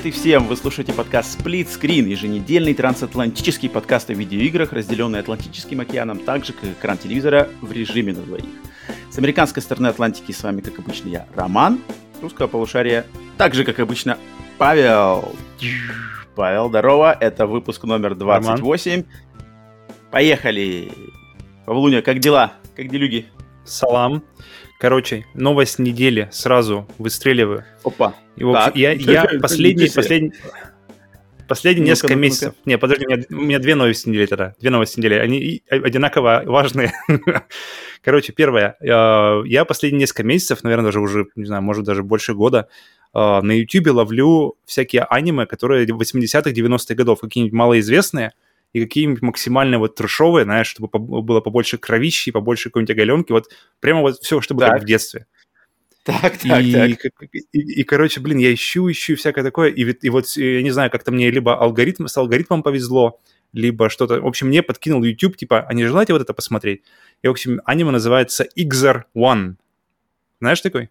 Привет и всем! Вы слушаете подкаст Split Screen, еженедельный трансатлантический подкаст о видеоиграх, разделенный Атлантическим океаном, так же, как экран телевизора в режиме на двоих. С американской стороны Атлантики с вами, как обычно, я, Роман, русского полушария, так же, как обычно, Павел. Павел, здорово, это выпуск номер 28. Роман. Поехали! Павлуня, как дела? Как делюги? Салам. Короче, новость недели сразу выстреливаю. Опа. И, общем, я, я последний, последний, последние ну несколько ну месяцев... Не, подожди, у меня, у меня две новости недели тогда. Две новости недели. Они одинаково важные. Короче, первое. Э, я последние несколько месяцев, наверное, даже уже, не знаю, может, даже больше года, э, на YouTube ловлю всякие аниме, которые 80-х, 90-х годов, какие-нибудь малоизвестные, и какие-нибудь максимально вот трешовые, знаешь, чтобы было побольше кровищи, побольше какой-нибудь оголенки, вот прямо вот все, чтобы так. как в детстве. Так, так, и, так. И, и, и, короче, блин, я ищу, ищу всякое такое, и, и вот, я не знаю, как-то мне либо алгоритм, с алгоритмом повезло, либо что-то... В общем, мне подкинул YouTube, типа, а не желаете вот это посмотреть? И, в общем, аниме называется Ixer One. Знаешь такой?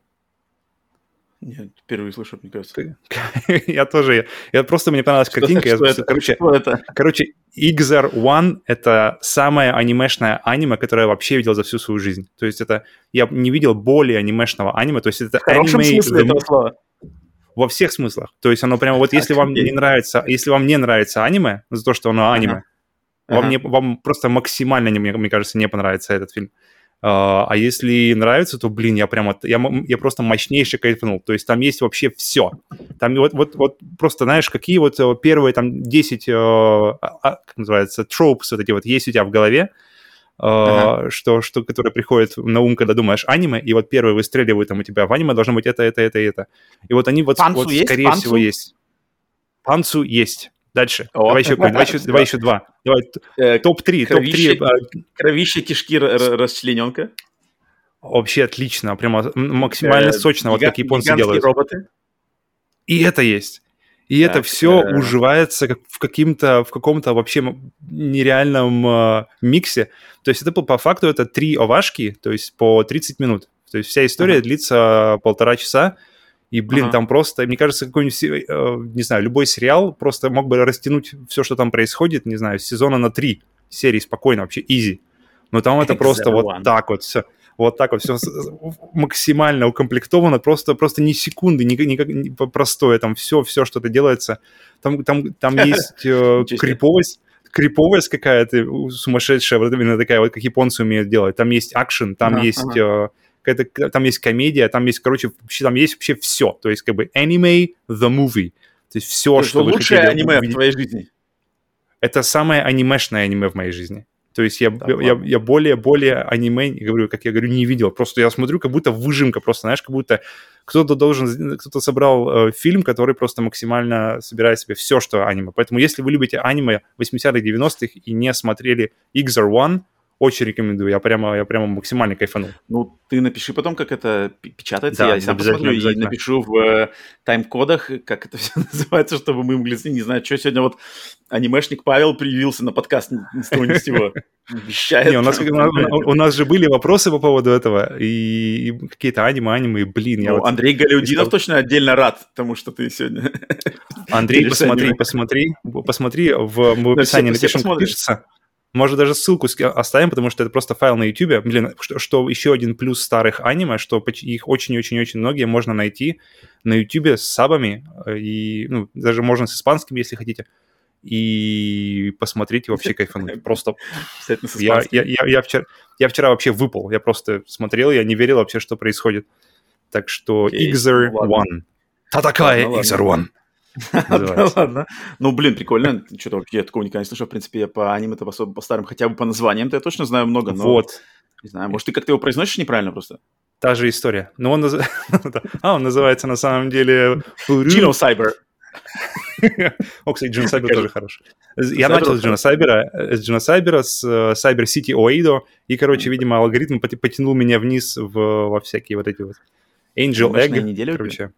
Нет, впервые слышу, мне кажется. я тоже. Я просто мне понравилась картинка. Что, это? Короче, что это? Короче, Ixer One — это самое анимешное аниме, которое я вообще видел за всю свою жизнь. То есть это... Я не видел более анимешного аниме. То есть это В хорошем аниме... смысле этого слова? Во всех смыслах. То есть оно прямо вот если вам не нравится, если вам не нравится аниме, за то, что оно аниме, вам, не, вам просто максимально, мне, мне кажется, не понравится этот фильм. Uh, а если нравится, то, блин, я прямо, я, я просто мощнейше кайфанул. То есть там есть вообще все. Там вот, вот, вот просто, знаешь, какие вот э, первые там 10, uh, uh, как называется, тропс вот эти вот есть у тебя в голове, uh-huh. что, что, которые приходят на ум, когда думаешь аниме, и вот первые выстреливают там у тебя в аниме должно быть это, это, это, это. И вот они вот, вот есть? скорее Панцу? всего, есть. Панцу есть. Дальше. О, давай, еще, давай, еще, давай еще два. Давай Э, топ-3. Кровище, Топ-3. кровище кишки расчлененка. Вообще отлично. Прямо максимально Э, сочно, вот как японцы делают. роботы. И это есть. И это Так, все э. уживается как в, каким-то, в каком-то вообще нереальном э, миксе. То есть это по, по факту это три овашки, то есть по 30 минут. То есть вся история Ага. длится полтора часа. И, блин, Ага. там просто, мне кажется, какой-нибудь, э, не знаю, любой сериал просто мог бы растянуть все, что там происходит, не знаю, с сезона на три серии спокойно, вообще easy. Но там это просто вот так вот все. Вот так вот все максимально укомплектовано, просто, просто ни секунды, ни, ни, ни простое, там все, все что-то делается. Там, там, там есть э, криповость, криповость какая-то сумасшедшая, вот именно такая вот, как японцы умеют делать. Там есть акшен, там Ага, есть э, какая-то, там есть комедия, там есть, короче, вообще, там есть вообще все. То есть как бы anime the movie. То есть все, То что вы лучшее аниме в увидеть. твоей жизни. Это самое анимешное аниме в моей жизни. То есть я, Да я, ладно. я более-более аниме, говорю, как я говорю, не видел. Просто я смотрю, как будто выжимка, просто, знаешь, как будто кто-то должен, кто-то собрал э, фильм, который просто максимально собирает в себе все, что аниме. Поэтому если вы любите аниме 80-х, 90-х и не смотрели Xer One, очень рекомендую. Я прямо, я прямо максимально кайфанул. Ну, ты напиши потом, как это печатается. Да, я сам посмотрю и напишу в э, тайм-кодах, как это все называется, чтобы мы могли... Не знаю, что сегодня вот анимешник Павел привился на подкаст ни с того ни с сего. Вещает. Не, у, нас, у, нас, у нас же были вопросы по поводу этого, и, и какие-то аниме, аниме, блин, я Ну, вот... Андрей Галиудинов искал. точно отдельно рад тому, что ты сегодня... Андрей, посмотри, посмотри, посмотри, в, в Да, описании напишем, как пишется. Может, даже ссылку оставим, потому что это просто файл на YouTube. Блин, что, что еще один плюс старых аниме, что их очень-очень-очень многие можно найти на YouTube с сабами, э, и ну, даже можно с испанским, если хотите, и посмотреть и вообще кайфануть. Просто я, я, я, я, вчера, я вчера вообще выпал, я просто смотрел, я не верил вообще, что происходит. Так что ладно. One. Татакая Ладно, ладно. Ixer One. Да ладно. Ну, блин, прикольно. Что-то вообще я такого никогда не слышал. В принципе, я по аниме-то особо по старым, хотя бы по названиям-то я точно знаю много, но Вот. не знаю. Может, ты как-то его произносишь неправильно просто? Та же история. Но он, а, он называется на самом деле... Gino Cyber. О, кстати, Джина Сайбер тоже хорош. Я Сайбер начал с Джина Сайбера, э, с Джина Сайбера, с э, Cyber City Oido, и, короче, видимо, алгоритм потянул меня вниз во всякие вот эти вот Angel Egg, короче.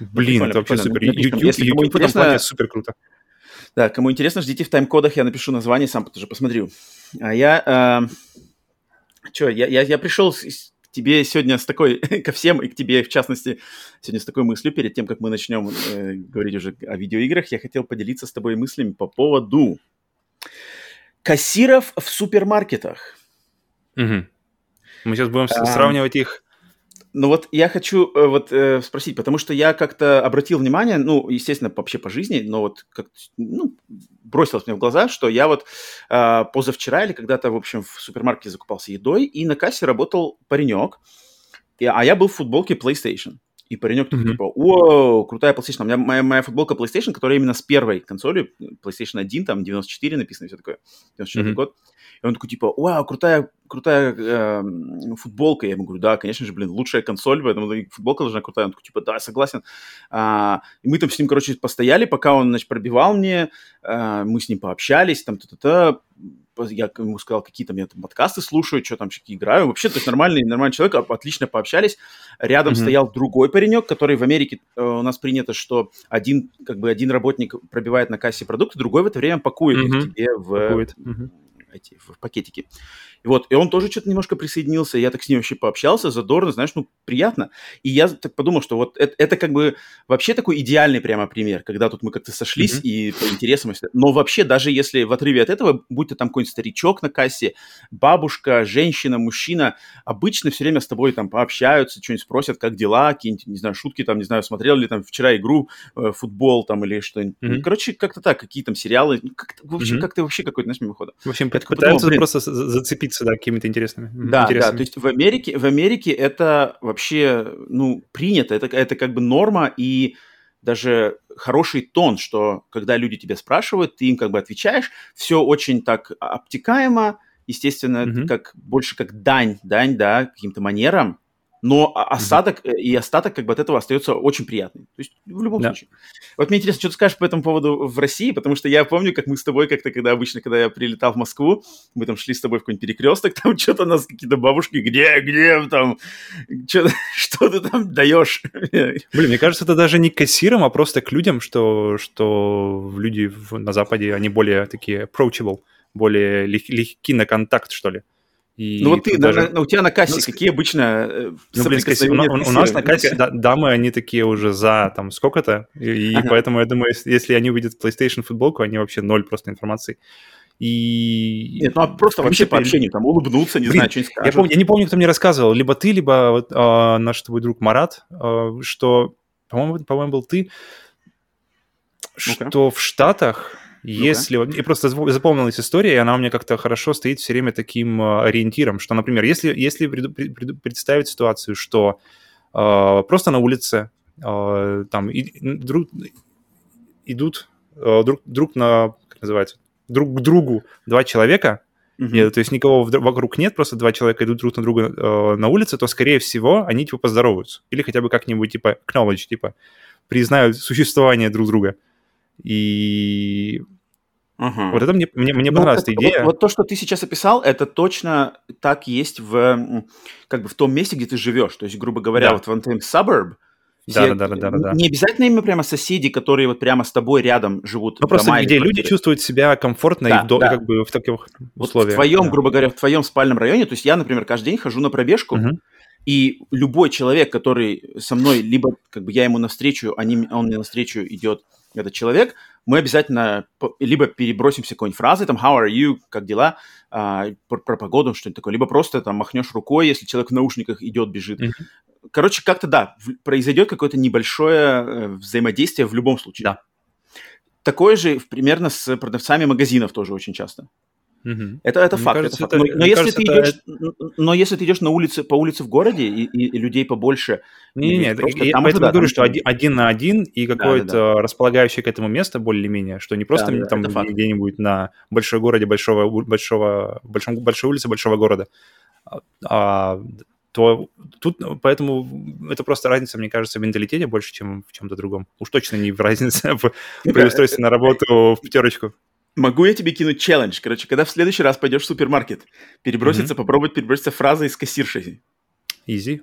Блин, прикольно, это вообще прикольно. супер. Напишем. YouTube, Если кому YouTube в этом интересно- супер круто. Да, кому интересно, ждите в тайм-кодах, я напишу название, сам тоже посмотрю. А я... Что, я, я, я пришел с- с- тебе сегодня с такой, ко всем и к тебе в частности, сегодня с такой мыслью, перед тем, как мы начнем э, говорить уже о видеоиграх, я хотел поделиться с тобой мыслями по поводу кассиров в супермаркетах. Угу. Мы сейчас будем а, сравнивать их ну вот я хочу э, вот э, спросить, потому что я как-то обратил внимание, ну, естественно, вообще по жизни, но вот как ну, бросилось мне в глаза, что я вот э, позавчера или когда-то, в общем, в супермаркете закупался едой, и на кассе работал паренек, и, а я был в футболке PlayStation. И паренек такой, mm-hmm. типа, вау, крутая PlayStation. У меня моя, моя футболка PlayStation, которая именно с первой консоли, PlayStation 1, там 94 написано, все такое, 94 mm-hmm. год. И он такой, типа, вау, крутая, крутая э, футболка. Я ему говорю, да, конечно же, блин, лучшая консоль, поэтому футболка должна крутая. Он такой, типа, да, согласен. А, и мы там с ним, короче, постояли, пока он, значит, пробивал мне, а, мы с ним пообщались, там, та-та-та, я ему сказал, какие там я там подкасты слушаю, что там всякие играю. Вообще, то есть нормальный, нормальный человек, отлично пообщались. Рядом mm-hmm. стоял другой паренек, который в Америке э, у нас принято, что один, как бы один работник пробивает на кассе продукты, другой в это время пакует mm-hmm. их тебе в, пакует. Mm-hmm. Эти, в пакетики. И вот, и он тоже что-то немножко присоединился, я так с ним вообще пообщался, задорно, знаешь, ну, приятно. И я так подумал, что вот это, это как бы вообще такой идеальный прямо пример, когда тут мы как-то сошлись mm-hmm. и по интересам. Но вообще, даже если в отрыве от этого, будь то там какой-нибудь старичок на кассе, бабушка, женщина, мужчина, обычно все время с тобой там пообщаются, что-нибудь спросят, как дела, какие-нибудь, не знаю, шутки там, не знаю, смотрел ли там вчера игру, э, футбол там или что-нибудь. Mm-hmm. Короче, как-то так, какие там сериалы, ну, как в общем, mm-hmm. как-то вообще какой-то, знаешь, мимохода. В общем, пытаются подумал, просто зацепить делиться, да, какими-то интересными. Да, интересными. да, то есть в Америке, в Америке это вообще, ну, принято, это, это как бы норма и даже хороший тон, что когда люди тебя спрашивают, ты им как бы отвечаешь, все очень так обтекаемо, естественно, mm-hmm. как больше как дань, дань, да, каким-то манерам, но осадок mm-hmm. и остаток как бы от этого остается очень приятный. То есть в любом да. случае. Вот мне интересно, что ты скажешь по этому поводу в России, потому что я помню, как мы с тобой как-то, когда обычно, когда я прилетал в Москву, мы там шли с тобой в какой-нибудь перекресток, там что-то нас какие-то бабушки, где, где там, что, что ты там даешь? Блин, мне кажется, это даже не к кассирам, а просто к людям, что, что люди на Западе, они более такие approachable, более лег- легки на контакт, что ли. И ну вот ты, даже... на, у тебя на кассе ну, какие обычно э, ну, блин, кассе, у, у, у нас на кассе да, дамы, они такие уже за там сколько-то, и, и ага. поэтому я думаю, если, если они увидят PlayStation футболку, они вообще ноль просто информации. И... Нет, ну а просто вообще по общению, там, улыбнуться, не Блин, знаю, что-нибудь скажут. Я, помню, я не помню, кто мне рассказывал, либо ты, либо вот, э, наш твой друг Марат, э, что, по-моему, по-моему, был ты, ну что в Штатах если... Okay. И просто запомнилась история, и она у меня как-то хорошо стоит все время таким э, ориентиром, что, например, если, если представить ситуацию, что э, просто на улице э, там и, друг, идут э, друг, друг на... Как называется? Друг к другу два человека, Uh-huh. И, то есть никого вокруг нет, просто два человека идут друг на друга э, на улице, то, скорее всего, они, типа, поздороваются. Или хотя бы как-нибудь, типа, acknowledge, типа, признают существование друг друга. И Угу. Вот это мне, мне, мне ну, понравилась эта идея. Вот, вот то, что ты сейчас описал, это точно так есть в, как бы в том месте, где ты живешь. То есть, грубо говоря, да. вот в Anthem Suburb, да, да, да, да, да. Не обязательно именно прямо соседи, которые вот прямо с тобой рядом живут. Ну, просто где люди чувствуют себя комфортно да, и в, да. как бы в таких вот условиях. В твоем, да. грубо говоря, в твоем спальном районе, то есть я, например, каждый день хожу на пробежку, угу. и любой человек, который со мной, либо как бы я ему навстречу, они, он мне навстречу идет, этот человек, мы обязательно либо перебросимся какой-нибудь фразой, там, how are you, как дела, а, про, про погоду, что-нибудь такое, либо просто там махнешь рукой, если человек в наушниках идет, бежит. Mm-hmm. Короче, как-то да, произойдет какое-то небольшое э, взаимодействие в любом случае. Да. Такое же примерно с продавцами магазинов тоже очень часто. Угу. Это, это факт. Кажется, это факт. Это, но, но, если кажется, ты идешь, это... но если ты идешь на улице, по улице в городе и, и, и людей побольше... Не, не, просто, я поэтому да, говорю, что один, один на один и какое-то да, да, да. располагающее к этому место более-менее, что не просто да, там где-нибудь на большой городе, большого, большого, большом, большой улице большого города, а, а то тут, поэтому это просто разница, мне кажется, в менталитете больше, чем в чем-то другом. Уж точно не в разнице в, при устройстве на работу в пятерочку. Могу я тебе кинуть челлендж? Короче, когда в следующий раз пойдешь в супермаркет, переброситься, mm-hmm. попробовать переброситься фразой из кассиршей. Изи.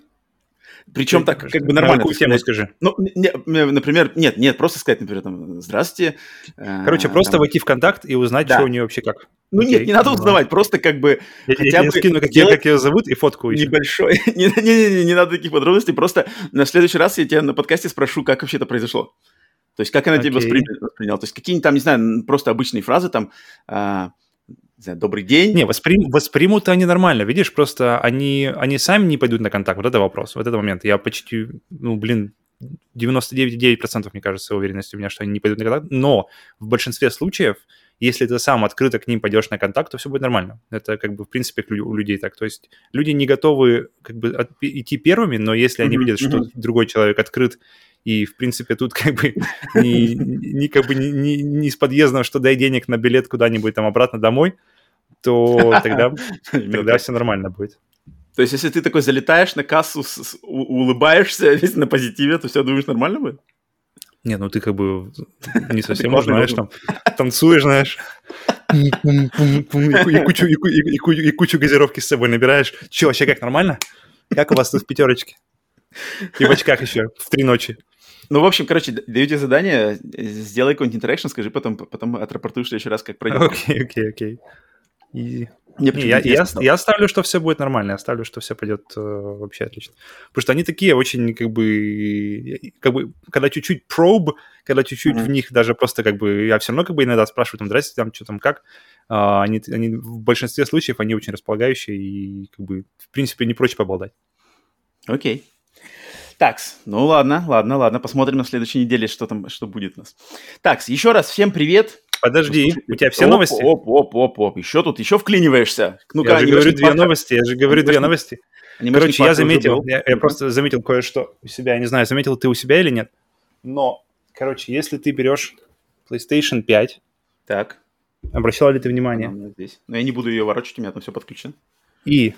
Причем так, как бы нормально. Какую тему скажи? Ну, не, например, нет, нет, просто сказать, например, там, здравствуйте. Короче, э, просто там, войти в контакт и узнать, да. что у нее вообще как. Ну нет, не надо узнавать, просто как бы я, хотя я, бы скину, как, я, как ее зовут, и фотку еще. Небольшой. Не-не-не, не надо таких подробностей, просто на следующий раз я тебя на подкасте спрошу, как вообще это произошло. То есть как она okay. тебя восприняла. То есть какие-нибудь там, не знаю, просто обычные фразы там, а, знаю, добрый день. Не, восприм, воспримут они нормально, видишь, просто они, они сами не пойдут на контакт. Вот это вопрос, вот это момент. Я почти, ну, блин, 99,9% мне кажется уверенности у меня, что они не пойдут на контакт. Но в большинстве случаев если ты сам открыто к ним пойдешь на контакт, то все будет нормально. Это как бы в принципе у людей так. То есть люди не готовы как бы идти первыми, но если они видят, что другой человек открыт и, в принципе, тут как бы не, не, как бы не, не, не из подъездного, что дай денег на билет куда-нибудь там обратно домой, то тогда, тогда все нормально будет. То есть, если ты такой залетаешь на кассу, улыбаешься весь на позитиве, то все, думаешь, нормально будет? Не, ну ты как бы не совсем, можно, знаешь, там танцуешь, знаешь, и кучу, и, и, и, и кучу газировки с собой набираешь. Че, вообще как, нормально? Как у вас тут в пятерочке? И в очках еще, в три ночи. Ну, в общем, короче, даю тебе задание, сделай какой-нибудь интеракшн, скажи потом, потом отрапортуешь в следующий раз, как пройдет. Окей, окей, окей. Мне не, я, я, я ставлю, что все будет нормально, я ставлю, что все пойдет э, вообще отлично. Потому что они такие очень, как бы, как бы, когда чуть-чуть проб, когда чуть-чуть mm-hmm. в них даже просто, как бы, я все равно, как бы, иногда спрашиваю, там, здрасте, там, что там, как, а, они, они в большинстве случаев, они очень располагающие и, как бы, в принципе, не прочь поболтать. Окей. Okay. Так, ну ладно, ладно, ладно, посмотрим на следующей неделе, что там, что будет у нас. Так, еще раз всем привет. Подожди, у тебя все оп, новости? Оп, оп, оп, оп, еще тут, еще вклиниваешься. Ну-ка, я же говорю две новости, я же говорю две новости. Короче, я заметил, я, я просто заметил кое-что у себя, я не знаю, заметил ты у себя или нет, но, короче, если ты берешь PlayStation 5, так, обращал ли ты внимание? Здесь. Но я не буду ее ворочать, у меня там все подключено. И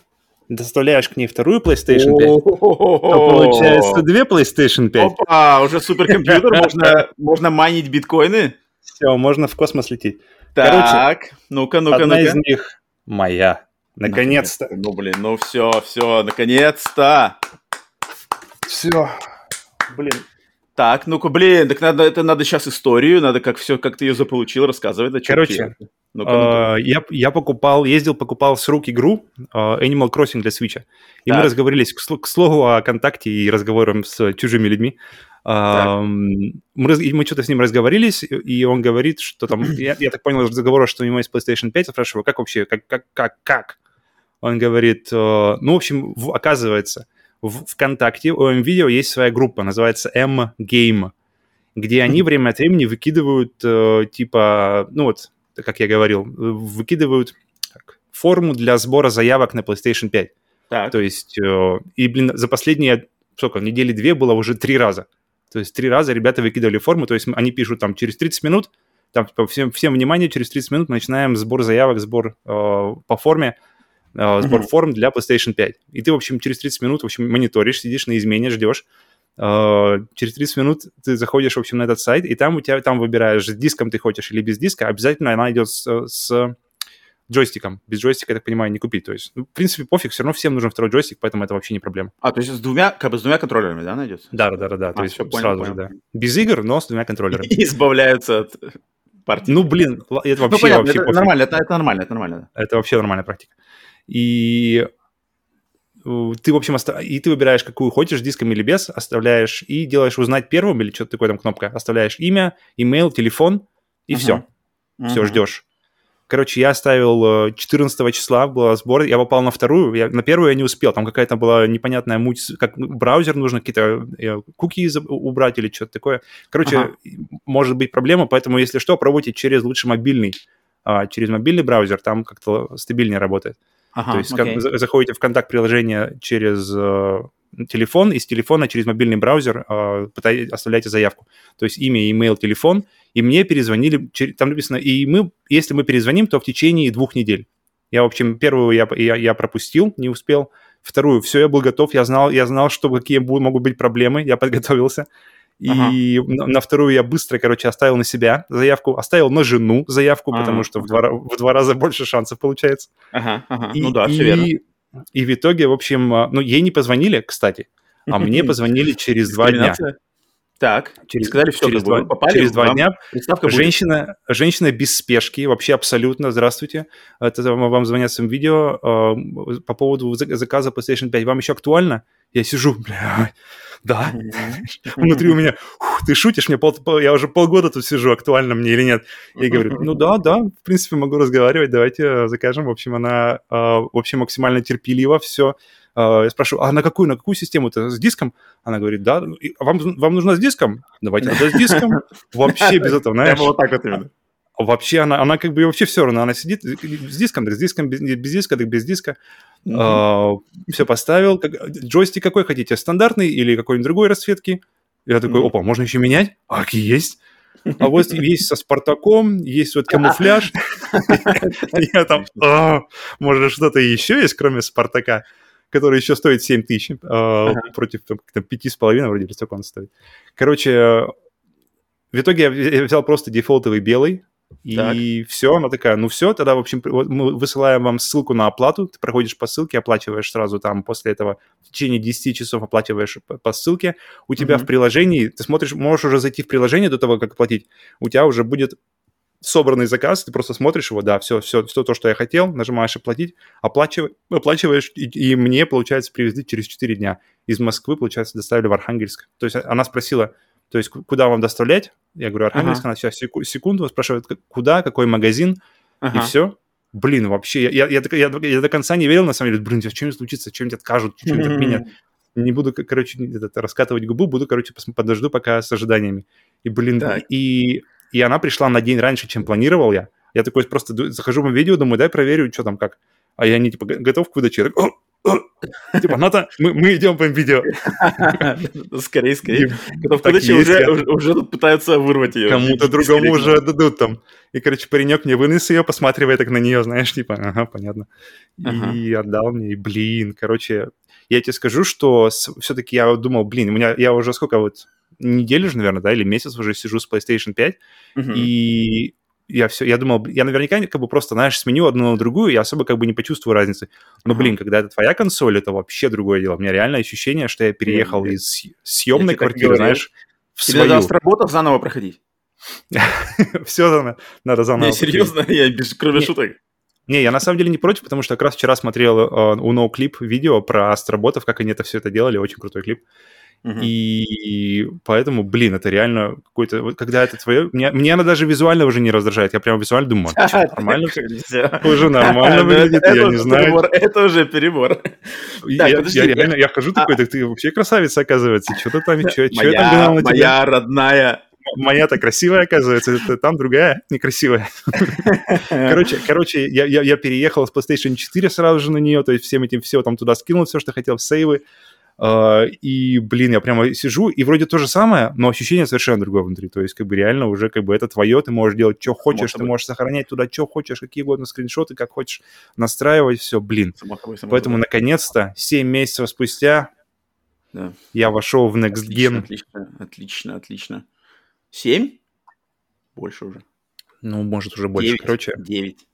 доставляешь к ней вторую PlayStation 5, то получается две PlayStation 5. Опа, уже суперкомпьютер, можно, можно майнить биткоины. Все, можно в космос лететь. Так, ну-ка, ну-ка, ну-ка. Одна из них моя. Наконец-то. Ну, блин, ну все, все, наконец-то. Все. Блин. Так, ну-ка, блин, так надо, это надо сейчас историю, надо как все, как ты ее заполучил, рассказывать. Да, Короче, ну я, я покупал, ездил, покупал с рук игру uh, Animal Crossing для Switch. И так. мы разговорились, к, к слову, о контакте и разговорам с чужими людьми. Мы, мы что-то с ним разговорились, и он говорит, что там, я, я так понял из разговора, что у него есть PlayStation 5, я спрашиваю, как вообще, как, как, как, как? Он говорит, э, ну, в общем, в, оказывается, в ВКонтакте у MVideo есть своя группа, называется M-Game, где они время от времени выкидывают, э, типа, ну вот, как я говорил, выкидывают так, форму для сбора заявок на PlayStation 5. Так. То есть, э, и, блин, за последние, сколько, недели две было уже три раза. То есть три раза ребята выкидывали форму, то есть они пишут там через 30 минут, там типа, всем, всем внимание, через 30 минут мы начинаем сбор заявок, сбор э, по форме, э, сбор mm-hmm. форм для PlayStation 5. И ты, в общем, через 30 минут, в общем, мониторишь, сидишь на измене, ждешь. Э, через 30 минут ты заходишь, в общем, на этот сайт, и там у тебя, там выбираешь, с диском ты хочешь или без диска, обязательно она идет с, с джойстиком. Без джойстика, я так понимаю, не купить. То есть, ну, в принципе, пофиг, все равно всем нужен второй джойстик, поэтому это вообще не проблема. А, то есть с двумя, как бы с двумя контроллерами, да, найдется? Да, да, да, да. А, то есть понял, сразу понял. же, да. Без игр, но с двумя контроллерами. И избавляются от партии. Ну, блин, это вообще, ну, понятно, вообще это нормально, это, это нормально, это нормально. Это вообще нормальная практика. И ты, в общем, оста... и ты выбираешь, какую хочешь, диском или без, оставляешь и делаешь узнать первым или что-то такое там кнопка, оставляешь имя, имейл, телефон и uh-huh. все. Uh-huh. Все, ждешь. Короче, я оставил 14 э, числа, был сбор, я попал на вторую, я, на первую я не успел, там какая-то была непонятная муть, как браузер нужно какие-то э, куки убрать или что-то такое. Короче, ага. может быть проблема, поэтому, если что, пробуйте через лучше мобильный, а, через мобильный браузер, там как-то стабильнее работает. Ага, То есть окей. как заходите в контакт приложения через э, телефон, и с телефона через мобильный браузер э, оставляйте заявку. То есть имя, имейл, телефон, и мне перезвонили, там написано, и мы, если мы перезвоним, то в течение двух недель. Я, в общем, первую я, я, я пропустил, не успел. Вторую, все, я был готов, я знал, я знал, что какие могут быть проблемы, я подготовился. И ага. на, на вторую я быстро, короче, оставил на себя заявку, оставил на жену заявку, ага. потому что в два, в два раза больше шансов получается. Ага, ага. И, ну да, все и, верно. И в итоге, в общем, а, ну, ей не позвонили, кстати, а мне позвонили через два дня. Так, через, сказали все, через, два, попали через два дня. Женщина, женщина без спешки, вообще абсолютно, здравствуйте. Это вам звонят с видео э, по поводу заказа PlayStation 5. Вам еще актуально? Я сижу, бля, да. Внутри у меня, ты шутишь, мне пол, я уже полгода тут сижу, актуально мне или нет? Я говорю, ну да, да, в принципе, могу разговаривать, давайте э, закажем. В общем, она э, вообще максимально терпелива, все. Э, я спрашиваю, а на какую, на какую систему-то? С диском? Она говорит, да. Вам, вам нужна с диском? Давайте тогда с диском. Вообще без этого, знаешь. вот так вот именно. Вообще она, она как бы вообще все равно, она сидит с диском, так с диском, без, без диска, так без диска. Mm-hmm. А, все поставил. Как, джойстик какой хотите, стандартный или какой-нибудь другой расцветки? Я такой, mm-hmm. опа, можно еще менять? А, есть. А вот есть со Спартаком, есть вот камуфляж. Я там, «А, может, что-то еще есть, кроме Спартака, который еще стоит 7 тысяч а, против 5,5 вроде, или сколько он стоит. Короче, в итоге я взял просто дефолтовый белый, и все, она такая, ну все, тогда, в общем, мы высылаем вам ссылку на оплату, ты проходишь по ссылке, оплачиваешь сразу там после этого в течение 10 часов оплачиваешь по ссылке, у тебя mm-hmm. в приложении, ты смотришь, можешь уже зайти в приложение до того, как оплатить, у тебя уже будет собранный заказ, ты просто смотришь его, да, все, все, все то, что я хотел, нажимаешь оплатить, оплачиваешь, оплачиваешь, и, и мне, получается, привезли через 4 дня. Из Москвы, получается, доставили в Архангельск. То есть она спросила, то есть куда вам доставлять? Я говорю, Архангельск, ага. она сейчас секунду спрашивает, куда, какой магазин, ага. и все. Блин, вообще, я, я, я, я, я до конца не верил, на самом деле, блин, что нибудь случится, что-нибудь откажут, что-нибудь отменят. Не буду, короче, этот, раскатывать губу, буду, короче, подожду пока с ожиданиями. И, блин, так. и, и она пришла на день раньше, чем планировал я. Я такой просто захожу в видео, думаю, дай проверю, что там как. А я не, типа, готов к выдаче. Типа, надо, мы, мы идем по видео. Скорее, скорее. Готов подачи уже, уже тут пытаются вырвать ее. Кому-то другому уже дадут там. И, короче, паренек мне вынес ее, посматривая так на нее, знаешь, типа, ага, понятно. И отдал мне, и, блин, короче, я тебе скажу, что все-таки я думал, блин, у меня, я уже сколько вот, неделю же, наверное, да, или месяц уже сижу с PlayStation 5, и я все, я думал, я наверняка как бы просто, знаешь, сменю одну на другую, я особо как бы не почувствую разницы. Но, блин, когда это твоя консоль, это вообще другое дело. У меня реально ощущение, что я переехал mm-hmm. из съемной квартиры, знаешь, в Тебе свою. надо работу заново проходить. Все надо заново. Не, серьезно, я без кроме шуток. Не, я на самом деле не против, потому что как раз вчера смотрел uh, у NoClip видео про астроботов, как они это все это делали, очень крутой клип. И поэтому, блин, это реально какой-то... Вот когда это твое... Мне, мне она даже визуально уже не раздражает. Я прямо визуально думаю, а что, нормально? Уже нормально выглядит, я не знаю. Это уже перебор. Я реально, я хожу такой, так ты вообще красавица, оказывается. Что ты там, что там гнал на тебя? Моя родная моя-то красивая, оказывается, это там другая некрасивая. Короче, короче я, я, я переехал с PlayStation 4 сразу же на нее, то есть всем этим все там туда скинул, все, что хотел, сейвы. Uh, и, блин, я прямо сижу, и вроде то же самое, но ощущение совершенно другое внутри. То есть, как бы реально уже как бы это твое, ты можешь делать, что хочешь, ты можешь сохранять туда, что хочешь, какие угодно скриншоты, как хочешь, настраивать все, блин. Само собой, само Поэтому, собой. наконец-то, 7 месяцев спустя да. я вошел в Next отлично, Gen. Отлично, отлично, отлично. 7? Больше уже. Ну, может, уже больше. 9, Короче. 9.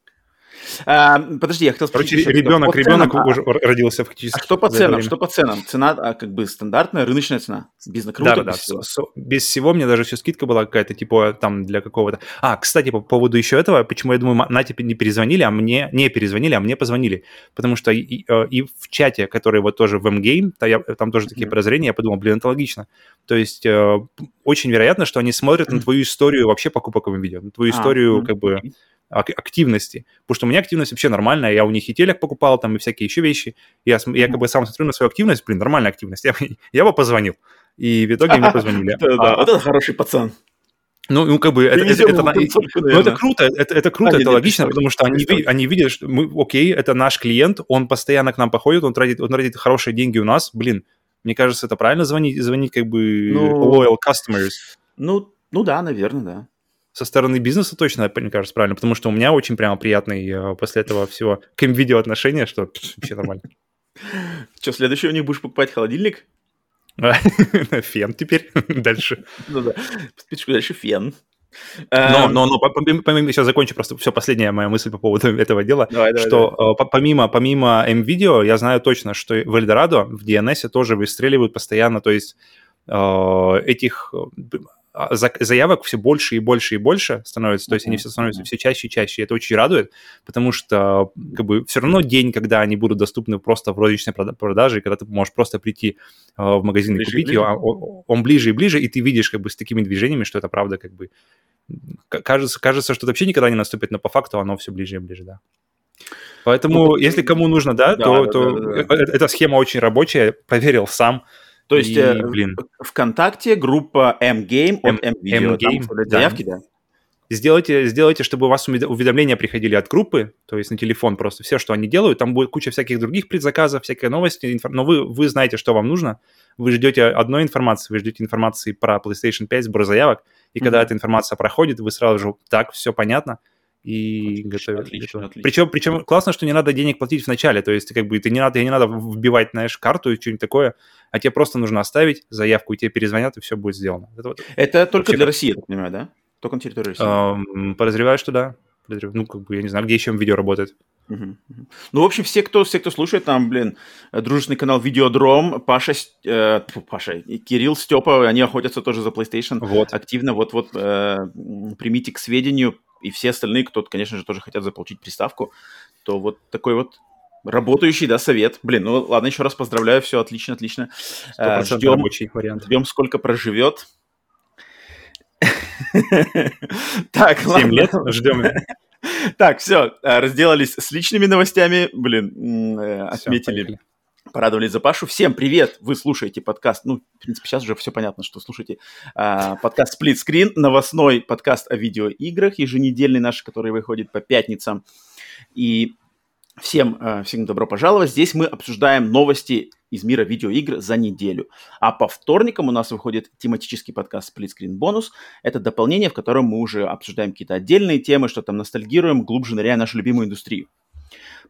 А, подожди, я хотел спросить. Короче, ребенок, ребенок а, уже родился фактически. А что по ценам? Что по ценам? Цена а, как бы стандартная, рыночная цена? Без накруток? Да, да, без, да. Всего. без всего мне даже еще скидка была какая-то, типа там для какого-то... А, кстати, по поводу еще этого, почему я думаю, на тебе не перезвонили, а мне... Не перезвонили, а мне позвонили. Потому что и, и, э, в чате, который вот тоже в M-Game, там тоже такие mm-hmm. прозрения, я подумал, блин, это логично. То есть э, очень вероятно, что они смотрят mm-hmm. на твою историю вообще покупок в видео, на твою а, историю mm-hmm. как бы активности. Потому что у меня активность вообще нормальная. Я у них и телек покупал, там, и всякие еще вещи. Я, я как бы сам смотрю на свою активность, блин, нормальная активность. Я, я бы позвонил. И в итоге мне позвонили. Да, вот это хороший пацан. Ну, ну, как бы, это, это, это, ну, это круто, это, это круто, а, это логично, потому что они, они видят, что мы, окей, это наш клиент, он постоянно к нам походит, он тратит, он тратит хорошие деньги у нас, блин, мне кажется, это правильно звонить, звонить как бы ну, loyal customers. Ну, ну да, наверное, да со стороны бизнеса точно, мне кажется, правильно, потому что у меня очень прямо приятный э, после этого всего к видео отношения, что вообще нормально. Что, следующий у них будешь покупать холодильник? Фен теперь дальше. Ну да, спичку дальше фен. Но, эм, но, но помимо, сейчас закончу просто все последняя моя мысль по поводу этого дела, давай, давай, что давай. Э, помимо помимо M-видео я знаю точно, что в Эльдорадо в DNS тоже выстреливают постоянно, то есть э, этих заявок все больше и больше и больше становится, то есть они все становятся все чаще и чаще, и это очень радует, потому что как бы все равно день, когда они будут доступны просто в розничной продаже, и когда ты можешь просто прийти э, в магазин ближе и купить его, он, он ближе и ближе, и ты видишь как бы с такими движениями, что это правда как бы кажется, кажется, что это вообще никогда не наступит, но по факту оно все ближе и ближе, да. Поэтому, ну, если кому нужно, да, да то, да, то да, да, да. эта схема очень рабочая, проверил сам, то есть, и, э, блин. ВКонтакте группа M-Game от M-Video, M-Game, там заявки, да. Сделайте, сделайте, чтобы у вас уведомления приходили от группы, то есть на телефон просто все, что они делают. Там будет куча всяких других предзаказов, всякие новости, инфор... но вы, вы знаете, что вам нужно. Вы ждете одной информации, вы ждете информации про PlayStation 5, сбор заявок, и mm-hmm. когда эта информация проходит, вы сразу же, так, все понятно, и отлично, готовят. Отлично, отлично. Причем, причем классно, что не надо денег платить в начале, то есть как бы ты не надо, не надо вбивать, знаешь, карту и что-нибудь такое, а тебе просто нужно оставить заявку, и тебе перезвонят, и все будет сделано. Это, вот, Это только для России, я так понимаю, да? Только на территории России? Um, подозреваю, что да. Ну, как бы, я не знаю, где еще видео работает. Ну, в общем, все кто, все, кто слушает, там, блин, дружественный канал Видеодром, Паша, э, Паша, Кирилл, Степа, они охотятся тоже за PlayStation вот. активно. Вот-вот э, примите к сведению, и все остальные, кто, конечно же, тоже хотят заполучить приставку, то вот такой вот работающий, да, совет. Блин, ну ладно, еще раз поздравляю, все отлично, отлично. Э, ждем, рабочий вариант. Ждем, сколько проживет. Так, 7 лет ждем. Так, все, э, разделались с личными новостями, блин, э, отметили порадовались за Пашу. Всем привет! Вы слушаете подкаст, ну, в принципе, сейчас уже все понятно, что слушаете а, подкаст Split Screen, новостной подкаст о видеоиграх, еженедельный наш, который выходит по пятницам. И всем, а, всем добро пожаловать. Здесь мы обсуждаем новости из мира видеоигр за неделю. А по вторникам у нас выходит тематический подкаст Split Screen Bonus. Это дополнение, в котором мы уже обсуждаем какие-то отдельные темы, что там ностальгируем, глубже ныряя нашу любимую индустрию.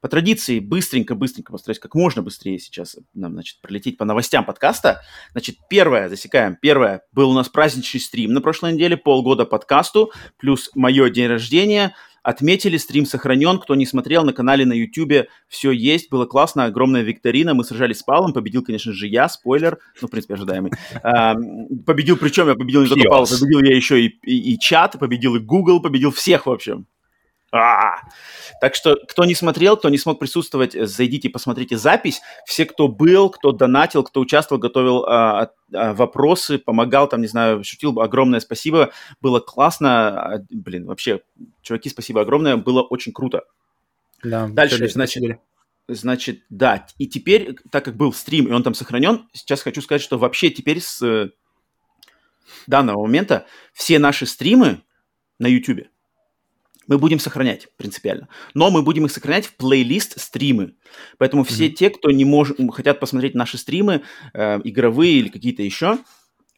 По традиции, быстренько-быстренько постараюсь как можно быстрее сейчас нам, значит, пролететь по новостям подкаста. Значит, первое, засекаем, первое, был у нас праздничный стрим на прошлой неделе, полгода подкасту, плюс мое день рождения. Отметили, стрим сохранен. Кто не смотрел, на канале на YouTube все есть. Было классно, огромная викторина. Мы сражались с Павлом. Победил, конечно же, я. Спойлер. Ну, в принципе, ожидаемый. А, победил, причем я победил не только Павла, победил я еще и, и, и чат, победил и Google, победил всех, в общем. А-а-а. Так что, кто не смотрел, кто не смог присутствовать, зайдите, посмотрите запись. Все, кто был, кто донатил, кто участвовал, готовил а, а, вопросы, помогал, там, не знаю, шутил, огромное спасибо. Было классно. А, блин, вообще, чуваки, спасибо огромное. Было очень круто. Да, Дальше, значит, значит, да. И теперь, так как был стрим, и он там сохранен, сейчас хочу сказать, что вообще теперь с э, данного момента все наши стримы на YouTube – мы будем сохранять принципиально. Но мы будем их сохранять в плейлист стримы. Поэтому все mm-hmm. те, кто не может, хотят посмотреть наши стримы, э, игровые или какие-то еще,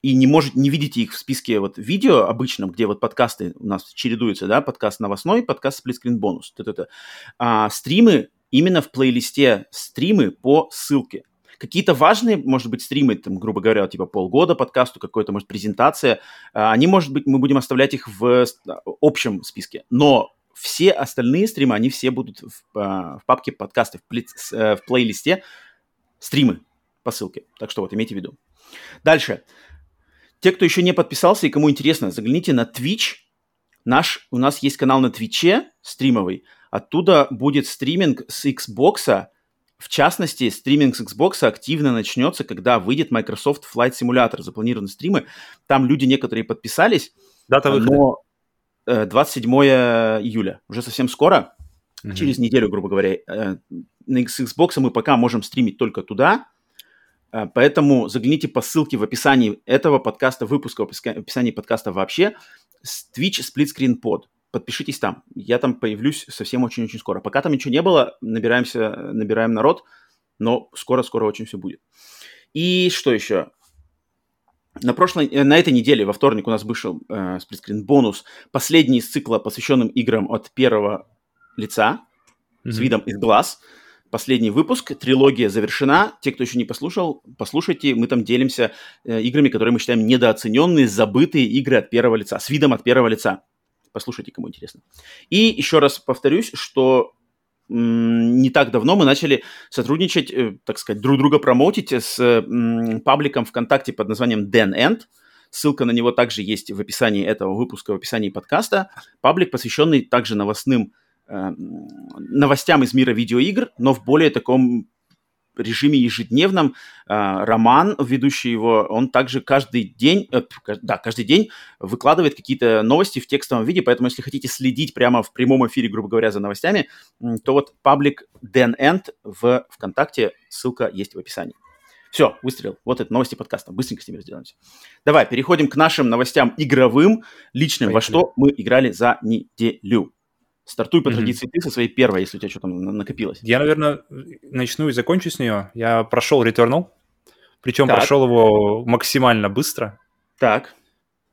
и не может, не видите их в списке вот видео обычном, где вот подкасты у нас чередуются, да, подкаст новостной, подкаст сплитскрин бонус, а, стримы именно в плейлисте стримы по ссылке. Какие-то важные, может быть, стримы, там, грубо говоря, типа полгода подкасту, какой-то, может, презентация, а, они, может быть, мы будем оставлять их в общем списке. Но все остальные стримы, они все будут в, а, в папке подкасты, в, плей, э, в плейлисте стримы по ссылке. Так что вот, имейте в виду. Дальше. Те, кто еще не подписался и кому интересно, загляните на Twitch. Наш, у нас есть канал на Твиче стримовый. Оттуда будет стриминг с Xbox в частности, стриминг с Xbox активно начнется, когда выйдет Microsoft Flight Simulator. Запланированы стримы. Там люди некоторые подписались. Дата выхода? Но 27 э, июля, уже совсем скоро, угу. через неделю, грубо говоря. Э, с Xbox мы пока можем стримить только туда, э, поэтому загляните по ссылке в описании этого подкаста, выпуска, в описании подкаста вообще, Twitch Split Screen Pod подпишитесь там. Я там появлюсь совсем очень-очень скоро. Пока там ничего не было, набираемся, набираем народ, но скоро-скоро очень все будет. И что еще? На, прошлой, э, на этой неделе, во вторник, у нас вышел э, сплитскрин бонус, последний из цикла, посвященным играм от первого лица, mm-hmm. с видом из глаз. Последний выпуск, трилогия завершена. Те, кто еще не послушал, послушайте, мы там делимся э, играми, которые мы считаем недооцененные, забытые игры от первого лица, с видом от первого лица. Послушайте, кому интересно. И еще раз повторюсь, что не так давно мы начали сотрудничать, э, так сказать, друг друга промоутить с пабликом ВКонтакте под названием Dan End. Ссылка на него также есть в описании этого выпуска, в описании подкаста. Паблик, посвященный также новостным э, новостям из мира видеоигр, но в более таком режиме ежедневном. Э, Роман, ведущий его, он также каждый день, э, да, каждый день выкладывает какие-то новости в текстовом виде, поэтому если хотите следить прямо в прямом эфире, грубо говоря, за новостями, то вот паблик Dan End в ВКонтакте, ссылка есть в описании. Все, выстрелил. Вот это новости подкаста. Быстренько с ними разделаемся. Давай, переходим к нашим новостям игровым, личным, Поехали. во что мы играли за неделю. Стартуй по mm-hmm. традиции ты со своей первой, если у тебя что там накопилось. Я, наверное, начну и закончу с нее. Я прошел Returnal, причем так. прошел его максимально быстро. Так.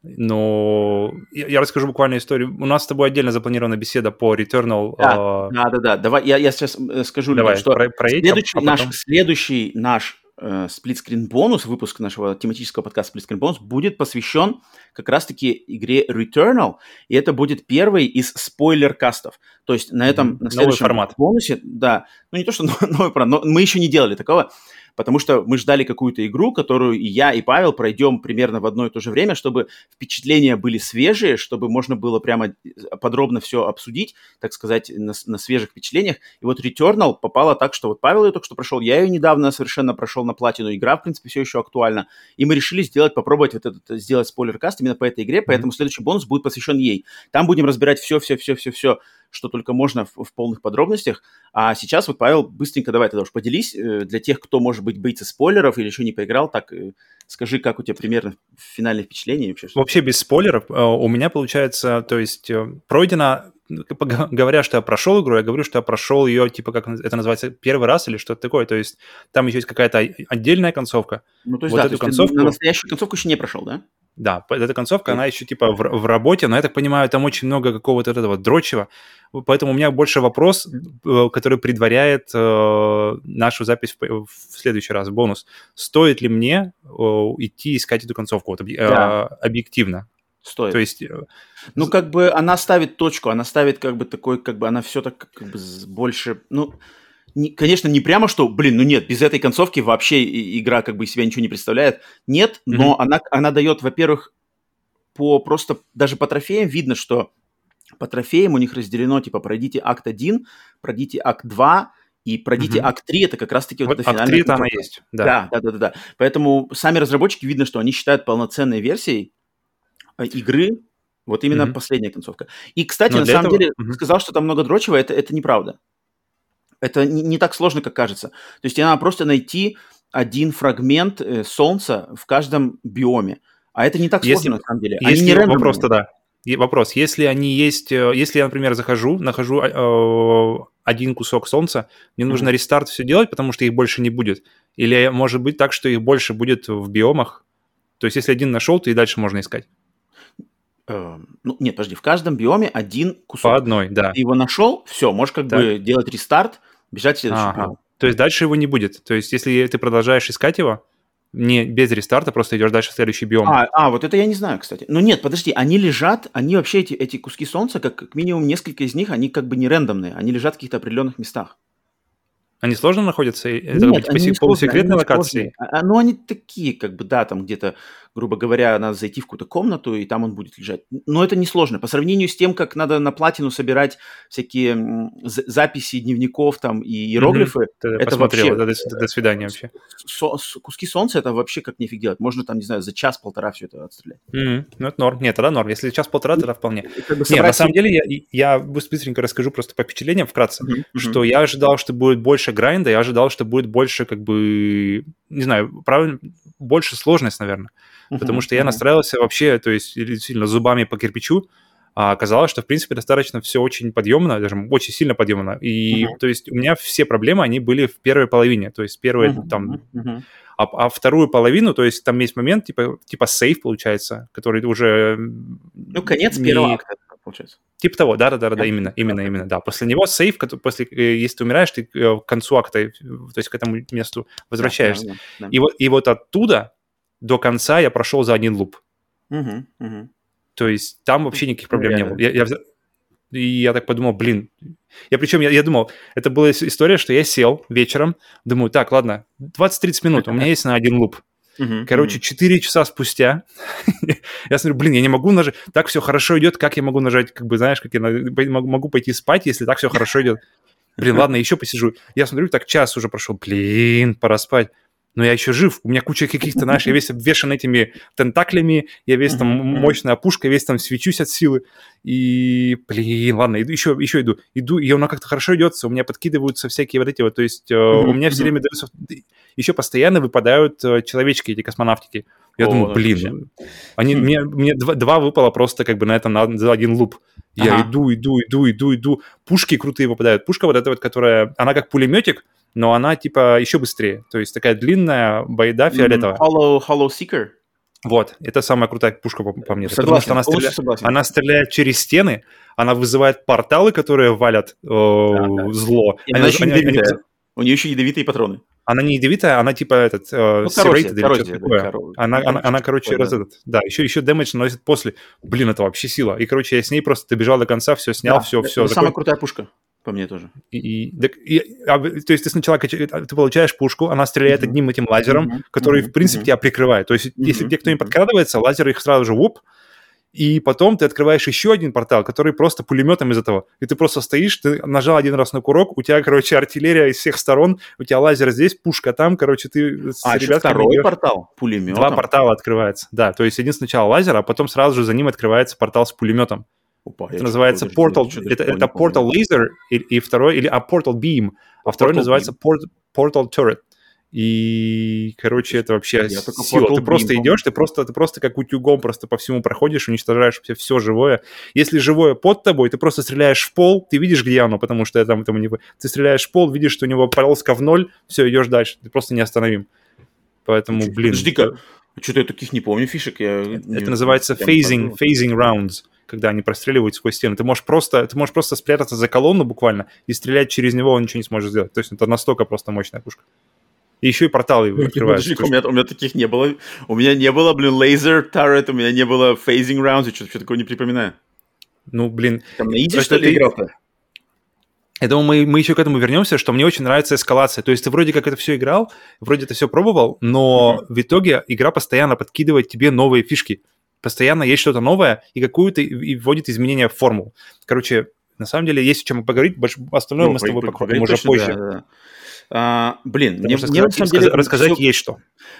Но я, я расскажу буквально историю. У нас с тобой отдельно запланирована беседа по Returnal. Да, э... да, да, да. Давай, я, я сейчас э, скажу Давай, людям, что про, проедем, следующий, а наш, следующий наш сплитскрин бонус, выпуск нашего тематического подкаста сплитскрин бонус будет посвящен как раз-таки игре Returnal, и это будет первый из спойлер-кастов. То есть на этом, mm-hmm. на следующем новый формат. бонусе, да, ну не то, что новый формат, но мы еще не делали такого, потому что мы ждали какую-то игру, которую и я, и Павел пройдем примерно в одно и то же время, чтобы впечатления были свежие, чтобы можно было прямо э, подробно все обсудить, так сказать, на, на свежих впечатлениях. И вот Returnal попала так, что вот Павел ее только что прошел, я ее недавно совершенно прошел на платину, игра, в принципе, все еще актуальна. И мы решили сделать, попробовать вот этот, сделать спойлер-каст именно по этой игре, поэтому mm-hmm. следующий бонус будет посвящен ей. Там будем разбирать все-все-все-все-все, что только можно в, в полных подробностях. А сейчас вот, Павел, быстренько давай тогда уж поделись э, для тех, кто, может быть, боится спойлеров или еще не поиграл, так э, скажи, как у тебя примерно финальное впечатление вообще? Вообще без спойлеров. Э, у меня получается, то есть пройдено говоря, что я прошел игру, я говорю, что я прошел ее, типа, как это называется, первый раз или что-то такое. То есть там еще есть какая-то отдельная концовка. Ну, то есть, вот да, эту то есть концовку... на настоящую концовку еще не прошел, да? Да, эта концовка, она еще типа в, в работе, но я так понимаю, там очень много какого-то этого дрочева, поэтому у меня больше вопрос, э, который предваряет э, нашу запись в, в следующий раз, бонус. Стоит ли мне э, идти искать эту концовку вот, э, да. объективно? Стоит. То есть... Э, ну, как бы она ставит точку, она ставит как бы такой, как бы она все так как бы больше, ну, не, конечно, не прямо что, блин, ну нет, без этой концовки вообще игра как бы из себя ничего не представляет. Нет, mm-hmm. но она, она дает, во-первых, по просто даже по трофеям видно, что по трофеям у них разделено, типа, пройдите акт 1, пройдите акт 2, и пройдите mm-hmm. акт 3, это как раз-таки вот, вот это финальная Акт 3 она есть, да. Да, да, да, да, да. Поэтому сами разработчики видно, что они считают полноценной версией э, игры вот именно mm-hmm. последняя концовка. И, кстати, Но на самом этого... деле, mm-hmm. сказал, что там много дрочева, это, это неправда. Это не, не так сложно, как кажется. То есть тебе надо просто найти один фрагмент э, Солнца в каждом биоме. А это не так сложно, если, на самом деле. Они если, не вопрос тогда. Вопрос. Если они есть... Э, если я, например, захожу, нахожу э, один кусок Солнца, мне mm-hmm. нужно рестарт все делать, потому что их больше не будет. Или может быть так, что их больше будет в биомах? То есть если один нашел, то и дальше можно искать. Uh, ну, нет, подожди, в каждом биоме один кусок. По одной, да. Ты его нашел, все, можешь как так. бы делать рестарт, бежать в следующий ага. биом. То есть дальше его не будет. То есть если ты продолжаешь искать его, не без рестарта, просто идешь дальше в следующий биом. А, а, вот это я не знаю, кстати. Ну нет, подожди, они лежат, они вообще эти, эти куски солнца, как, как минимум несколько из них, они как бы не рандомные, они лежат в каких-то определенных местах. Они сложно находятся? Это Нет, они не полусекретной локации? А, ну, они такие, как бы, да, там где-то грубо говоря, надо зайти в какую-то комнату, и там он будет лежать. Но это несложно. По сравнению с тем, как надо на платину собирать всякие записи дневников там и иероглифы, mm-hmm. это вообще... до, до свидания вообще. Со, куски солнца это вообще как нифиг делать. Можно там, не знаю, за час-полтора все это отстрелять. Mm-hmm. Ну, это норм. Нет, тогда норм. Если час-полтора, тогда вполне. Как бы Нет, на самом деле, я, я быстренько расскажу просто по впечатлениям вкратце, mm-hmm. что я ожидал, что будет больше грайнда, я ожидал, что будет больше, как бы, не знаю, правильно, больше сложность, наверное. Uh-huh, потому что uh-huh. я настраивался вообще, то есть действительно зубами по кирпичу, а оказалось, что, в принципе, достаточно все очень подъемно, даже очень сильно подъемно. И, uh-huh. то есть, у меня все проблемы, они были в первой половине, то есть, первые uh-huh. там... Uh-huh. А, а вторую половину, то есть, там есть момент, типа, типа сейф, получается, который уже... Ну, конец не... первого акта получается. Типа того, да, да, да, да, именно, именно, именно, да. После него сейф, после, э, если ты умираешь, ты э, к концу акта, то есть к этому месту возвращаешься. Да, да, да. И, вот, и вот оттуда до конца я прошел за один луп. Угу, угу. То есть там вообще никаких проблем не было. Я, я, И я так подумал, блин, я причем, я, я думал, это была история, что я сел вечером, думаю, так, ладно, 20-30 минут, у меня есть на один луп. Uh-huh, Короче, uh-huh. 4 часа спустя я смотрю, блин, я не могу нажать, так все хорошо идет, как я могу нажать, как бы, знаешь, как я могу пойти спать, если так все хорошо идет. Блин, ладно, еще посижу. Я смотрю, так час уже прошел, блин, пора спать но я еще жив, у меня куча каких-то, знаешь, я весь обвешан этими тентаклями, я весь там мощная пушка, весь там свечусь от силы, и, блин, ладно, иду, еще, еще иду, иду, и она как-то хорошо идется, у меня подкидываются всякие вот эти вот, то есть uh, у меня все время дается, еще постоянно выпадают uh, человечки, эти космонавтики. Я О, думаю, блин, они, хм. мне, мне два, два выпало просто как бы на этом, на, за один луп. Я ага. иду, иду, иду, иду, иду, пушки крутые попадают. Пушка вот эта вот, которая, она как пулеметик, но она типа еще быстрее. То есть такая длинная байда фиолетовая. Hollow, Hollow Seeker? Вот, это самая крутая пушка по, по мне. Согласен, потому что она, стреля... она стреляет через стены, она вызывает порталы, которые валят э, да, да. зло. И они, она еще они, они... У нее еще ядовитые патроны. Она не ядовитая, она типа этот э, ну, коррозия, коррозия. Да, коррозия, она, коррозия, она, она, короче, раз этот, да, еще, еще дэмэдж наносит после. Блин, это вообще сила. И, короче, я с ней просто добежал до конца, все снял, да, все, все. Это такой... самая крутая пушка. По мне тоже. И, и, и, а, то есть ты сначала ты получаешь пушку, она стреляет mm-hmm. одним этим лазером, mm-hmm. который, mm-hmm. в принципе, mm-hmm. тебя прикрывает. То есть mm-hmm. если где кто-нибудь подкрадывается, лазер их сразу же вуп, и потом ты открываешь еще один портал, который просто пулеметом из этого. И ты просто стоишь, ты нажал один раз на курок, у тебя, короче, артиллерия из всех сторон, у тебя лазер здесь, пушка там, короче, ты с а, ребятками второй идешь. портал? Пулеметом? Два портала открывается, да. То есть один сначала лазер, а потом сразу же за ним открывается портал с пулеметом. Опа, это называется Portal, это, это Portal Laser и, и второй, или а Portal Beam, а второй называется Port, Portal Turret. И, короче, это вообще я сила. Ты просто идешь, ты просто, ты просто как утюгом просто по всему проходишь, уничтожаешь все, все живое. Если живое под тобой, ты просто стреляешь в пол, ты видишь, где оно, потому что там, там не... Ты стреляешь в пол, видишь, что у него полоска в ноль, все, идешь дальше. Ты просто неостановим. Поэтому, блин... Подожди-ка, что-то я таких не помню фишек. Я это не... называется phasing, phasing rounds когда они простреливают сквозь стены. Ты можешь просто, ты можешь просто спрятаться за колонну буквально и стрелять через него, он ничего не сможет сделать. То есть это настолько просто мощная пушка. И еще и порталы открываются. у, меня, у меня таких не было. У меня не было, блин, лазер turret, у меня не было phasing rounds, я что-то такого не припоминаю. Ну, блин. Там на иди, что ли, играл-то? Я думаю, мы, мы еще к этому вернемся, что мне очень нравится эскалация. То есть ты вроде как это все играл, вроде это все пробовал, но mm-hmm. в итоге игра постоянно подкидывает тебе новые фишки постоянно есть что-то новое и какую-то и вводит изменения в формулу. Короче, на самом деле есть о чем поговорить, остальное ну, мы с тобой покроем уже позже. Да, да. А, блин, Потому мне, мне на самом деле рассказать все, есть что.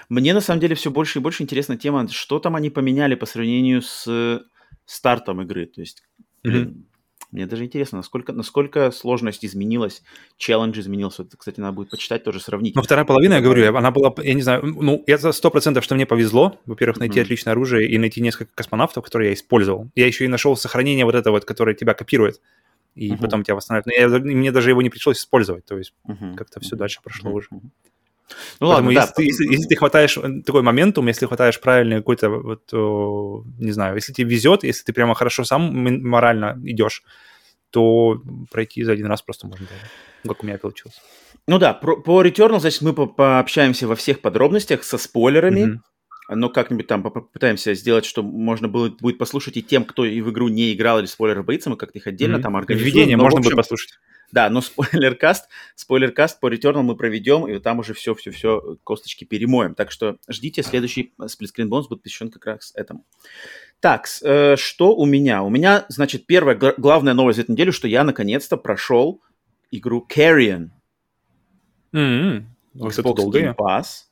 Мне на самом деле все больше и больше интересна тема, что там они поменяли по сравнению с стартом игры. То есть, блин, mm-hmm. Мне даже интересно, насколько, насколько сложность изменилась, челлендж изменился. Это, кстати, надо будет почитать, тоже сравнить. Ну, вторая половина, я говорю, она была, я не знаю, ну, я за сто процентов, что мне повезло, во-первых, найти mm-hmm. отличное оружие и найти несколько космонавтов, которые я использовал. Я еще и нашел сохранение вот это вот, которое тебя копирует, и uh-huh. потом тебя восстанавливает. Но я, мне даже его не пришлось использовать, то есть uh-huh. как-то все дальше прошло uh-huh. уже. Ну Поэтому ладно, если, да. ты, если, если ты хватаешь э, такой моментум, если хватаешь правильный какой-то, вот, о, не знаю, если тебе везет, если ты прямо хорошо сам морально идешь, то пройти за один раз просто можно как у меня получилось. Ну да, про, по Returnal, значит, мы по пообщаемся во всех подробностях со спойлерами, mm-hmm. но как-нибудь там попытаемся сделать, что можно было, будет послушать и тем, кто и в игру не играл или спойлеры боится, мы как-то их отдельно mm-hmm. там организуем. Введение можно общем, будет послушать. Да, но спойлеркаст, спойлеркаст по Returnal мы проведем, и там уже все-все-все косточки перемоем. Так что ждите, следующий сплитскрин бонус будет посвящен как раз этому. Так, э, что у меня? У меня, значит, первая главная новость этой недели, что я наконец-то прошел игру Carrion. Mm-hmm. Xbox Game Pass.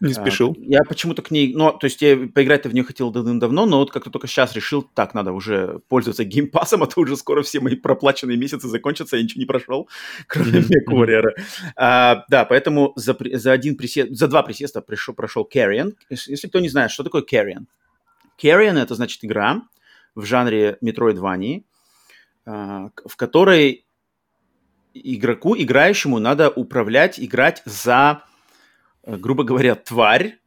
Не спешил. А, я почему-то к ней, ну, то есть я поиграть-то в нее хотел давно, но вот как-то только сейчас решил, так, надо уже пользоваться геймпасом, а то уже скоро все мои проплаченные месяцы закончатся, я ничего не прошел, кроме MechWarrior. а, да, поэтому за, за один присест, за два присеста пришел, прошел Carrion. Если кто не знает, что такое Carrion? Carrion — это, значит, игра в жанре Metroidvania, а, в которой игроку, играющему, надо управлять, играть за грубо говоря, тварь,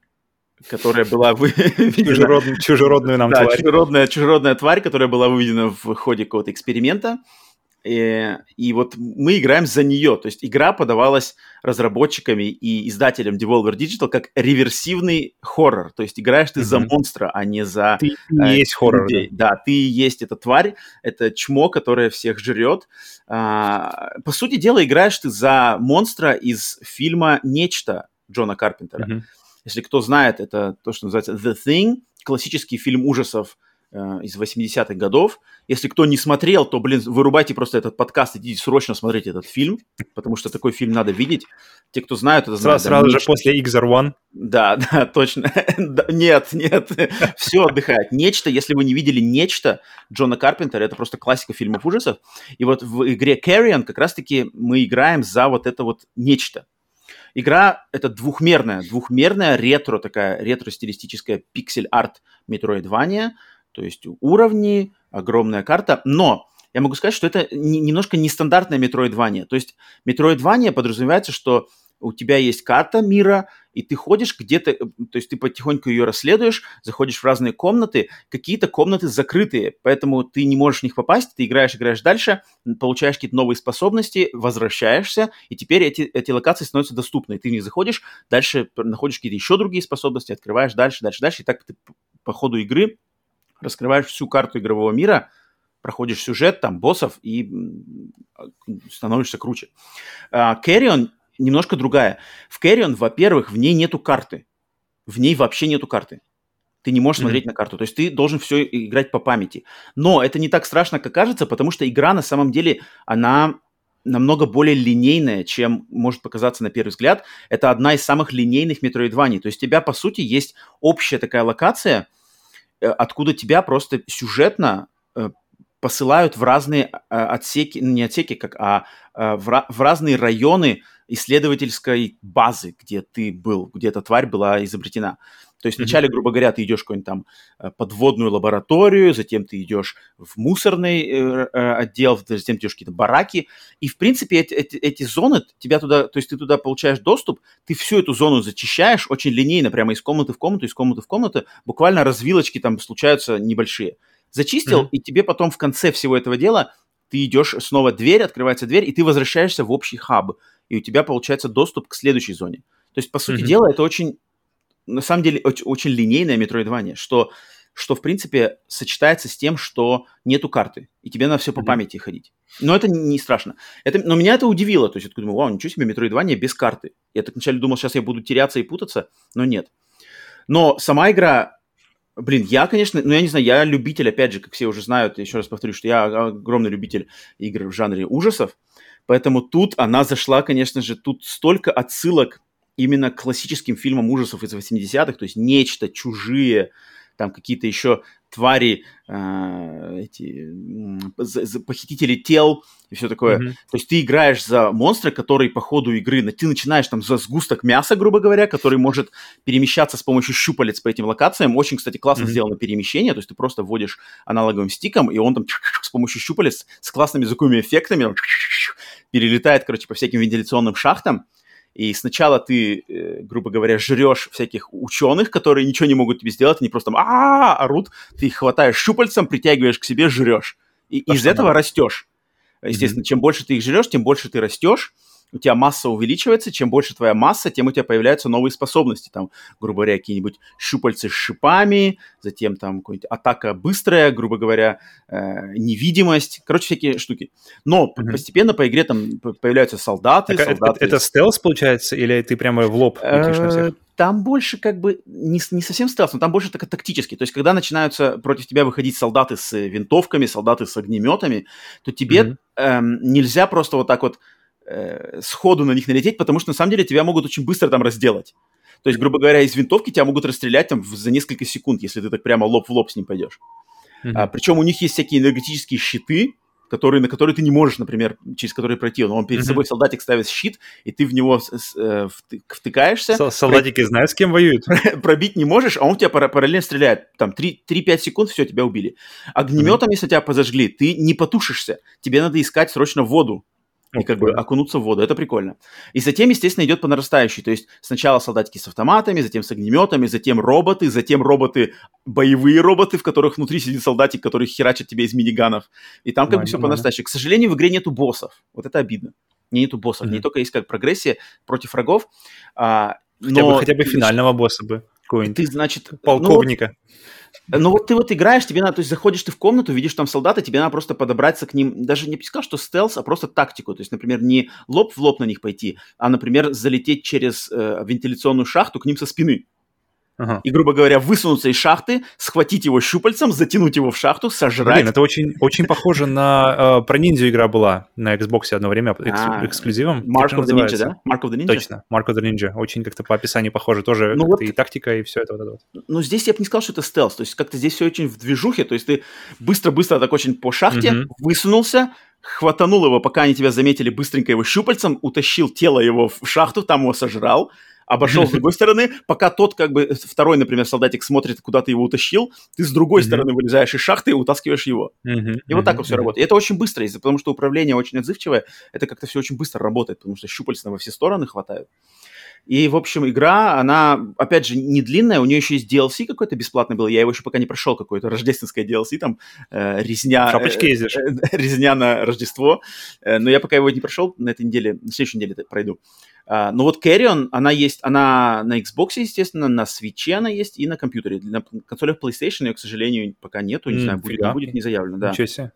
которая была выведена... Чужеродную, чужеродную нам да, тварь. Чужеродная, чужеродная тварь, которая была выведена в ходе какого-то эксперимента. И, и вот мы играем за нее. То есть игра подавалась разработчиками и издателям Devolver Digital как реверсивный хоррор. То есть играешь ты mm-hmm. за монстра, а не за... Ты э, есть хоррор. Людей. Да. да, ты есть эта тварь, это чмо, которое всех жрет. А, по сути дела, играешь ты за монстра из фильма «Нечто» Джона Карпентера. Mm-hmm. Если кто знает, это то, что называется The Thing, классический фильм ужасов Э, из 80-х годов. Если кто не смотрел, то, блин, вырубайте просто этот подкаст, идите срочно смотреть этот фильм, потому что такой фильм надо видеть. Те, кто знают, это знают. Сразу, да, сразу же после XR1. Да, да, точно. нет, нет, все отдыхает. Нечто, если вы не видели Нечто Джона Карпентера, это просто классика фильмов ужасов. И вот в игре Carrion как раз-таки мы играем за вот это вот Нечто. Игра это двухмерная, двухмерная ретро такая, ретро-стилистическая пиксель-арт Metroidvania, то есть уровни, огромная карта, но я могу сказать, что это немножко нестандартное метроидвание. То есть метроидвание подразумевается, что у тебя есть карта мира, и ты ходишь где-то, то есть ты потихоньку ее расследуешь, заходишь в разные комнаты, какие-то комнаты закрытые, поэтому ты не можешь в них попасть, ты играешь, играешь дальше, получаешь какие-то новые способности, возвращаешься, и теперь эти, эти локации становятся доступны, ты в них заходишь, дальше находишь какие-то еще другие способности, открываешь дальше, дальше, дальше, и так ты по ходу игры раскрываешь всю карту игрового мира, проходишь сюжет, там, боссов и становишься круче. Кэрион немножко другая. В Кэрион, во-первых, в ней нету карты. В ней вообще нету карты. Ты не можешь mm-hmm. смотреть на карту. То есть ты должен все играть по памяти. Но это не так страшно, как кажется, потому что игра на самом деле, она намного более линейная, чем может показаться на первый взгляд. Это одна из самых линейных метроидваний. То есть у тебя, по сути, есть общая такая локация – Э, откуда тебя просто сюжетно э, посылают в разные э, отсеки, ну не отсеки, как, а в, в разные районы исследовательской базы, где ты был, где эта тварь была изобретена. То есть вначале, mm-hmm. грубо говоря, ты идешь в какую-нибудь там подводную лабораторию, затем ты идешь в мусорный э, отдел, затем ты идешь в какие-то бараки. И, в принципе, эти, эти, эти зоны, тебя туда, то есть ты туда получаешь доступ, ты всю эту зону зачищаешь очень линейно, прямо из комнаты в комнату, из комнаты в комнату. Буквально развилочки там случаются небольшие. Зачистил, mm-hmm. и тебе потом в конце всего этого дела ты идешь снова дверь, открывается дверь, и ты возвращаешься в общий хаб, и у тебя получается доступ к следующей зоне. То есть, по сути mm-hmm. дела, это очень, на самом деле, очень, очень линейное метроидвание, что, что, в принципе, сочетается с тем, что нету карты, и тебе надо все по mm-hmm. памяти ходить. Но это не страшно. Это, но меня это удивило. То есть я думаю, вау, ничего себе, метроидвание без карты. Я так вначале думал, сейчас я буду теряться и путаться, но нет. Но сама игра Блин, я, конечно, ну я не знаю, я любитель, опять же, как все уже знают, еще раз повторю, что я огромный любитель игр в жанре ужасов, поэтому тут она зашла, конечно же, тут столько отсылок именно к классическим фильмам ужасов из 80-х, то есть нечто, чужие, там какие-то еще твари, э, эти похитители тел и все такое. Mm-hmm. То есть ты играешь за монстра, который по ходу игры, ты начинаешь там за сгусток мяса, грубо говоря, который может перемещаться с помощью щупалец по этим локациям. Очень, кстати, классно mm-hmm. сделано перемещение, то есть ты просто вводишь аналоговым стиком, и он там с помощью щупалец с классными звуковыми эффектами перелетает, короче, по всяким вентиляционным шахтам. И сначала ты, э, грубо говоря, жрешь всяких ученых, которые ничего не могут тебе сделать, они просто а орут, ты их хватаешь щупальцем, притягиваешь к себе, жрешь. И из этого растешь. Естественно, чем больше ты их жрешь, тем больше ты растешь у тебя масса увеличивается, чем больше твоя масса, тем у тебя появляются новые способности, там, грубо говоря, какие-нибудь щупальцы с шипами, затем там какая-нибудь атака быстрая, грубо говоря, э, невидимость, короче, всякие штуки. Но mm-hmm. постепенно по игре там появляются солдаты, так, солдаты. Это, это стелс, получается, или ты прямо в лоб летишь на всех? Э, там больше как бы не, не совсем стелс, но там больше так тактически. То есть, когда начинаются против тебя выходить солдаты с винтовками, солдаты с огнеметами, то тебе mm-hmm. эм, нельзя просто вот так вот э, сходу на них налететь, потому что на самом деле тебя могут очень быстро там разделать. То есть, грубо говоря, из винтовки тебя могут расстрелять там за несколько секунд, если ты так прямо лоб в лоб с ним пойдешь. Mm-hmm. А, причем у них есть всякие энергетические щиты, которые, на которые ты не можешь, например, через которые пройти. Но он перед mm-hmm. собой солдатик ставит щит, и ты в него э, втыкаешься. С- солдатики про... знают, с кем воюют. Пробить не можешь, а он тебя параллельно стреляет. Там 3-5 секунд, все, тебя убили. Огнеметом, mm-hmm. если тебя позажгли, ты не потушишься. Тебе надо искать срочно воду и как бы окунуться в воду. Это прикольно. И затем, естественно, идет по нарастающей. То есть сначала солдатики с автоматами, затем с огнеметами, затем роботы, затем роботы, боевые роботы, в которых внутри сидит солдатик, который херачит тебе из миниганов. И там как бы все по нарастающей. К сожалению, в игре нету боссов. Вот это обидно. Не нету боссов. Mm-hmm. Не только есть как прогрессия против врагов. А, хотя но... бы, хотя бы финального босса бы. Ты, значит... Полковника. Ну, ну вот ты вот играешь, тебе надо, то есть заходишь ты в комнату, видишь там солдата, тебе надо просто подобраться к ним, даже не сказал, что стелс, а просто тактику, то есть, например, не лоб в лоб на них пойти, а, например, залететь через э, вентиляционную шахту к ним со спины. Ага. И, грубо говоря, высунуться из шахты, схватить его щупальцем, затянуть его в шахту, сожрать. Блин, это очень, очень похоже на... Э, про ниндзю игра была на Xbox одно время, экс, а, эксклюзивом. Mark of the Ninja, да? Mark of the Ninja? Точно, Mark of the Ninja. Очень как-то по описанию похоже. Тоже ну вот, и тактика, и все это вот это вот. Ну, здесь я бы не сказал, что это стелс. То есть как-то здесь все очень в движухе. То есть ты быстро-быстро так очень по шахте mm-hmm. высунулся, хватанул его, пока они тебя заметили, быстренько его щупальцем, утащил тело его в шахту, там его сожрал, обошел с другой стороны, пока тот, как бы, второй, например, солдатик смотрит, куда ты его утащил, ты с другой стороны вылезаешь из шахты и утаскиваешь его. И вот так вот все работает. И это очень быстро, потому что управление очень отзывчивое, это как-то все очень быстро работает, потому что щупальца во все стороны хватают. И, в общем, игра, она, опять же, не длинная, у нее еще есть DLC какой-то бесплатный был, я его еще пока не прошел, какое-то рождественское DLC, там, э, резня... Шапочки э, ездишь. Э, резня на Рождество, э, но я пока его не прошел, на этой неделе, на следующей неделе пройду. Uh, но вот Carrion, она есть, она на Xbox, естественно, на Switch она есть и на компьютере. На консолях PlayStation ее, к сожалению, пока нету, не mm, знаю, будет, не будет, не заявлено, да. Ничего себе.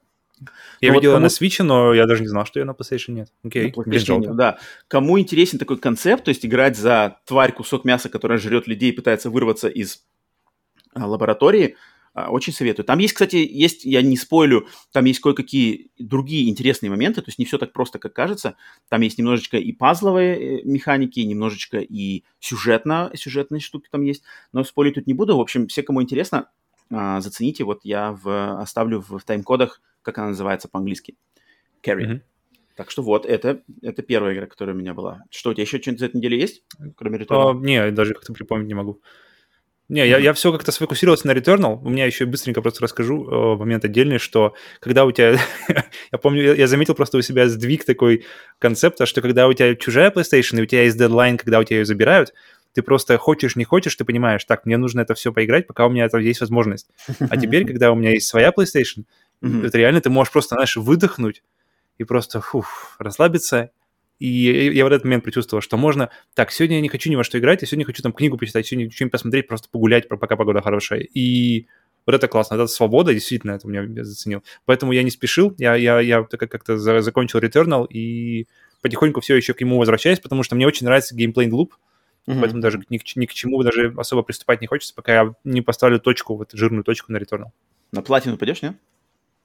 Я ну, видел вот кому... на Switch, но я даже не знал, что ее на PlayStation нет. Окей, okay. PlayStation, да. Кому интересен такой концепт, то есть играть за тварь, кусок мяса, которая жрет людей и пытается вырваться из а, лаборатории, а, очень советую. Там есть, кстати, есть, я не спойлю, там есть кое-какие другие интересные моменты, то есть не все так просто, как кажется. Там есть немножечко и пазловые э, механики, немножечко и сюжетно, сюжетные штуки там есть, но спойлить тут не буду. В общем, все, кому интересно, а, зацените, вот я в, оставлю в, в тайм-кодах, как она называется по-английски. Carry. Mm-hmm. Так что вот, это, это первая игра, которая у меня была. Что, у тебя еще что-нибудь за эту неделю есть, кроме Return? Uh, не, даже как-то припомнить не могу. Не, я, я все как-то сфокусировался на Returnal. У меня еще быстренько просто расскажу э, момент отдельный, что когда у тебя... я помню, я, заметил просто у себя сдвиг такой концепта, что когда у тебя чужая PlayStation, и у тебя есть дедлайн, когда у тебя ее забирают, ты просто хочешь, не хочешь, ты понимаешь, так, мне нужно это все поиграть, пока у меня это есть возможность. А теперь, когда у меня есть своя PlayStation, это реально ты можешь просто, знаешь, выдохнуть и просто фух, расслабиться и я в этот момент почувствовал, что можно... Так, сегодня я не хочу ни во что играть, я сегодня хочу там книгу почитать, сегодня что-нибудь посмотреть, просто погулять, пока погода хорошая. И вот это классно, это свобода, действительно, это меня заценил. Поэтому я не спешил, я, я, я как-то закончил Returnal и потихоньку все еще к нему возвращаюсь, потому что мне очень нравится геймплей луп, mm-hmm. поэтому даже ни, ни к чему даже особо приступать не хочется, пока я не поставлю точку, вот жирную точку на Returnal. На платину пойдешь, не?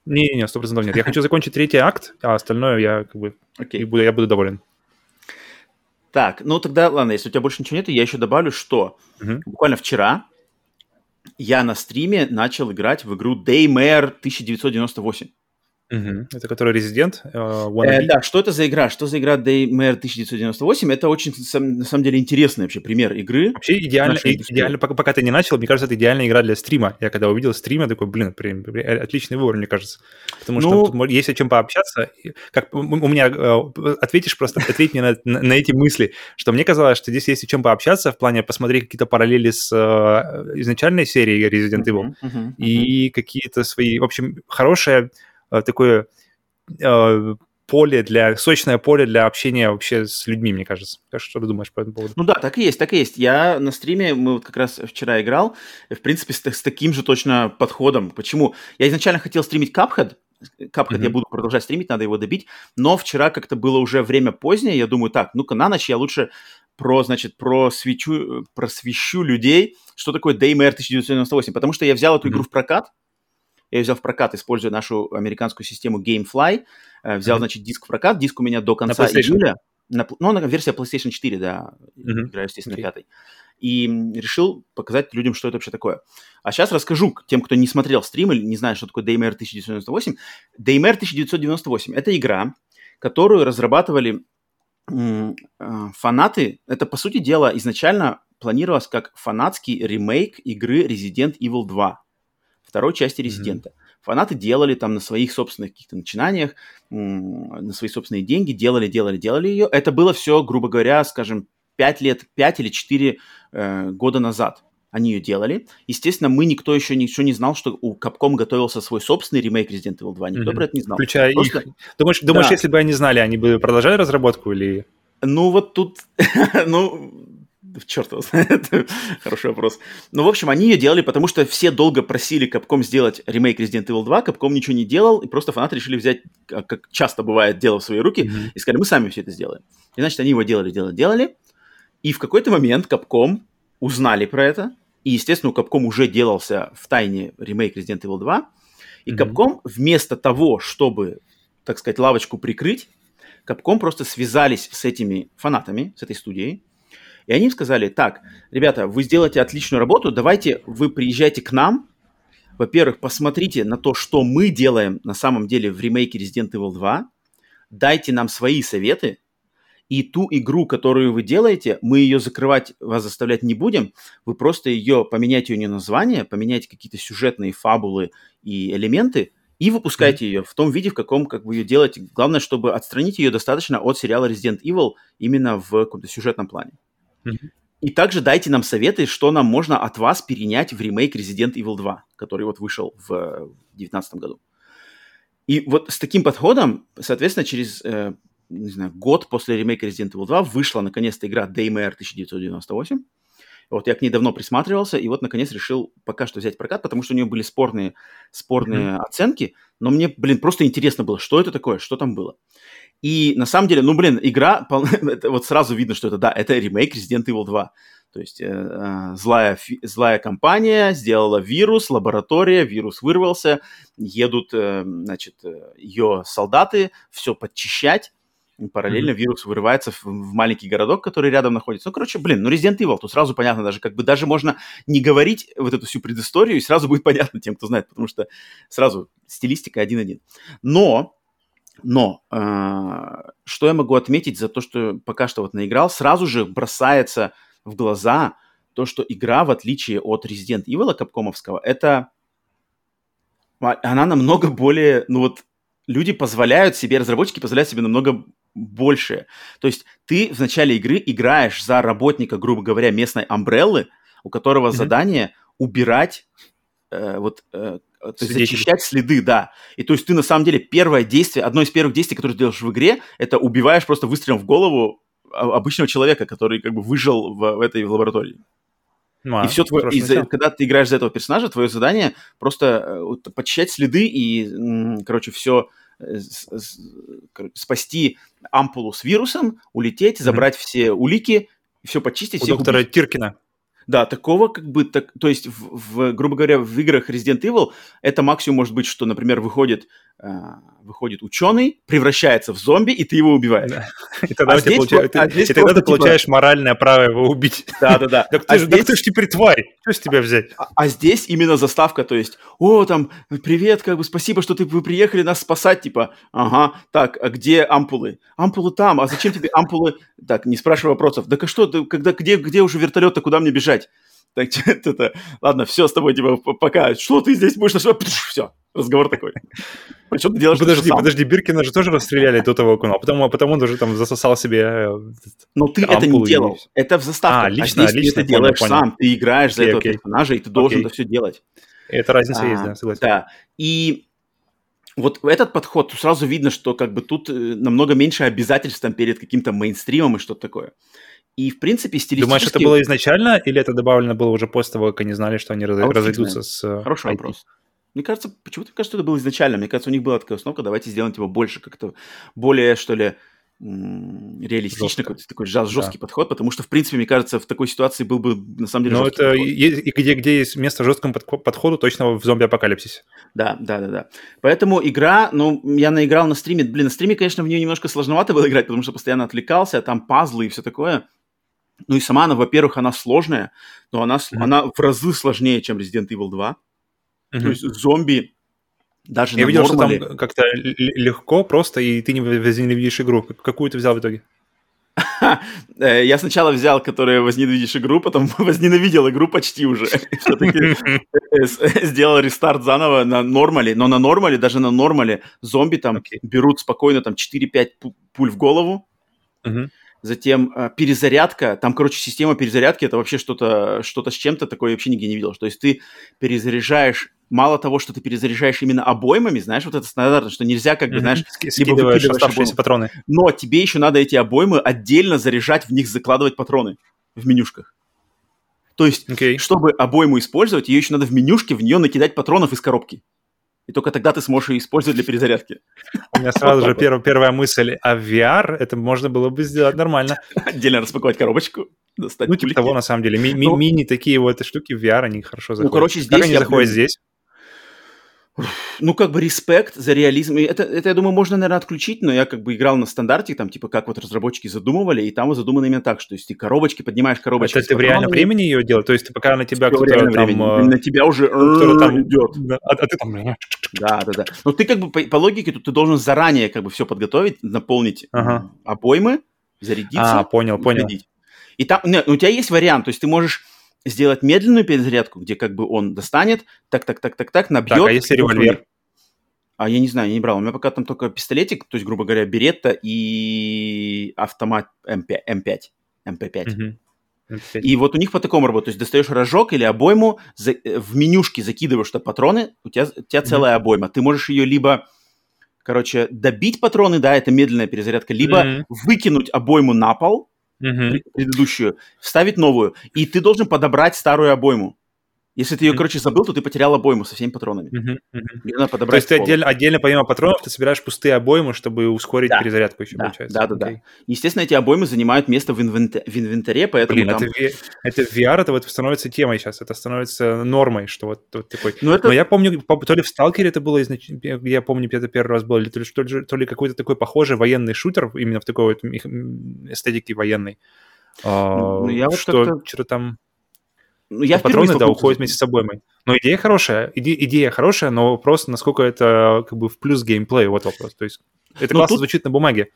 Не-не-не, сто процентов нет. Я хочу закончить третий акт, а остальное я как бы okay. буду, я буду доволен. Так, ну тогда, ладно, если у тебя больше ничего нет, я еще добавлю, что угу. буквально вчера я на стриме начал играть в игру Daymare 1998. Угу. Это который резидент? Uh, э, да, что это за игра? Что за игра Daymare 1998? Это очень, на самом деле, интересный вообще пример игры. Вообще идеально, идеально пока, пока ты не начал, мне кажется, это идеальная игра для стрима. Я когда увидел стрим, я такой, блин, блин отличный выбор, мне кажется. Потому ну, что тут есть о чем пообщаться. Как у меня, э, ответишь просто, ответь мне на, на, на эти мысли, что мне казалось, что здесь есть о чем пообщаться в плане посмотреть какие-то параллели с uh, изначальной серией Resident Evil uh-huh, uh-huh, и какие-то свои, в общем, хорошая Э, такое э, поле для, сочное поле для общения вообще с людьми, мне кажется. Что ты думаешь по этому поводу? Ну да, так и есть, так и есть. Я на стриме, мы вот как раз вчера играл, в принципе, с, с таким же точно подходом. Почему? Я изначально хотел стримить Cuphead, Cuphead mm-hmm. я буду продолжать стримить, надо его добить, но вчера как-то было уже время позднее, я думаю, так, ну-ка на ночь я лучше про, значит, про свечу, просвещу людей, что такое Daymare 1998, потому что я взял эту mm-hmm. игру в прокат, я взял в прокат, используя нашу американскую систему GameFly. Э, взял, mm-hmm. значит, диск в прокат. Диск у меня до конца июля. На, ну, на версия PlayStation 4, да. Mm-hmm. Играю, естественно, okay. пятой. И решил показать людям, что это вообще такое. А сейчас расскажу тем, кто не смотрел стрим или не знает, что такое Daymare 1998. Daymare 1998 – это игра, которую разрабатывали э, фанаты. Это, по сути дела, изначально планировалось как фанатский ремейк игры Resident Evil 2 второй части Резидента. Mm-hmm. Фанаты делали там на своих собственных каких-то начинаниях, на свои собственные деньги, делали, делали, делали ее. Это было все, грубо говоря, скажем, 5 лет, 5 или 4 э, года назад они ее делали. Естественно, мы никто еще ничего не знал, что у Capcom готовился свой собственный ремейк Resident Evil 2. Никто mm-hmm. про это не знал. Включая Просто... их. Думаешь, думаешь да. если бы они знали, они бы продолжали разработку или... Ну, вот тут, ну, черт его знает, хороший вопрос. Ну, в общем, они ее делали, потому что все долго просили Capcom сделать ремейк Resident Evil 2, Capcom ничего не делал, и просто фанаты решили взять, как часто бывает, дело в свои руки, mm-hmm. и сказали, мы сами все это сделаем. И, значит, они его делали, делали, делали, и в какой-то момент Capcom узнали про это, и, естественно, у Capcom уже делался в тайне ремейк Resident Evil 2, и mm-hmm. Capcom вместо того, чтобы, так сказать, лавочку прикрыть, Capcom просто связались с этими фанатами, с этой студией, и они им сказали, так, ребята, вы сделаете отличную работу, давайте вы приезжайте к нам, во-первых, посмотрите на то, что мы делаем на самом деле в ремейке Resident Evil 2, дайте нам свои советы, и ту игру, которую вы делаете, мы ее закрывать, вас заставлять не будем. Вы просто ее, поменяйте ее название, поменяйте какие-то сюжетные фабулы и элементы, и выпускайте ее в том виде, в каком как вы ее делаете. Главное, чтобы отстранить ее достаточно от сериала Resident Evil именно в каком-то сюжетном плане. Mm-hmm. И также дайте нам советы, что нам можно от вас перенять в ремейк Resident Evil 2, который вот вышел в 2019 году. И вот с таким подходом, соответственно, через э, не знаю, год после ремейка Resident Evil 2 вышла наконец-то игра Daymare 1998. Вот я к ней давно присматривался, и вот наконец решил пока что взять прокат, потому что у нее были спорные, спорные mm-hmm. оценки, но мне, блин, просто интересно было, что это такое, что там было. И на самом деле, ну, блин, игра, вот сразу видно, что это, да, это ремейк Resident Evil 2. То есть э, э, злая, злая компания сделала вирус, лаборатория, вирус вырвался, едут, э, значит, ее солдаты все подчищать, Параллельно mm-hmm. вирус вырывается в, в маленький городок, который рядом находится. Ну, короче, блин, ну Resident Evil, тут сразу понятно даже, как бы даже можно не говорить вот эту всю предысторию, и сразу будет понятно тем, кто знает, потому что сразу стилистика один-один. Но, но, э, что я могу отметить за то, что пока что вот наиграл, сразу же бросается в глаза то, что игра, в отличие от Resident Evil капкомовского, это она намного более, ну вот, люди позволяют себе, разработчики позволяют себе намного большее. То есть ты в начале игры играешь за работника, грубо говоря, местной амбреллы, у которого mm-hmm. задание убирать э, вот э, то есть зачищать следы, да. И то есть ты на самом деле первое действие, одно из первых действий, которое ты делаешь в игре, это убиваешь просто выстрелом в голову обычного человека, который как бы выжил в, в этой лаборатории. Ну, и все твое, и за, когда ты играешь за этого персонажа, твое задание просто э, почищать следы и, короче, все Э, спасти ампулу с вирусом, улететь, забрать mm-hmm. все улики, все почистить. У доктора убить. Тиркина. Да, такого как бы, так, то есть, в, в, грубо говоря, в играх Resident Evil это максимум может быть, что, например, выходит выходит ученый, превращается в зомби, и ты его убиваешь. Да. И тогда, а здесь, получаешь, а ты, и тогда ты получаешь типа... моральное право его убить. Да-да-да. Так ты, а же, здесь... ты же теперь тварь, что с тебя взять? А, а здесь именно заставка, то есть, о, там, привет, как бы, спасибо, что ты, вы приехали нас спасать, типа, ага, так, а где ампулы? Ампулы там, а зачем тебе ампулы? Так, не спрашивай вопросов. Так а что, когда, где, где уже вертолет-то, куда мне бежать? Так, это, ладно, все с тобой, типа, пока. Что ты здесь будешь? Все, разговор такой. Причем ты делаешь Подожди, подожди, Биркина же тоже расстреляли до того окна, а потом, а потом он уже там засосал себе э, Но ты это не делал, и... это в заставке. А, лично, а здесь лично, ты это делаешь понял. сам, ты играешь за okay, этого okay. персонажа, и ты должен это все делать. Это разница а, есть, да, согласен. Да, и вот этот подход, сразу видно, что как бы тут э, намного меньше обязательств там перед каким-то мейнстримом и что-то такое. И, в принципе, стилистически... Думаешь, это было изначально, или это добавлено было уже после того, как они знали, что они а разойдутся с э, Хороший IT? вопрос. Мне кажется, почему-то кажется, это было изначально. Мне кажется, у них была такая установка, давайте сделаем его больше, как-то более, что ли, реалистичный какой-то такой жесткий да. подход, потому что, в принципе, мне кажется, в такой ситуации был бы, на самом деле, Но это и где, где есть место жесткому подходу, точно в зомби-апокалипсисе. Да, да, да, да. Поэтому игра, ну, я наиграл на стриме, блин, на стриме, конечно, в нее немножко сложновато было играть, потому что постоянно отвлекался, там пазлы и все такое. Ну и сама она, во-первых, она сложная, но она, mm-hmm. она в разы сложнее, чем Resident Evil 2. Mm-hmm. То есть зомби даже Я видел, нормале... что там как-то легко, просто, и ты не возненавидишь игру. Какую ты взял в итоге? Э, я сначала взял, который возненавидишь игру, потом возненавидел игру почти уже. Все-таки э, сделал рестарт заново на нормале, но на нормале, даже на нормале, зомби там берут спокойно там 4-5 пуль в голову. Затем э, перезарядка, там, короче, система перезарядки, это вообще что-то что с чем-то такое вообще нигде не видел. То есть ты перезаряжаешь мало того, что ты перезаряжаешь именно обоймами, знаешь, вот это стандартно, что нельзя, как бы, mm-hmm. знаешь, скидываешь оставшиеся патроны. Но тебе еще надо эти обоймы отдельно заряжать, в них закладывать патроны в менюшках. То есть, okay. чтобы обойму использовать, ее еще надо в менюшке в нее накидать патронов из коробки. И только тогда ты сможешь ее использовать для перезарядки. У меня сразу же первая, первая мысль, а VR это можно было бы сделать нормально. Отдельно распаковать коробочку, достать Ну, типа того, на самом деле. Ми- ну, мини такие вот штуки в VR, они хорошо заходят. Ну, короче, здесь... Как они заходят здесь? Ну, как бы респект за реализм. И это, это, я думаю, можно, наверное, отключить, но я как бы играл на стандарте, там, типа, как вот разработчики задумывали, и там задумано именно так, что если ты коробочки, поднимаешь коробочки... Это ты в реальном времени ее делал? То есть ты пока на тебя кто-то там... Времени. Э, на тебя уже там идет. А, а ты там... Да, да, да. Но ты как бы по, по логике тут ты должен заранее как бы все подготовить, наполнить ага. обоймы, зарядиться. А, понял, понял. И там, нет, у тебя есть вариант, то есть ты можешь сделать медленную перезарядку, где как бы он достанет, так, так, так, так, так, набьет. Так, а если револьвер? А я не знаю, я не брал. У меня пока там только пистолетик, то есть, грубо говоря, беретта и автомат М5, М5, МП5. И вот у них по такому работать. То есть достаешь рожок или обойму, за, э, в менюшке закидываешь туда патроны, у тебя, у тебя целая mm-hmm. обойма. Ты можешь ее либо, короче, добить патроны, да, это медленная перезарядка, либо mm-hmm. выкинуть обойму на пол, mm-hmm. предыдущую, вставить новую. И ты должен подобрать старую обойму. Если ты ее, короче, забыл, то ты потерял обойму со всеми патронами. Надо подобрать. То есть ты отдельно, отдельно помимо патронов ты собираешь пустые обоймы, чтобы ускорить да. перезарядку еще, да. получается. Да, да, okay. да. Естественно, эти обоймы занимают место в, инвент... в инвентаре, поэтому Блин, там... это, это VR, это вот становится темой сейчас, это становится нормой, что вот, вот такой... Но, это... Но я помню, то ли в Сталкере это было, изнач... я помню, это первый раз было, то ли, то ли, то ли какой-то такой похожий военный шутер, именно в такой вот эстетике военной. Ну, я вот что, что там ну, я патроны, да, уходят вместе с обоймой. Но идея хорошая, иде, идея хорошая, но вопрос, насколько это как бы в плюс геймплей, вот вопрос. То есть это но классно тут, звучит на бумаге.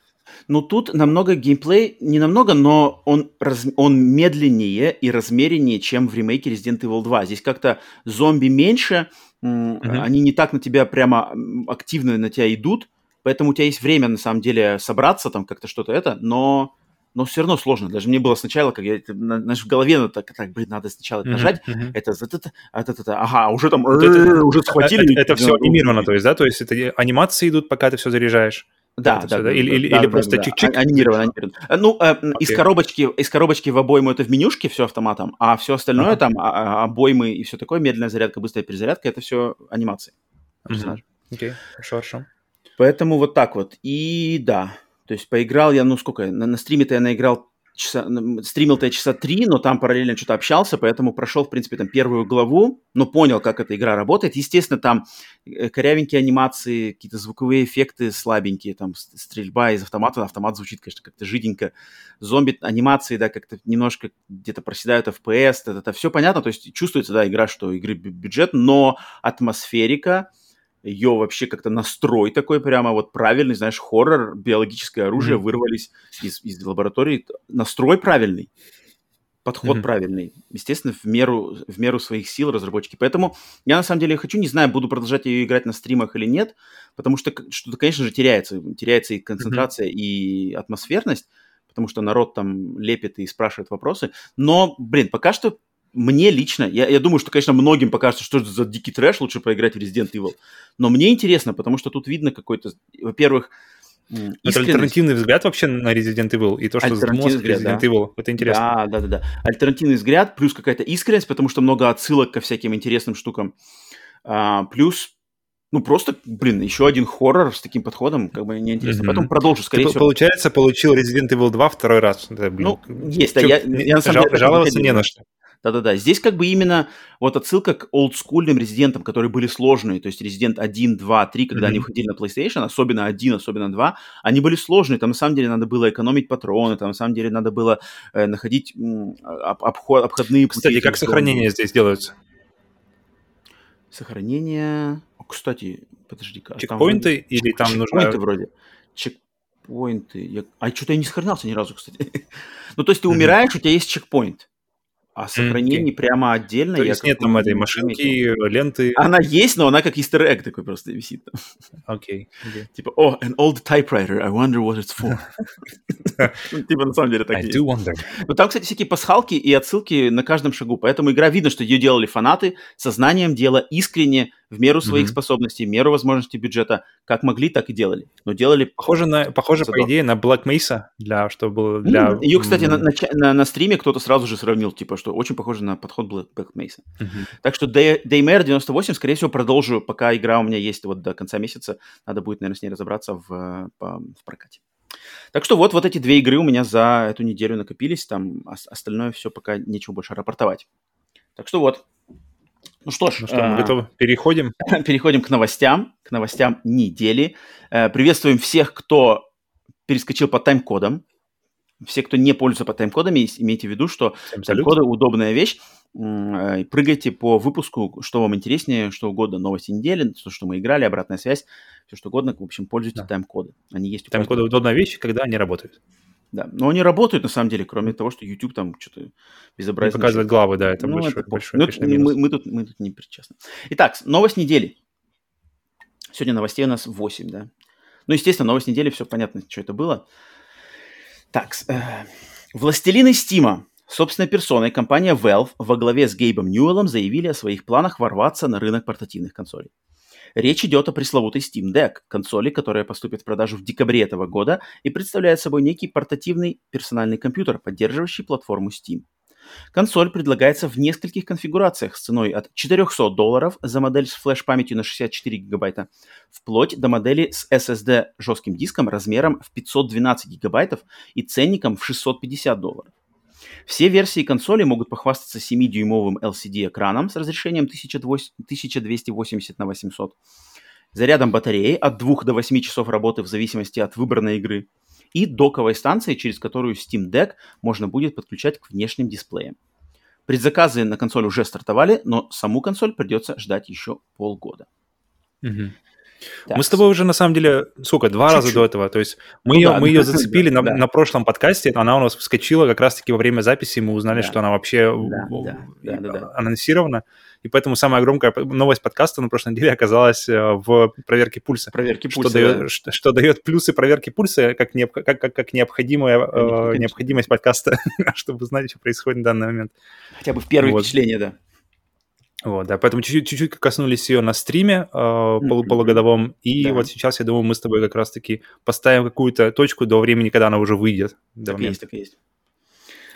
Ну, тут намного геймплей, не намного, но он, раз, он медленнее и размереннее, чем в ремейке Resident Evil 2. Здесь как-то зомби меньше, mm-hmm. они не так на тебя прямо активно на тебя идут, поэтому у тебя есть время, на самом деле, собраться там как-то что-то это, но но все равно сложно. Даже мне было сначала, как я, знаешь, в голове, ну, так, так, блин, надо сначала нажать, это, это, это, это, ага, уже там, уже схватили. Это, все анимировано, то есть, да, то есть это анимации идут, пока ты все заряжаешь. Да, да, да, или, да, или, да, или да, просто да, чик-чик. Анимировано, анимировано. Ну, э, okay. из коробочки, из коробочки в обойму это в менюшке все автоматом, а все остальное uh-huh. там а, а, обоймы и все такое, медленная зарядка, быстрая перезарядка, это все анимации. Окей, uh-huh. okay. хорошо, хорошо. Поэтому вот так вот. И да, то есть поиграл я, ну сколько, на, на стриме-то я наиграл часа, стримил-то я часа три, но там параллельно что-то общался, поэтому прошел, в принципе, там первую главу, но понял, как эта игра работает. Естественно, там э, корявенькие анимации, какие-то звуковые эффекты слабенькие, там стрельба из автомата, автомат звучит, конечно, как-то жиденько. Зомби анимации, да, как-то немножко где-то проседают FPS, это, это все понятно, то есть чувствуется, да, игра, что игры бюджет, но атмосферика, ее вообще как-то настрой такой прямо вот правильный, знаешь, хоррор, биологическое оружие mm-hmm. вырвались из, из лаборатории. Настрой правильный, подход mm-hmm. правильный. Естественно, в меру, в меру своих сил разработчики. Поэтому я на самом деле хочу, не знаю, буду продолжать ее играть на стримах или нет, потому что что-то, конечно же, теряется. Теряется и концентрация, mm-hmm. и атмосферность, потому что народ там лепит и спрашивает вопросы. Но, блин, пока что мне лично, я, я думаю, что, конечно, многим покажется, что это за дикий трэш, лучше поиграть в Resident Evil. Но мне интересно, потому что тут видно какой-то, во-первых, это альтернативный взгляд вообще на Resident Evil и то, что задумалось взгляд, Resident да. Evil. Это интересно. Да, да, да, да. Альтернативный взгляд, плюс какая-то искренность, потому что много отсылок ко всяким интересным штукам. А, плюс, ну просто, блин, еще один хоррор с таким подходом, как бы неинтересно. Mm-hmm. Поэтому продолжу, скорее Ты, всего. Получается, получил Resident Evil 2 второй раз. Да, блин. Ну, есть, да. Я, я, на самом деле, жаловаться не на что. Да-да-да. Здесь как бы именно вот отсылка к олдскульным резидентам, которые были сложные. То есть Resident 1, 2, 3, когда mm-hmm. они выходили на PlayStation, особенно 1, особенно 2, они были сложные. Там на самом деле надо было экономить патроны, там на самом деле надо было э, находить об, обход, обходные пути. Кстати, как сохранение здесь делаются? Сохранение... Кстати, подожди-ка. Чекпоинты там или там нужно... Чекпоинты вроде. Чек... чекпоинты. Я... А что-то я не сохранялся ни разу, кстати. ну, то есть ты умираешь, у тебя есть чекпоинт. А сохранение okay. прямо отдельно. То есть нет там этой машинки, ленты. Она есть, но она как easter egg такой просто висит там. Окей. Okay. Okay. Типа, о, oh, an old typewriter, I wonder what it's for. Типа, на самом деле так I do wonder. Ну, там, кстати, всякие пасхалки и отсылки на каждом шагу, поэтому игра видно, что ее делали фанаты сознанием дела, искренне, в меру своих mm-hmm. способностей, в меру возможностей бюджета, как могли, так и делали. Но делали... Похоже, на, похоже по идее, на Black Mesa, для, что было для... Mm-hmm. Ее, кстати, на, на, на, на стриме кто-то сразу же сравнил, типа, что очень похоже на подход Black, Mesa. Mm-hmm. Так что Day, Daymare 98, скорее всего, продолжу, пока игра у меня есть вот до конца месяца. Надо будет, наверное, с ней разобраться в, по, в прокате. Так что вот, вот эти две игры у меня за эту неделю накопились, там остальное все пока нечего больше рапортовать. Так что вот, ну что ж, ну что, мы а, готовы. Переходим. Переходим к новостям, к новостям недели. Э, приветствуем всех, кто перескочил по тайм-кодам. Все, кто не пользуется по тайм-кодами, имейте в виду, что тайм-коды удобная вещь. Э, прыгайте по выпуску, что вам интереснее, что угодно, новости недели, то, что мы играли, обратная связь, все что угодно. В общем, пользуйтесь да. тайм-коды. Они есть. Тайм-коды удобная вещь, когда они работают. Да, но они работают на самом деле, кроме того, что YouTube там что-то безобразие. Показывает главы, да, это ну, большой, это, большой, ну, конечно, мы, мы, тут, мы тут не причастны. Итак, новость недели. Сегодня новостей у нас 8, да. Ну, естественно, новость недели, все понятно, что это было. Так, э, властелины Стима, собственной персоной, компания Valve во главе с Гейбом Ньюэллом заявили о своих планах ворваться на рынок портативных консолей. Речь идет о пресловутой Steam Deck, консоли, которая поступит в продажу в декабре этого года и представляет собой некий портативный персональный компьютер, поддерживающий платформу Steam. Консоль предлагается в нескольких конфигурациях с ценой от 400 долларов за модель с флеш-памятью на 64 гигабайта, вплоть до модели с SSD жестким диском размером в 512 гигабайтов и ценником в 650 долларов. Все версии консоли могут похвастаться 7-дюймовым LCD-экраном с разрешением 1280 на 800, зарядом батареи от 2 до 8 часов работы в зависимости от выбранной игры и доковой станцией, через которую Steam Deck можно будет подключать к внешним дисплеям. Предзаказы на консоль уже стартовали, но саму консоль придется ждать еще полгода. Угу. Так. Мы с тобой уже, на самом деле, сколько, два Чуть-чуть. раза до этого. То есть мы, ну, ее, да, мы ее зацепили да, на, да. на прошлом подкасте, она у нас вскочила как раз-таки во время записи, мы узнали, да. что она вообще да, да, да, да, анонсирована. И поэтому самая громкая новость подкаста на прошлой неделе оказалась э, в проверке пульса. Проверки пульса, что, да. дает, что, что дает плюсы проверки пульса как, не, как, как, как необходимая э, необходимость подкаста, чтобы знать, что происходит в данный момент. Хотя бы в первое вот. впечатление, да. Вот, да, поэтому чуть-чуть коснулись ее на стриме э, полугодовом, и да. вот сейчас, я думаю, мы с тобой как раз-таки поставим какую-то точку до времени, когда она уже выйдет. Так и есть, так есть.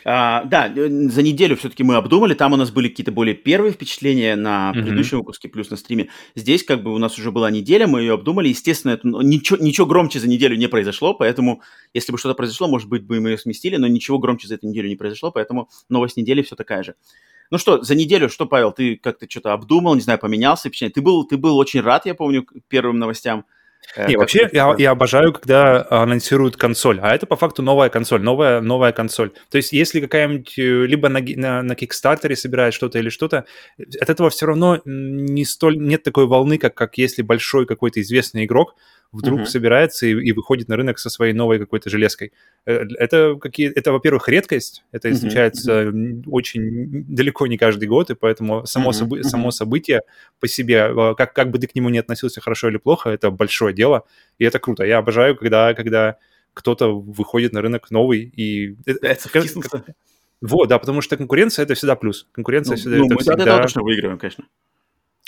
А, да, э, за неделю все-таки мы обдумали, там у нас были какие-то более первые впечатления на mm-hmm. предыдущем выпуске, плюс на стриме. Здесь как бы у нас уже была неделя, мы ее обдумали, естественно, это, ну, ничего, ничего громче за неделю не произошло, поэтому если бы что-то произошло, может быть, бы мы ее сместили, но ничего громче за эту неделю не произошло, поэтому новость недели все такая же. Ну что, за неделю, что, Павел, ты как-то что-то обдумал, не знаю, поменялся, ты был, ты был очень рад, я помню, первым новостям. Э, не, вообще я, я обожаю, когда анонсируют консоль, а это по факту новая консоль, новая, новая консоль. То есть если какая-нибудь, э, либо на, на, на Kickstarter собирает что-то или что-то, от этого все равно не столь, нет такой волны, как, как если большой какой-то известный игрок вдруг uh-huh. собирается и, и выходит на рынок со своей новой какой-то железкой. Э, это, какие, это во-первых, редкость, это случается uh-huh. очень далеко не каждый год, и поэтому само, uh-huh. собы, само событие по себе, э, как, как бы ты к нему не относился, хорошо или плохо, это большое дело, и это круто. Я обожаю, когда, когда кто-то выходит на рынок новый и... Это втиснуться. Вот, да, потому что конкуренция это всегда плюс. Конкуренция ну, всегда ну, это мы всегда... от точно выигрываем, конечно.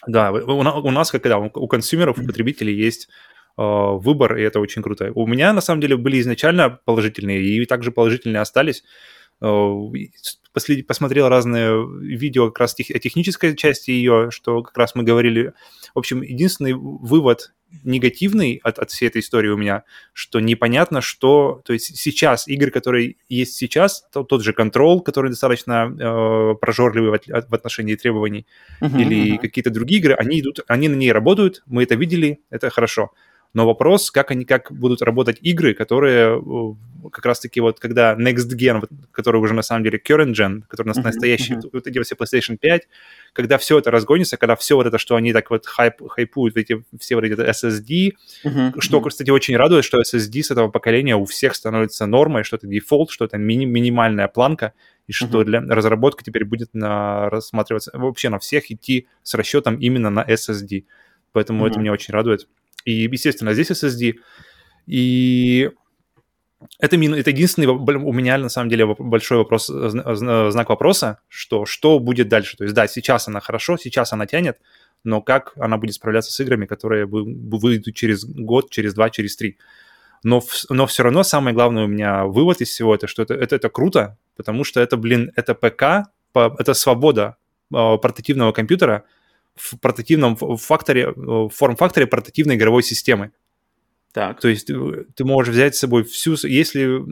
Да, у, у нас, как когда у консюмеров, у потребителей есть Э, выбор, и это очень круто. У меня, на самом деле, были изначально положительные, и также положительные остались. Э, Послед... Посмотрел разные видео как раз тех... о технической части ее, что как раз мы говорили. В общем, единственный вывод негативный от, от всей этой истории у меня, что непонятно, что... То есть сейчас игры, которые есть сейчас, то, тот же Control, который достаточно э, прожорливый в, в отношении требований, uh-huh, или uh-huh. какие-то другие игры, они идут, они на ней работают, мы это видели, это хорошо Но вопрос, как они, как будут работать игры, которые как раз-таки вот когда Next Gen, который уже на самом деле current gen, который у нас uh-huh, настоящий, uh-huh. вот эти все PlayStation 5, когда все это разгонится, когда все вот это, что они так вот хайп, хайпуют, эти, все вот эти SSD, uh-huh, что, uh-huh. кстати, очень радует, что SSD с этого поколения у всех становится нормой, что это дефолт, что это мини- минимальная планка, и что uh-huh. для разработки теперь будет на, рассматриваться вообще на всех идти с расчетом именно на SSD. Поэтому uh-huh. это меня очень радует. И, естественно, здесь SSD. И это, это единственный у меня, на самом деле, большой вопрос, знак вопроса, что, что будет дальше. То есть, да, сейчас она хорошо, сейчас она тянет, но как она будет справляться с играми, которые выйдут через год, через два, через три. Но, но все равно самое главное у меня вывод из всего это, что это, это, это круто, потому что это, блин, это ПК, это свобода портативного компьютера – в портативном факторе, в форм-факторе портативной игровой системы. Так. То есть э, ты можешь взять с собой всю, если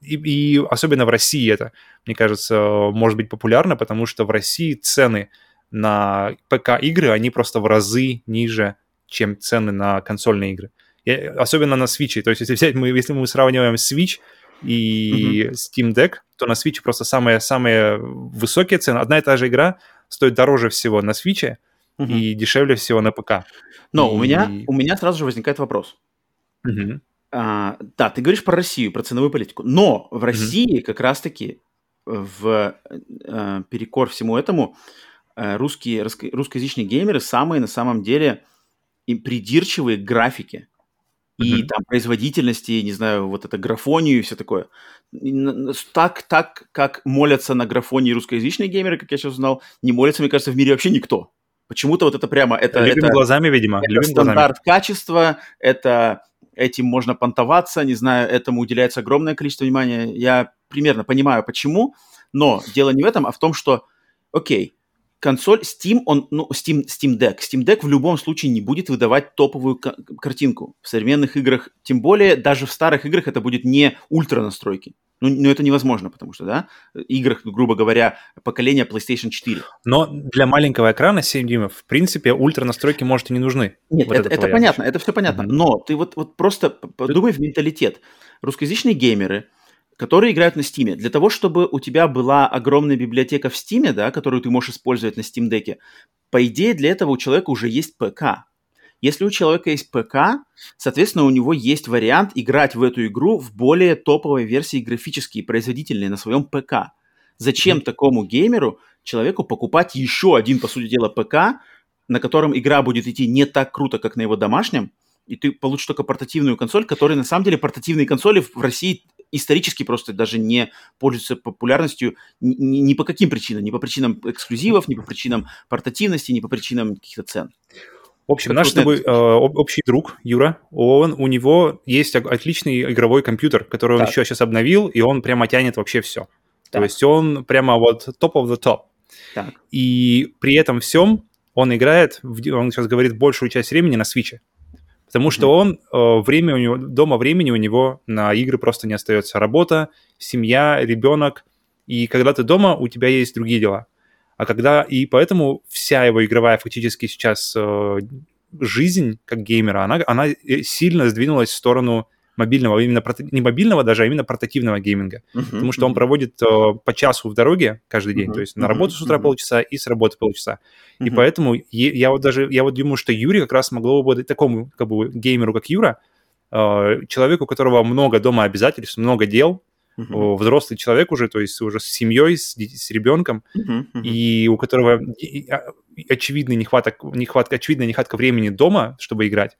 и, и особенно в России это, мне кажется, может быть популярно, потому что в России цены на ПК игры они просто в разы ниже, чем цены на консольные игры. И, особенно на Switch. То есть если взять мы, если мы сравниваем Switch и mm-hmm. Steam Deck, то на Switch просто самые самые высокие цены. Одна и та же игра стоит дороже всего на Switch, угу. и дешевле всего на ПК. Но и... у, меня, у меня сразу же возникает вопрос. Угу. А, да, ты говоришь про Россию, про ценовую политику. Но в России угу. как раз-таки в э, перекор всему этому э, русские, русскоязычные геймеры самые на самом деле и придирчивые к графике и mm-hmm. там производительности, не знаю, вот это графонию и все такое. Так, так, как молятся на графонии русскоязычные геймеры, как я сейчас узнал, не молятся, мне кажется, в мире вообще никто. Почему-то вот это прямо... Это, Любим это, глазами, видимо. Это Любим стандарт глазами. качества, это этим можно понтоваться, не знаю, этому уделяется огромное количество внимания. Я примерно понимаю, почему, но дело не в этом, а в том, что, окей, консоль Steam, он, ну, Steam, Steam Deck. Steam Deck в любом случае не будет выдавать топовую картинку. В современных играх, тем более, даже в старых играх это будет не ультра настройки. Ну, ну, это невозможно, потому что, да, играх, грубо говоря, поколения PlayStation 4. Но для маленького экрана 7 дюймов, в принципе, ультра настройки, может, и не нужны. Нет, вот это, это, это понятно, это все понятно. Mm-hmm. Но ты вот, вот просто подумай в менталитет. Русскоязычные геймеры, которые играют на Steam, для того, чтобы у тебя была огромная библиотека в Steam, да, которую ты можешь использовать на Steam Deck, по идее, для этого у человека уже есть ПК. Если у человека есть ПК, соответственно, у него есть вариант играть в эту игру в более топовой версии графические, производительные на своем ПК. Зачем mm-hmm. такому геймеру, человеку, покупать еще один, по сути дела, ПК, на котором игра будет идти не так круто, как на его домашнем, и ты получишь только портативную консоль, которая на самом деле портативные консоли в России исторически просто даже не пользуются популярностью ни, ни по каким причинам, ни по причинам эксклюзивов, ни по причинам портативности, ни по причинам каких-то цен. В общем, наш с тобой э, общий друг Юра, он, у него есть отличный игровой компьютер, который так. он еще сейчас обновил, и он прямо тянет вообще все. Так. То есть он прямо вот top of the top. Так. И при этом всем он играет, он сейчас говорит, большую часть времени на свече. Потому что он, э, время у него, дома времени у него на игры просто не остается. Работа, семья, ребенок. И когда ты дома, у тебя есть другие дела. А когда... И поэтому вся его игровая фактически сейчас э, жизнь как геймера, она, она э, сильно сдвинулась в сторону мобильного, именно не мобильного даже, а именно портативного гейминга. Uh-huh, потому что uh-huh. он проводит э, по часу в дороге каждый день, uh-huh, то есть на работу с утра uh-huh. полчаса и с работы полчаса. Uh-huh. И поэтому я, я вот даже, я вот думаю, что Юрий как раз могло бы быть такому как бы геймеру, как Юра, э, человеку, у которого много дома обязательств, много дел, uh-huh. взрослый человек уже, то есть уже с семьей, с, с ребенком, uh-huh, uh-huh. и у которого а, очевидный нехваток, нехватка, очевидная нехватка времени дома, чтобы играть,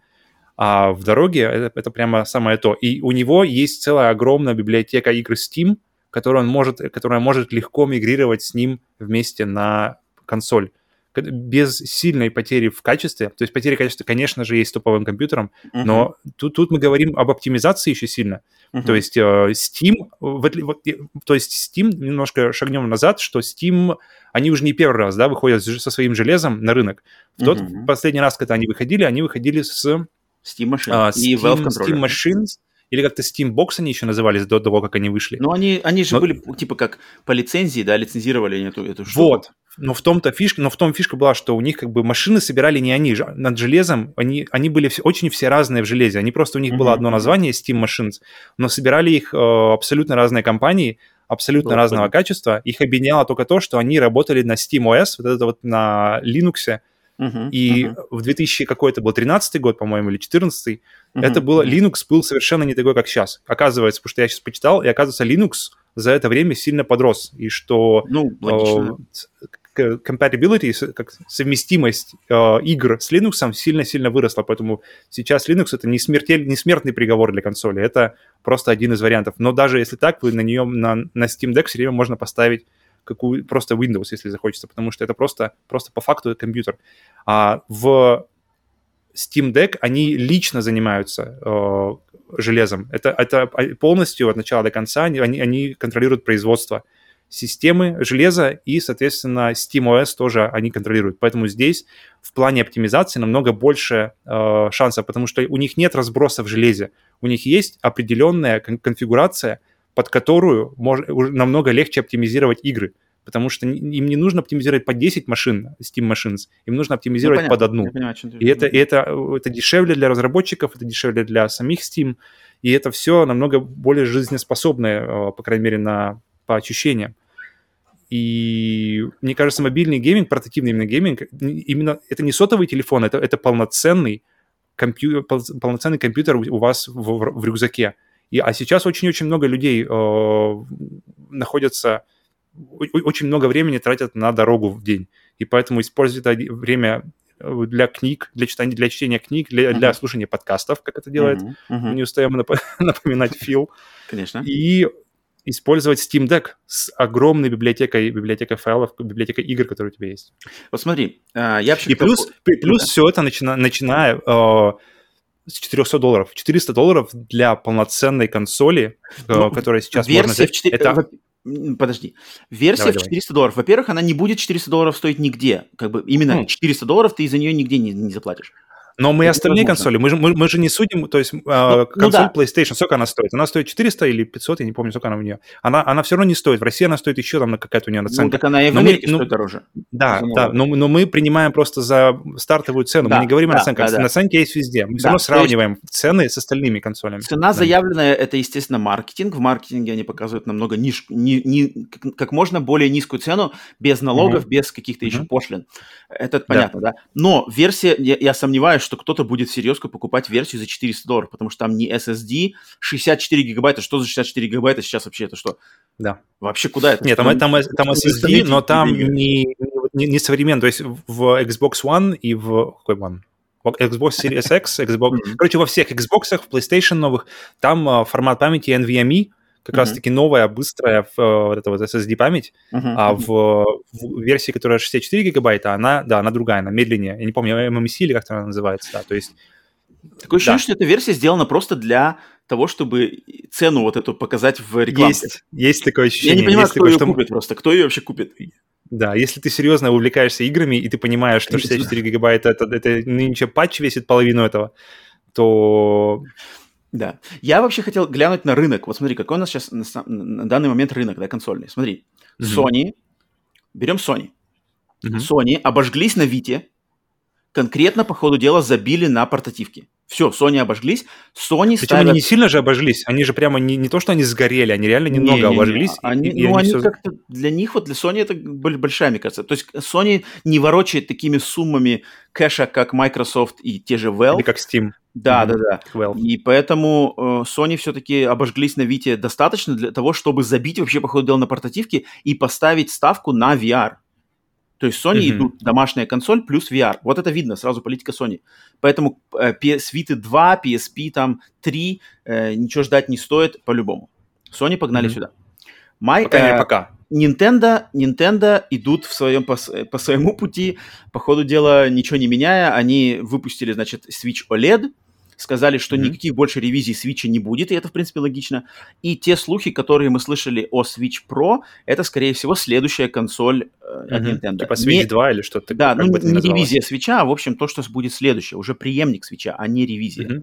а в дороге это, это прямо самое то. И у него есть целая огромная библиотека игр Steam, которую он может, которая может легко мигрировать с ним вместе на консоль без сильной потери в качестве. То есть потери качества, конечно же, есть с топовым компьютером, uh-huh. но тут, тут мы говорим об оптимизации еще сильно. Uh-huh. То есть э, Steam, вот, вот, то есть Steam, немножко шагнем назад, что Steam, они уже не первый раз, да, выходят со своим железом на рынок. В тот uh-huh. последний раз, когда они выходили, они выходили с Steam Machines uh, Steam, и Valve Controller. Steam Machines или как-то Steam Box они еще назывались до того, как они вышли. Ну, они, они же Но... были типа как по лицензии, да, лицензировали эту, эту штуку. Вот, но в том-то фишка, но в том фишка была, что у них как бы машины собирали не они, над железом, они, они были все, очень все разные в железе, они просто, у них mm-hmm. было одно название Steam Machines, но собирали их э, абсолютно разные компании, абсолютно Было разного качества. Их объединяло только то, что они работали на SteamOS, вот это вот на Linux. Uh-huh, и uh-huh. в 2000 какой это был 13 год, по-моему, или 14 uh-huh, это было Linux был совершенно не такой, как сейчас. Оказывается, потому что я сейчас почитал, и оказывается, Linux за это время сильно подрос, и что ну, э, compatibility, как совместимость э, игр с Linux сильно-сильно выросла, поэтому сейчас Linux это не, смертель, не смертный приговор для консоли, это просто один из вариантов. Но даже если так, вы на нее, на, на Steam Deck все время можно поставить какую, просто Windows, если захочется, потому что это просто, просто по факту компьютер. А в Steam Deck они лично занимаются э, железом. Это, это полностью от начала до конца они, они контролируют производство системы железа и, соответственно, SteamOS тоже они контролируют. Поэтому здесь в плане оптимизации намного больше э, шансов, потому что у них нет разброса в железе. У них есть определенная кон- конфигурация, под которую мож- намного легче оптимизировать игры. Потому что им не нужно оптимизировать по 10 машин, Steam Machines, им нужно оптимизировать ну, под одну. Понимаю, и это, и это, это дешевле для разработчиков, это дешевле для самих Steam, и это все намного более жизнеспособное, э, по крайней мере, на по ощущениям. И мне кажется, мобильный гейминг, портативный именно гейминг, именно это не сотовый телефон, это, это полноценный, компью, полноценный компьютер у вас в, в, в рюкзаке. И, а сейчас очень-очень много людей э, находятся, очень много времени тратят на дорогу в день. И поэтому используют это время э, для книг, для читания, для чтения книг, для, uh-huh. для слушания подкастов, как это делает. Uh-huh. Uh-huh. Мы не устаем нап- напоминать Фил. Конечно. И использовать Steam Deck с огромной библиотекой, библиотекой файлов, библиотекой игр, которые у тебя есть. Вот смотри, а, я вообще... И плюс, плюс да. все это начина, начиная э, с 400 долларов. 400 долларов для полноценной консоли, ну, которая сейчас можно взять, 4... это... Подожди. Версия давай, в 400 давай. долларов. Во-первых, она не будет 400 долларов стоить нигде. Как бы именно 400 хм. долларов ты за нее нигде не, не заплатишь. Но мы это остальные возможно. консоли, мы же, мы, мы же не судим, то есть э, ну, консоль ну, да. PlayStation, сколько она стоит? Она стоит 400 или 500, я не помню, сколько она у нее. Она, она все равно не стоит. В России она стоит еще там какая-то у нее наценка. Ну, так она и в Америке мы, ну, стоит дороже. Да, да, но, но мы принимаем просто за стартовую цену, да, мы не говорим да, о наценках. Да, да. Наценки есть везде. Мы да, все равно сравниваем есть... цены с остальными консолями. Цена да. заявленная, это, естественно, маркетинг. В маркетинге они показывают намного ниж... ни, ни, как можно более низкую цену, без налогов, mm-hmm. без каких-то mm-hmm. еще пошлин. Это понятно, да. да? Но версия, я, я сомневаюсь, что кто-то будет серьезно покупать версию за 400 долларов, потому что там не SSD, 64 гигабайта. Что за 64 гигабайта сейчас вообще? Это что? Да. Вообще куда это? Нет, там, там, там SSD, но там не, не, не современно. То есть в Xbox One и в... Какой One? Xbox Series X, Xbox... Короче, во всех Xbox, в PlayStation новых, там uh, формат памяти NVMe, как mm-hmm. раз-таки новая, быстрая в, вот эта вот SSD-память, uh-huh. а в, в версии, которая 64 гигабайта, она, да, она другая, она медленнее. Я не помню, MMC или как она называется, да, то есть Такое ощущение, да. что эта версия сделана просто для того, чтобы цену вот эту показать в рекламе. Есть, есть такое ощущение. Я не понимаю, есть кто такое, ее что... купит просто. Кто ее вообще купит? Да, если ты серьезно увлекаешься играми, и ты понимаешь, что 64 гигабайта это, это нынче патч весит половину этого, то... Да. Я вообще хотел глянуть на рынок. Вот смотри, какой у нас сейчас на, на данный момент рынок, да, консольный. Смотри, mm-hmm. Sony, берем Sony. Mm-hmm. Sony обожглись на Вите, конкретно по ходу дела забили на портативки. Все, Sony обожглись. Sony Причем ставят... они не сильно же обожглись. Они же прямо не, не то, что они сгорели, они реально немного не, не, обожглись. Не, они, и, ну, они, все... как-то для них, вот для Sony это большая, мне кажется. То есть Sony не ворочает такими суммами кэша, как Microsoft и те же Valve. Или как Steam. Да, mm-hmm. да, да. Valve. И поэтому э, Sony все-таки обожглись на Вите достаточно для того, чтобы забить вообще по ходу дела на портативки и поставить ставку на VR. То есть Sony mm-hmm. идут домашняя консоль плюс VR. Вот это видно, сразу политика Sony. Поэтому э, PS Vita 2, PSP там 3, э, ничего ждать не стоит по-любому. Sony погнали mm-hmm. сюда. My, пока э, не пока. Nintendo, Nintendo идут в своем, по, по своему пути, по ходу дела ничего не меняя. Они выпустили, значит, Switch OLED, сказали, что mm-hmm. никаких больше ревизий Switch не будет, и это, в принципе, логично. И те слухи, которые мы слышали о Switch Pro, это, скорее всего, следующая консоль э, от mm-hmm. Nintendo. Типа Switch не... 2 или что-то Да, ну, не ревизия Switch, а, в общем, то, что будет следующее, уже преемник Switch, а не ревизия. Mm-hmm.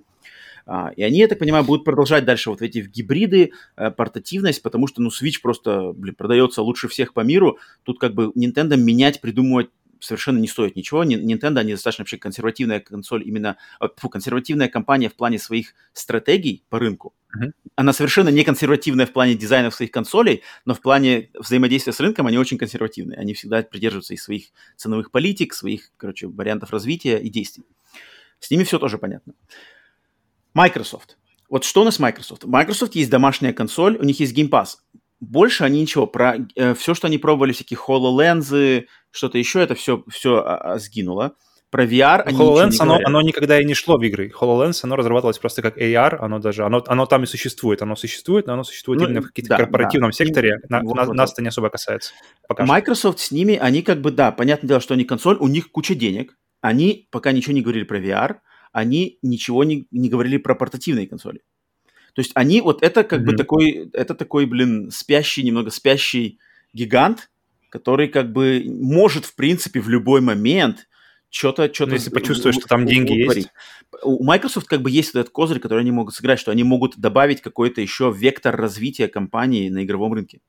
А, и они, я так понимаю, будут продолжать дальше вот эти гибриды, э, портативность, потому что, ну, Switch просто, блин, продается лучше всех по миру. Тут как бы Nintendo менять, придумывать совершенно не стоит ничего. Nintendo, они достаточно вообще консервативная консоль, именно э, фу, консервативная компания в плане своих стратегий по рынку. Uh-huh. Она совершенно не консервативная в плане дизайна своих консолей, но в плане взаимодействия с рынком они очень консервативные. Они всегда придерживаются и своих ценовых политик, своих, короче, вариантов развития и действий. С ними все тоже понятно. Microsoft. Вот что у нас Microsoft? У Microsoft есть домашняя консоль, у них есть Game Pass. Больше они ничего. Про э, все, что они пробовали, всякие HoloLens, что-то еще, это все, все а, а, сгинуло. Про VR они HoloLens, оно, оно никогда и не шло в игры. HoloLens, оно разрабатывалось просто как AR, оно даже, оно, оно там и существует. Оно существует, но оно существует ну, именно в каком-то да, корпоративном да. секторе. На, вот, на, вот, нас это не особо касается. Пока Microsoft что. с ними, они как бы, да, понятное дело, что они консоль, у них куча денег. Они пока ничего не говорили про VR, они ничего не, не говорили про портативные консоли. То есть они, вот это как mm-hmm. бы такой, это такой, блин, спящий, немного спящий гигант, который как бы может, в принципе, в любой момент что-то... что-то ну, если почувствуешь, что там деньги есть. У Microsoft как бы есть этот козырь, который они могут сыграть, что они могут добавить какой-то еще вектор развития компании на игровом рынке.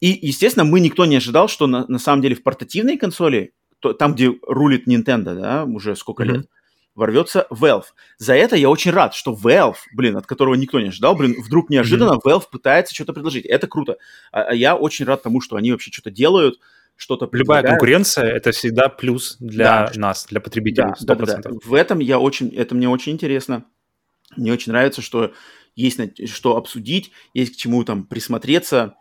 И, естественно, мы никто не ожидал, что на, на самом деле в портативной консоли, то, там, где рулит Nintendo, да, уже сколько mm-hmm. лет, ворвется Valve. За это я очень рад, что Valve, блин, от которого никто не ожидал, блин, вдруг неожиданно mm-hmm. Valve пытается что-то предложить. Это круто. А, а я очень рад тому, что они вообще что-то делают, что-то Любая конкуренция – это всегда плюс для да. нас, для потребителей, да, 100%. Да, да, да. В этом я очень, это мне очень интересно. Мне очень нравится, что есть что обсудить, есть к чему там присмотреться.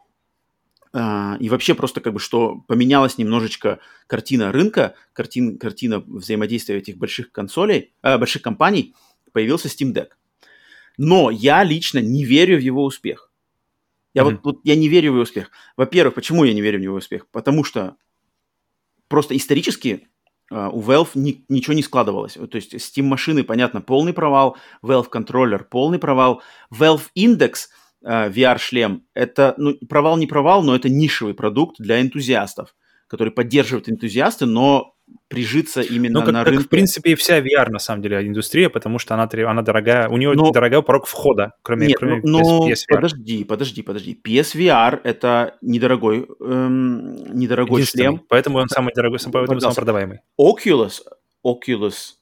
А, и вообще просто как бы, что поменялась немножечко картина рынка, картин, картина взаимодействия этих больших консолей, э, больших компаний, появился Steam Deck. Но я лично не верю в его успех. Я mm-hmm. вот, вот я не верю в его успех. Во-первых, почему я не верю в его успех? Потому что просто исторически uh, у Valve ни, ничего не складывалось. То есть Steam машины, понятно, полный провал, Valve контроллер полный провал, Valve Index – Э, VR-шлем, это, ну, провал не провал, но это нишевый продукт для энтузиастов, который поддерживает энтузиасты, но прижиться именно ну, как, на как, рынке. в принципе, и вся VR, на самом деле, индустрия, потому что она, она дорогая, у нее но... дорогой порог входа, кроме, Нет, кроме но, PSVR. подожди, подожди, подожди. PSVR — это недорогой, эм, недорогой шлем. Поэтому он самый дорогой, поэтому самый продаваемый. Oculus, Oculus,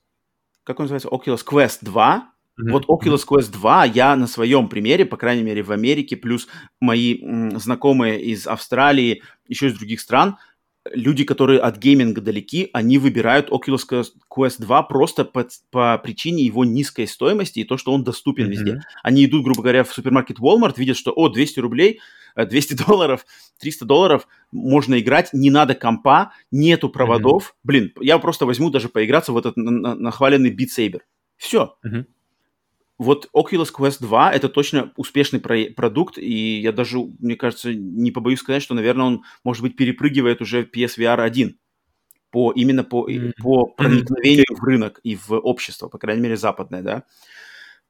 как он называется? Oculus Quest 2 Mm-hmm. Вот Oculus Quest 2 я на своем примере, по крайней мере в Америке, плюс мои м, знакомые из Австралии, еще из других стран, люди, которые от гейминга далеки, они выбирают Oculus Quest 2 просто по, по причине его низкой стоимости и то, что он доступен mm-hmm. везде. Они идут, грубо говоря, в супермаркет Walmart, видят, что, о, 200 рублей, 200 э, долларов, 300 долларов, можно играть, не надо компа, нету проводов. Mm-hmm. Блин, я просто возьму даже поиграться в этот нахваленный Beat Saber. Все. Mm-hmm вот Oculus Quest 2 это точно успешный про- продукт, и я даже, мне кажется, не побоюсь сказать, что, наверное, он, может быть, перепрыгивает уже PSVR 1 по, именно по, mm-hmm. по проникновению mm-hmm. в рынок и в общество, по крайней мере, западное, да.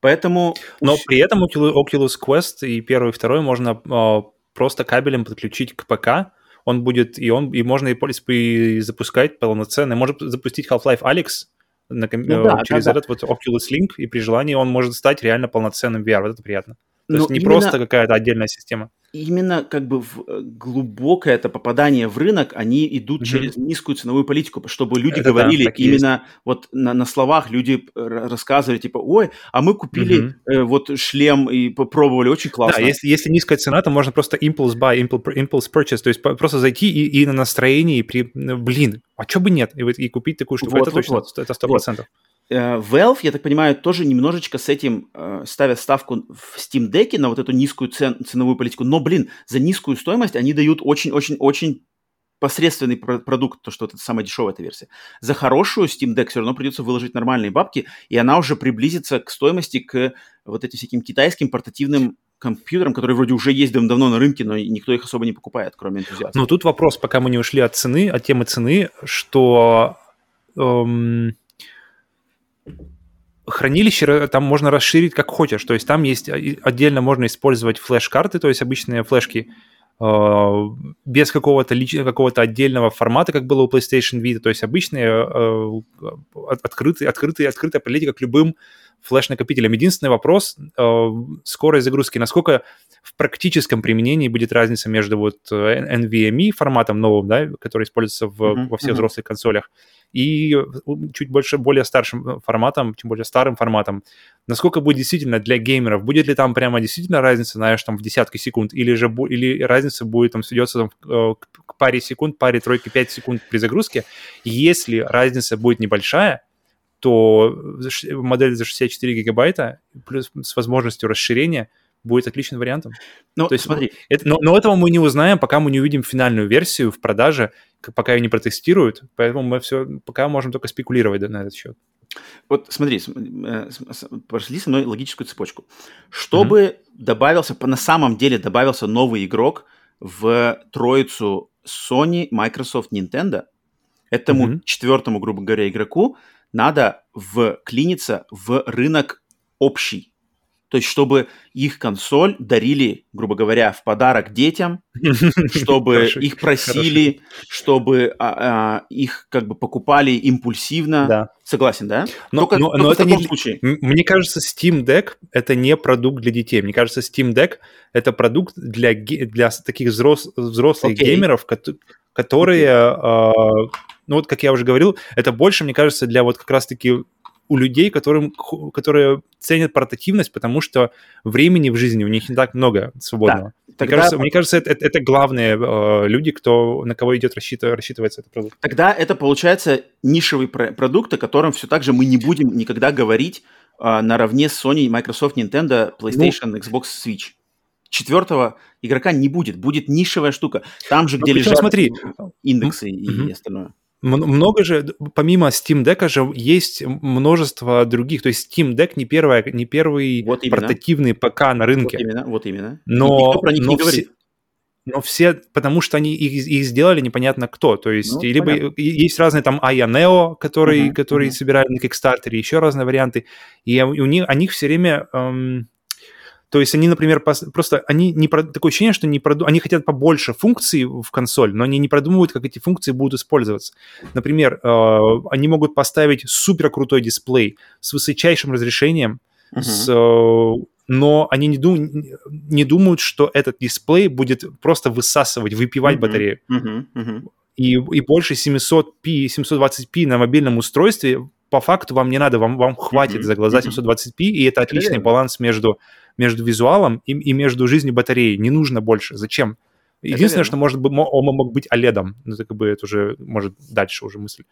Поэтому... Но при этом Oculus Quest и первый, и второй можно э, просто кабелем подключить к ПК, он будет, и он, и можно и, и запускать полноценно. Может запустить Half-Life Alex на, ну, да, через да, этот да. вот Oculus Link, и при желании он может стать реально полноценным VR. Вот это приятно. То Но есть не именно... просто какая-то отдельная система именно как бы в э, глубокое это попадание в рынок, они идут mm-hmm. через низкую ценовую политику, чтобы люди это говорили да, именно есть. вот на, на словах люди рассказывали типа, ой, а мы купили mm-hmm. э, вот шлем и попробовали, очень классно. Да, если, если низкая цена, то можно просто impulse buy, impulse, impulse purchase, то есть просто зайти и, и на настроении, и при, блин, а что бы нет, и, и купить такую штуку, вот, это вот, точно, вот. это сто процентов. Вот. Э, Valve, я так понимаю, тоже немножечко с этим э, ставят ставку в Steam Deck на вот эту низкую цен, ценовую политику. Но, блин, за низкую стоимость они дают очень-очень-очень посредственный продукт, то, что это самая дешевая эта версия. За хорошую Steam Deck все равно придется выложить нормальные бабки, и она уже приблизится к стоимости к вот этим всяким китайским портативным компьютерам, которые вроде уже есть давно на рынке, но никто их особо не покупает, кроме энтузиастов. Ну, тут вопрос, пока мы не ушли от цены, от темы цены, что эм, хранилище там можно расширить как хочешь. То есть там есть а, отдельно можно использовать флеш-карты, то есть обычные флешки э, без какого-то какого-то отдельного формата, как было у PlayStation Vita, то есть обычные э, открытые, открытые, открытая политика к любым флеш-накопителем. Единственный вопрос э, — скорость загрузки. Насколько в практическом применении будет разница между вот э, NVMe форматом новым, да, который используется в, mm-hmm. во всех mm-hmm. взрослых консолях, и чуть больше, более старшим э, форматом, тем более старым форматом. Насколько будет действительно для геймеров? Будет ли там прямо действительно разница, знаешь, там в десятки секунд, или же или разница будет там сведется там, э, к паре секунд, паре, тройки, пять секунд при загрузке? Если разница будет небольшая, то модель за 64 гигабайта плюс с возможностью расширения – будет отличным вариантом. Ну, То есть, смотри. Это, но, но этого мы не узнаем, пока мы не увидим финальную версию в продаже, пока ее не протестируют. Поэтому мы все пока можем только спекулировать на этот счет. Вот смотри, э, прошли со мной логическую цепочку. Чтобы mm-hmm. добавился, на самом деле добавился новый игрок в троицу Sony, Microsoft, Nintendo, этому mm-hmm. четвертому, грубо говоря, игроку надо вклиниться в рынок общий. То есть, чтобы их консоль дарили, грубо говоря, в подарок детям, чтобы их просили, чтобы а, а, их как бы покупали импульсивно. Согласен, да? Но, только, но, только но это не случае. Мне кажется, Steam Deck это не продукт для детей. Мне кажется, Steam Deck это продукт для, для таких взрос, взрослых okay. геймеров, которые, okay. э, ну вот как я уже говорил, это больше, мне кажется, для вот как раз-таки у людей, которым, которые ценят портативность, потому что времени в жизни у них не так много свободного. Да, тогда... Мне кажется, мне кажется это, это, это главные э, люди, кто, на кого идет рассчитывать, рассчитывается этот продукт. Тогда это получается нишевый про- продукт, о котором все так же мы не будем никогда говорить э, наравне с Sony, Microsoft, Nintendo, PlayStation, ну, Xbox, Switch четвертого игрока не будет, будет нишевая штука. Там же, где лежат смотри, индексы mm-hmm. и остальное много же, помимо Steam Deck же есть множество других. То есть Steam Deck не, первая, не первый вот портативный ПК на рынке. Вот именно, вот именно. Но, Никто про них но не все, говорит. Но все, потому что они их, их сделали непонятно кто. То есть, ну, либо понятно. есть разные там Aya Neo, которые, uh-huh, которые uh-huh. собирали на Kickstarter, еще разные варианты. И у них, о них все время... Эм, то есть они, например, просто они не такое ощущение, что не проду... они хотят побольше функций в консоль, но они не продумывают, как эти функции будут использоваться. Например, э, они могут поставить супер крутой дисплей с высочайшим разрешением, uh-huh. с, э, но они не, дум... не думают, что этот дисплей будет просто высасывать, выпивать uh-huh. батарею. Uh-huh. Uh-huh. И, и больше 700p, 720p на мобильном устройстве по факту вам не надо, вам, вам хватит mm-hmm. за глаза 720p, и это отличный баланс между между визуалом и, и между жизнью батареи. Не нужно больше. Зачем? Единственное, что может быть, он мог быть OLED. Ну, это как бы это уже, может, дальше уже мысль.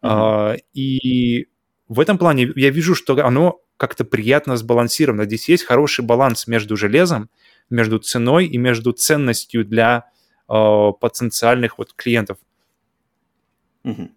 Uh-huh. А, и в этом плане я вижу, что оно как-то приятно сбалансировано. Здесь есть хороший баланс между железом, между ценой и между ценностью для э, потенциальных вот клиентов. Uh-huh.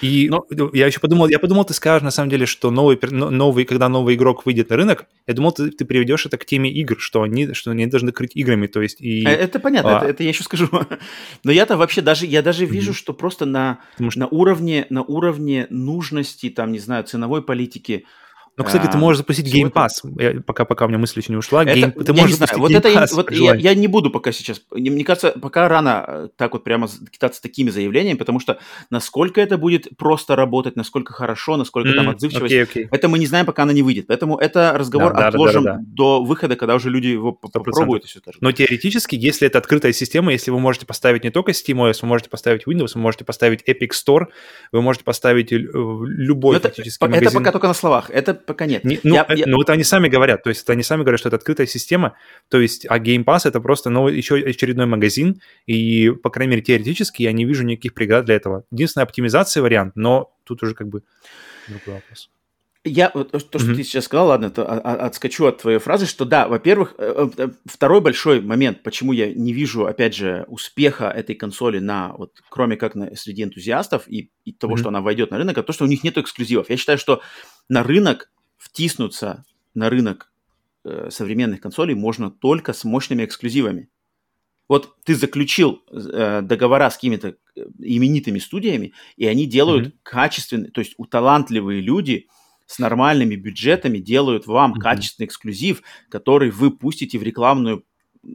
И Но... я еще подумал, я подумал, ты скажешь на самом деле, что новый, новый, когда новый игрок выйдет на рынок, я думал, ты, ты приведешь это к теме игр, что они, что они должны крыть играми, то есть и... Э, это понятно, а... это, это я еще скажу. Но я-то вообще даже, я даже вижу, mm-hmm. что просто на, что... на, уровне, на уровне нужности, там, не знаю, ценовой политики, ну, кстати, ты можешь запустить Game Pass, я, пока, пока у меня мысль еще не ушла. Это, Game, ты можешь знаю, вот Game это Pass, вот я, я не буду пока сейчас, мне кажется, пока рано э, так вот прямо кидаться такими заявлениями, потому что насколько это будет просто работать, насколько хорошо, насколько mm, там отзывчивость, okay, okay. это мы не знаем, пока она не выйдет. Поэтому это разговор да, отложим да, да, да, да. до выхода, когда уже люди его 100%. попробуют и все это. Но теоретически, если это открытая система, если вы можете поставить не только SteamOS, вы можете поставить Windows, вы можете поставить Epic Store, вы можете поставить э, любой это, фактически это магазин. Это пока только на словах, это пока нет. Не, ну, я, Э, ну, вот они сами говорят, то есть это они сами говорят, что это открытая система, то есть, а Game Pass это просто ну, еще очередной магазин, и, по крайней мере, теоретически я не вижу никаких преград для этого. Единственная оптимизация вариант, но тут уже как бы другой вопрос. Я вот то, что mm-hmm. ты сейчас сказал, ладно, то, отскочу от твоей фразы, что да, во-первых, э, э, второй большой момент, почему я не вижу, опять же, успеха этой консоли на вот, кроме как на среди энтузиастов и, и того, mm-hmm. что она войдет на рынок, а то, что у них нет эксклюзивов. Я считаю, что на рынок втиснуться на рынок э, современных консолей можно только с мощными эксклюзивами. Вот ты заключил э, договора с какими-то э, именитыми студиями, и они делают mm-hmm. качественные, то есть у талантливые люди с нормальными бюджетами делают вам mm-hmm. качественный эксклюзив, который вы пустите в рекламную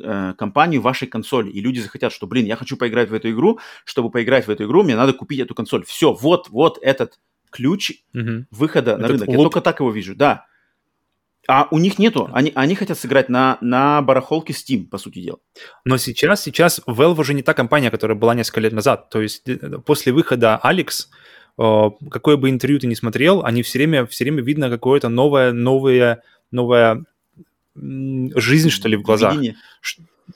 э, компанию вашей консоли. И люди захотят, что, блин, я хочу поиграть в эту игру, чтобы поиграть в эту игру, мне надо купить эту консоль. Все, вот, вот этот ключ mm-hmm. выхода на рынок. Луп. Я только так его вижу, да. А у них нету. Они, они хотят сыграть на, на барахолке Steam, по сути дела. Но сейчас, сейчас Valve уже не та компания, которая была несколько лет назад. То есть э, после выхода Alex, э, какое бы интервью ты ни смотрел, они все время, все время видно какое-то новое, новое, новое жизнь, что ли, в глазах. Видение.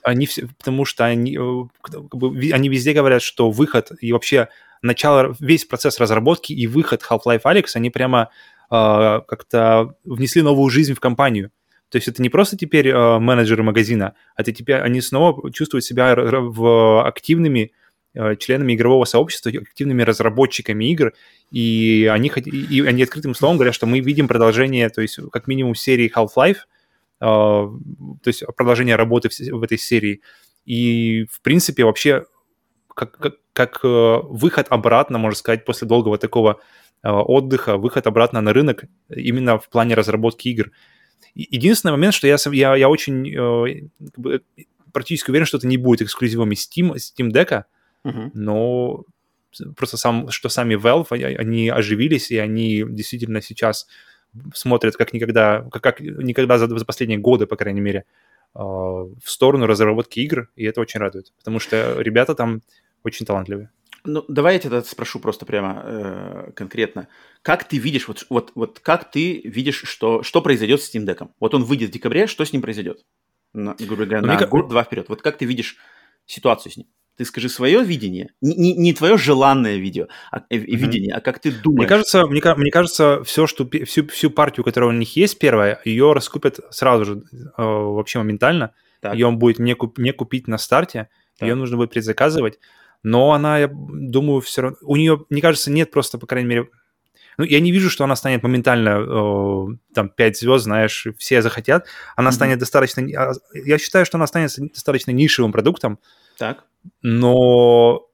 Они все, потому что они, э, как бы, они везде говорят, что выход и вообще начало, весь процесс разработки и выход Half-Life Alex, они прямо э, как-то внесли новую жизнь в компанию. То есть это не просто теперь э, менеджеры магазина, а это теперь они снова чувствуют себя в активными э, членами игрового сообщества, активными разработчиками игр, и они, и они открытым словом говорят, что мы видим продолжение, то есть как минимум серии Half-Life, э, то есть продолжение работы в, в этой серии. И, в принципе, вообще как, как, как э, выход обратно, можно сказать, после долгого такого Э, отдыха, выход обратно на рынок именно в плане разработки игр. Единственный момент, что я, я, я очень э, как бы, практически уверен, что это не будет эксклюзивами Steam, Steam Deck, uh-huh. но просто сам, что сами Valve, они оживились, и они действительно сейчас смотрят как никогда, как, как никогда за, за последние годы, по крайней мере, в сторону разработки игр, и это очень радует, потому что ребята там очень талантливые. Ну, давай я тебя спрошу просто прямо э, конкретно. Как ты видишь, вот, вот, вот как ты видишь, что, что произойдет с Steam Deck? Вот он выйдет в декабре, что с ним произойдет? На, грубо говоря, на как... год-два вперед. Вот как ты видишь ситуацию с ним? Ты скажи свое видение, не, не, не твое желанное видео, а, mm-hmm. видение, а как ты думаешь. Мне кажется, мне, мне кажется, все, что всю, всю партию, которая у них есть, первая, ее раскупят сразу же, э, вообще моментально. Так. Ее он будет не, куп, не купить на старте, так. ее нужно будет предзаказывать но она, я думаю, все равно... У нее, мне кажется, нет просто, по крайней мере... Ну, я не вижу, что она станет моментально, э, там, 5 звезд, знаешь, все захотят. Она mm-hmm. станет достаточно... А, я считаю, что она станет достаточно нишевым продуктом. Так. Но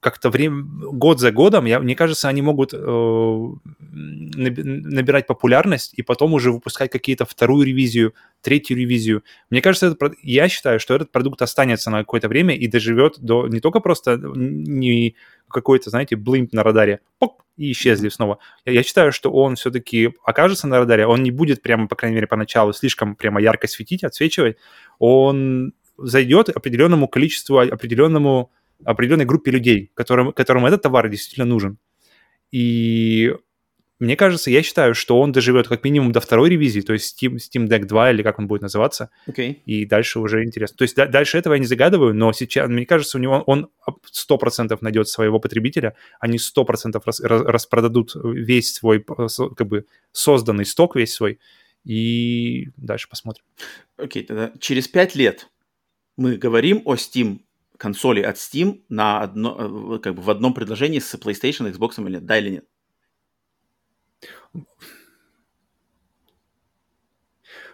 как-то время, год за годом, я, мне кажется, они могут э, набирать популярность и потом уже выпускать какие-то вторую ревизию, третью ревизию. Мне кажется, этот, я считаю, что этот продукт останется на какое-то время и доживет до не только просто не какой-то, знаете, блимп на радаре, пок, и исчезли снова. Я, я считаю, что он все-таки окажется на радаре, он не будет прямо, по крайней мере, поначалу слишком прямо ярко светить, отсвечивать, он зайдет определенному количеству, определенному определенной группе людей, которым, которым этот товар действительно нужен. И мне кажется, я считаю, что он доживет как минимум до второй ревизии, то есть Steam, Steam Deck 2 или как он будет называться. Okay. И дальше уже интересно. То есть да, дальше этого я не загадываю, но сейчас, мне кажется, у него он 100% найдет своего потребителя, они 100% рас, распродадут весь свой как бы созданный сток, весь свой, и дальше посмотрим. Окей, okay, тогда через 5 лет мы говорим о Steam консоли от Steam на одно, э, как бы в одном предложении с PlayStation, Xbox или нет? Да или нет?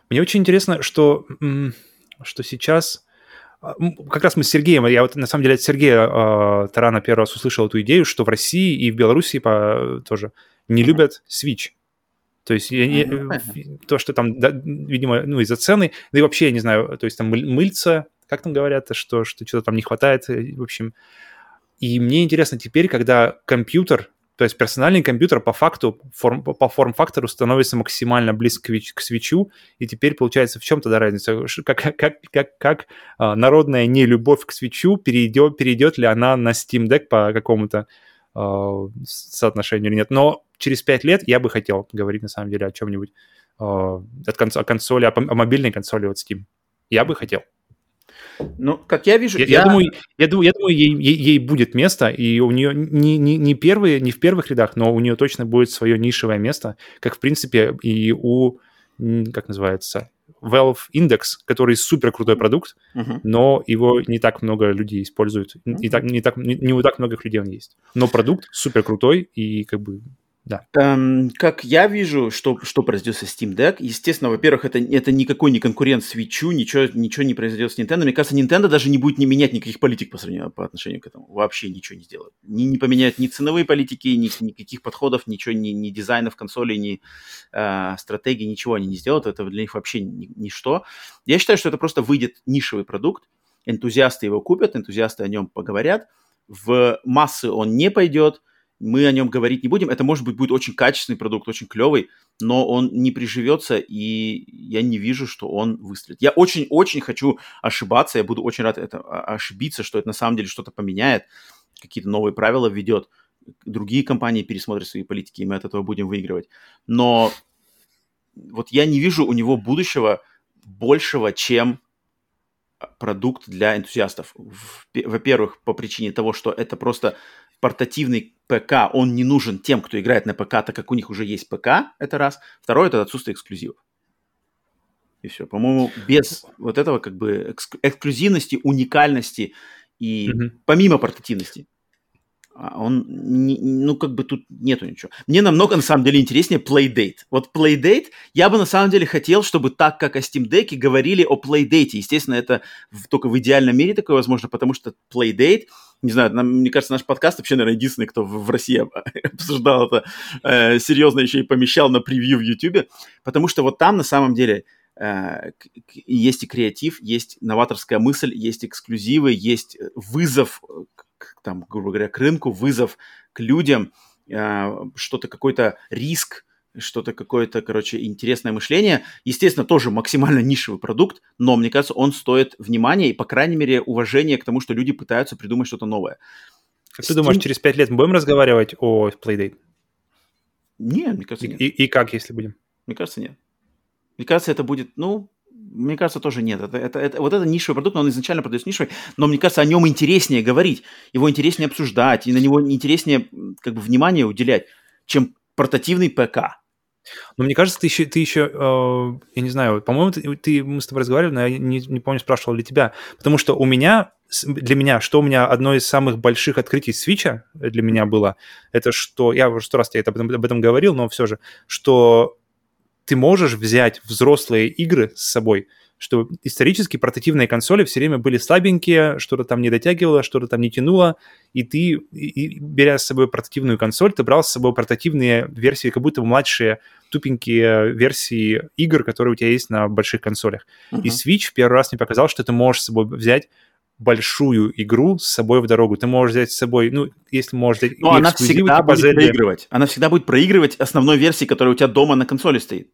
Мне очень интересно, что, что сейчас... А, как раз мы с Сергеем, я вот на самом деле от Сергея э, Тарана первый раз услышал эту идею, что в России и в Беларуси по, тоже не любят Switch. То есть я, я, то, что там, да, видимо, ну, из-за цены, да и вообще, я не знаю, то есть там мыльца, как там говорят, что, что что-то там не хватает, э, в общем. И мне интересно теперь, когда компьютер, то есть персональный компьютер по факту, форм, по форм-фактору становится максимально близко к свечу, и теперь получается в чем тогда разница? Как, как, как, как а, народная нелюбовь к свечу перейдет, перейдет ли она на Steam Deck по какому-то а, соотношению или нет? Но через пять лет я бы хотел говорить на самом деле о чем-нибудь, а, от конс- о консоли, о, о мобильной консоли от Steam. Я бы хотел. Ну, как я вижу, я, я... я думаю, я думаю, я думаю, ей, ей, ей будет место, и у нее не, не, не первые, не в первых рядах, но у нее точно будет свое нишевое место, как в принципе и у, как называется, Valve Index, который супер крутой продукт, uh-huh. но его не так много людей используют, uh-huh. не так не так не, не у так многих людей он есть. Но продукт супер крутой и как бы да. Эм, как я вижу, что, что произойдет со Steam Deck, естественно, во-первых, это, это никакой не конкурент Switch, ничего, ничего не произойдет с Nintendo. Мне кажется, Nintendo даже не будет не менять никаких политик по, сравнению, по отношению к этому. Вообще ничего не сделает. Не, не поменяют ни ценовые политики, ни, никаких подходов, ничего, ни, ни дизайнов консолей, ни э, стратегии, ничего они не сделают. Это для них вообще ни, ничто. Я считаю, что это просто выйдет нишевый продукт, энтузиасты его купят, энтузиасты о нем поговорят, в массы он не пойдет – мы о нем говорить не будем. Это, может быть, будет очень качественный продукт, очень клевый, но он не приживется, и я не вижу, что он выстрелит. Я очень-очень хочу ошибаться, я буду очень рад это, а, ошибиться, что это на самом деле что-то поменяет, какие-то новые правила введет, другие компании пересмотрят свои политики, и мы от этого будем выигрывать. Но вот я не вижу у него будущего большего, чем продукт для энтузиастов. Во-первых, по причине того, что это просто портативный ПК, он не нужен тем, кто играет на ПК, так как у них уже есть ПК, это раз. Второе, это отсутствие эксклюзивов. И все. По-моему, без вот этого как бы эксклюзивности, уникальности и mm-hmm. помимо портативности, а он, не, ну, как бы тут нету ничего. Мне намного, на самом деле, интереснее Playdate. Вот Playdate, я бы, на самом деле, хотел, чтобы так, как о Steam Deck, говорили о Playdate. Естественно, это в, только в идеальном мире такое возможно, потому что Playdate, не знаю, нам, мне кажется, наш подкаст вообще, наверное, единственный, кто в, в России обсуждал это э, серьезно еще и помещал на превью в YouTube, потому что вот там, на самом деле, э, есть и креатив, есть новаторская мысль, есть эксклюзивы, есть вызов к, там, грубо говоря, к рынку, вызов к людям, э, что-то, какой-то риск, что-то какое-то, короче, интересное мышление. Естественно, тоже максимально нишевый продукт, но, мне кажется, он стоит внимания и, по крайней мере, уважения к тому, что люди пытаются придумать что-то новое. Как Steam... ты думаешь, через пять лет мы будем разговаривать о Playdate? Нет, мне кажется, нет. И, и как, если будем? Мне кажется, нет. Мне кажется, это будет, ну, мне кажется, тоже нет. Это, это, это, вот это нишевый продукт, он изначально продается нишевый, но мне кажется, о нем интереснее говорить, его интереснее обсуждать, и на него интереснее как бы внимание уделять, чем портативный ПК. Но мне кажется, ты еще, ты еще э, я не знаю, по-моему, ты, ты, мы с тобой разговаривали, но я не, не помню, спрашивал ли тебя, потому что у меня, для меня, что у меня одно из самых больших открытий свеча для меня было, это что, я уже сто раз тебе об, этом, об этом говорил, но все же, что ты можешь взять взрослые игры с собой, что исторически портативные консоли все время были слабенькие, что-то там не дотягивало, что-то там не тянуло, и ты, и, беря с собой портативную консоль, ты брал с собой портативные версии, как будто бы младшие тупенькие версии игр, которые у тебя есть на больших консолях. Uh-huh. И Switch в первый раз мне показал, что ты можешь с собой взять большую игру с собой в дорогу. Ты можешь взять с собой, ну, если можешь взять... Но она всегда типа будет проигрывать. Она всегда будет проигрывать основной версии, которая у тебя дома на консоли стоит.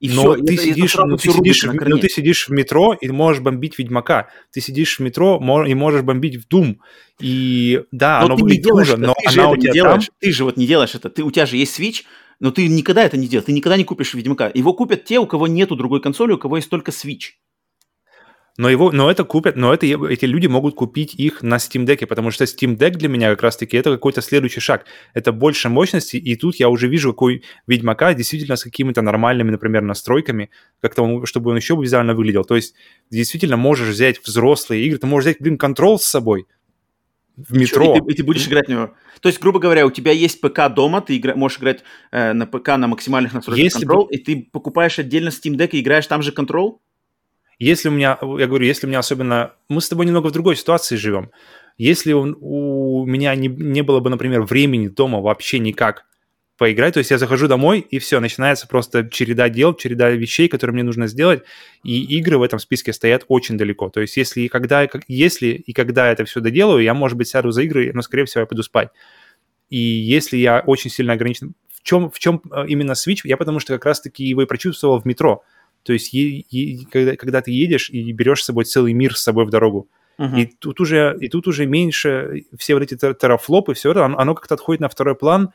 И но все, ты, это, сидишь, это ну, ты, сидишь, в, ну, ты сидишь в метро и можешь бомбить Ведьмака. Ты сидишь в метро и можешь бомбить в Doom. И да, но оно будет хуже, но ты она у тебя делаешь. там... Ты же вот не делаешь это. Ты, у тебя же есть Switch, но ты никогда это не делаешь. Ты никогда не купишь Ведьмака. Его купят те, у кого нету другой консоли, у кого есть только Switch. Но, его, но это купят, но это, эти люди могут купить их на Steam Deck, потому что Steam Deck для меня как раз-таки это какой-то следующий шаг. Это больше мощности, и тут я уже вижу, какой Ведьмака действительно с какими-то нормальными, например, настройками, как-то чтобы он еще визуально выглядел. То есть действительно можешь взять взрослые игры, ты можешь взять, блин, контрол с собой, в метро. И ты, и ты будешь играть в него. То есть, грубо говоря, у тебя есть ПК дома, ты игра, можешь играть э, на ПК на максимальных настройках Если контрол, бы... и ты покупаешь отдельно Steam Deck и играешь там же контрол? Если у меня, я говорю, если у меня особенно... Мы с тобой немного в другой ситуации живем. Если у, у меня не, не было бы, например, времени дома вообще никак поиграть, то есть я захожу домой, и все, начинается просто череда дел, череда вещей, которые мне нужно сделать, и игры в этом списке стоят очень далеко. То есть если и когда, если и когда это все доделаю, я, может быть, сяду за игры, но, скорее всего, я пойду спать. И если я очень сильно ограничен... В чем, в чем э, именно Switch? Я потому что как раз-таки его и прочувствовал в метро. То есть е- е- когда, когда ты едешь и берешь с собой целый мир с собой в дорогу, uh-huh. и тут уже и тут уже меньше все вот эти терафлопы, все это, оно, оно как-то отходит на второй план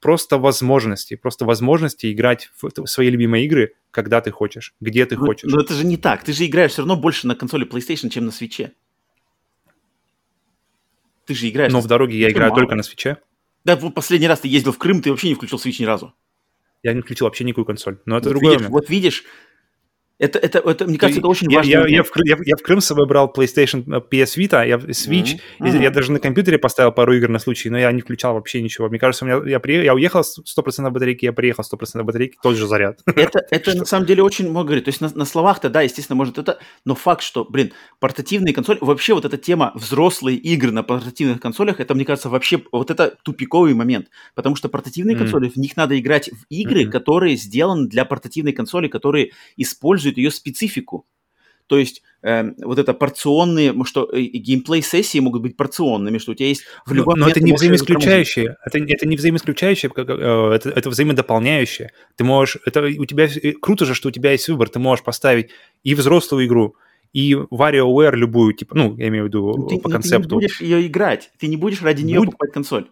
просто возможности, просто возможности играть в свои любимые игры, когда ты хочешь, где ты но, хочешь. Но это же не так. Ты же играешь все равно больше на консоли PlayStation, чем на свече. Ты же играешь. Но в дороге я играю мало. только на свече. Да, последний раз ты ездил в Крым, ты вообще не включил Switch ни разу. Я не включил вообще никакую консоль. Но это вот другое. Видишь, вот видишь, это, это, это, мне кажется, это очень я, важно. Я, я, в, я, я в Крым с собой брал PlayStation э, PS Vita, я Switch, mm-hmm. я даже на компьютере поставил пару игр на случай, но я не включал вообще ничего. Мне кажется, у меня, я, при, я уехал с 100% батарейки, я приехал 100% батарейки, тот же заряд. Это, это на самом деле очень много говорит. То есть на, на словах-то, да, естественно, может это, но факт, что, блин, портативные консоли, вообще вот эта тема взрослые игры на портативных консолях, это, мне кажется, вообще вот это тупиковый момент, потому что портативные mm-hmm. консоли, в них надо играть в игры, mm-hmm. которые сделаны для портативной консоли, которые используют ее специфику. То есть э, вот это порционные, что геймплей-сессии могут быть порционными, что у тебя есть в любом Но, но это не взаимоисключающее. Это, это не взаимоисключающее, э, это, это взаимодополняющее. Ты можешь... Это у тебя... Круто же, что у тебя есть выбор. Ты можешь поставить и взрослую игру, и WarioWare любую, типа, ну, я имею в виду ну, ты, по концепту. Ты не будешь ее играть, ты не будешь ради нее Будь... покупать консоль.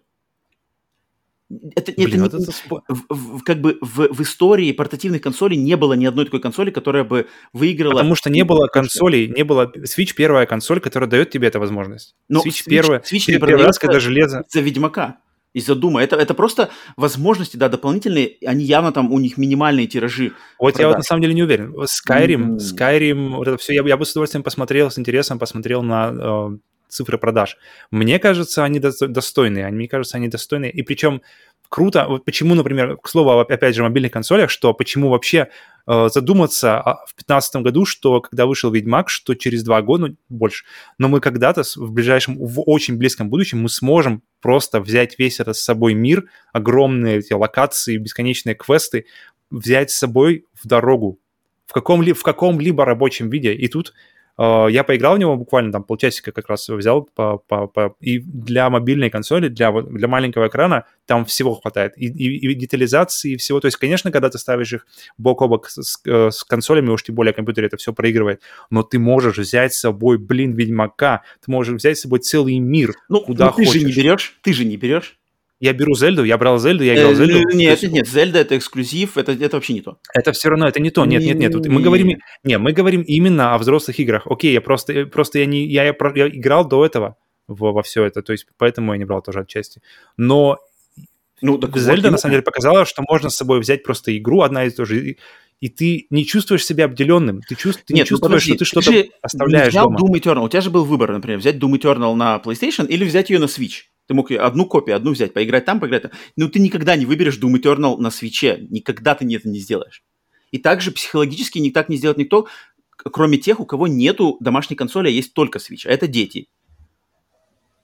Это, Блин, это, это, это... В, в, как бы в, в истории портативных консолей не было ни одной такой консоли, которая бы выиграла. Потому что не было консолей, не было Switch первая консоль, которая дает тебе эту возможность. Но Switch, Switch первая, Switch не первый раз, когда железо. За Ведьмака из-за Дума. Это, это просто возможности, да, дополнительные. Они явно там, у них минимальные тиражи. Вот продать. я вот на самом деле не уверен. Skyrim, mm-hmm. Skyrim, вот это все, я, я бы с удовольствием посмотрел, с интересом посмотрел на э, цифры продаж. Мне кажется, они достойные. Мне кажется, они достойные. И причем круто, вот почему, например, к слову, опять же, о мобильных консолях, что почему вообще э, задуматься в 2015 году, что когда вышел Ведьмак, что через два года, ну, больше, но мы когда-то в ближайшем, в очень близком будущем мы сможем просто взять весь этот с собой мир, огромные эти локации, бесконечные квесты, взять с собой в дорогу в каком-либо в каком-либо рабочем виде. И тут я поиграл в него буквально там полчасика как раз взял, по, по, по, и для мобильной консоли, для, для маленького экрана там всего хватает. И, и, и детализации, и всего. То есть, конечно, когда ты ставишь их бок о бок с, с, э, консолями, уж тем более компьютер это все проигрывает, но ты можешь взять с собой, блин, Ведьмака, ты можешь взять с собой целый мир, ну, куда ну, ты хочешь. же не берешь, ты же не берешь. Я беру Зельду, я брал Зельду, я играл э, Зельду. Нет, нет, нет, Зельда это эксклюзив, это, это вообще не то. Это все равно, это не то, нет, нет, нет. Мы говорим, не, мы говорим именно о взрослых играх. Окей, я просто, просто я не, я, я, я играл до этого во, во все это, то есть поэтому я не брал тоже отчасти. Но ну, так Зельда вот, на самом деле показала, что можно с собой взять просто игру, одна и та же, и ты не чувствуешь себя обделенным, ты, чувств, ты Нет, не ну чувствуешь, ну, подожди, что ты что-то ты оставляешь взял дома. Doom Eternal, у тебя же был выбор, например, взять Doom Eternal на PlayStation или взять ее на Switch. Ты мог одну копию, одну взять, поиграть там, поиграть там. Но ты никогда не выберешь Doom Eternal на свече. Никогда ты это не сделаешь. И также психологически никак не сделает никто, кроме тех, у кого нету домашней консоли, а есть только Switch. А это дети.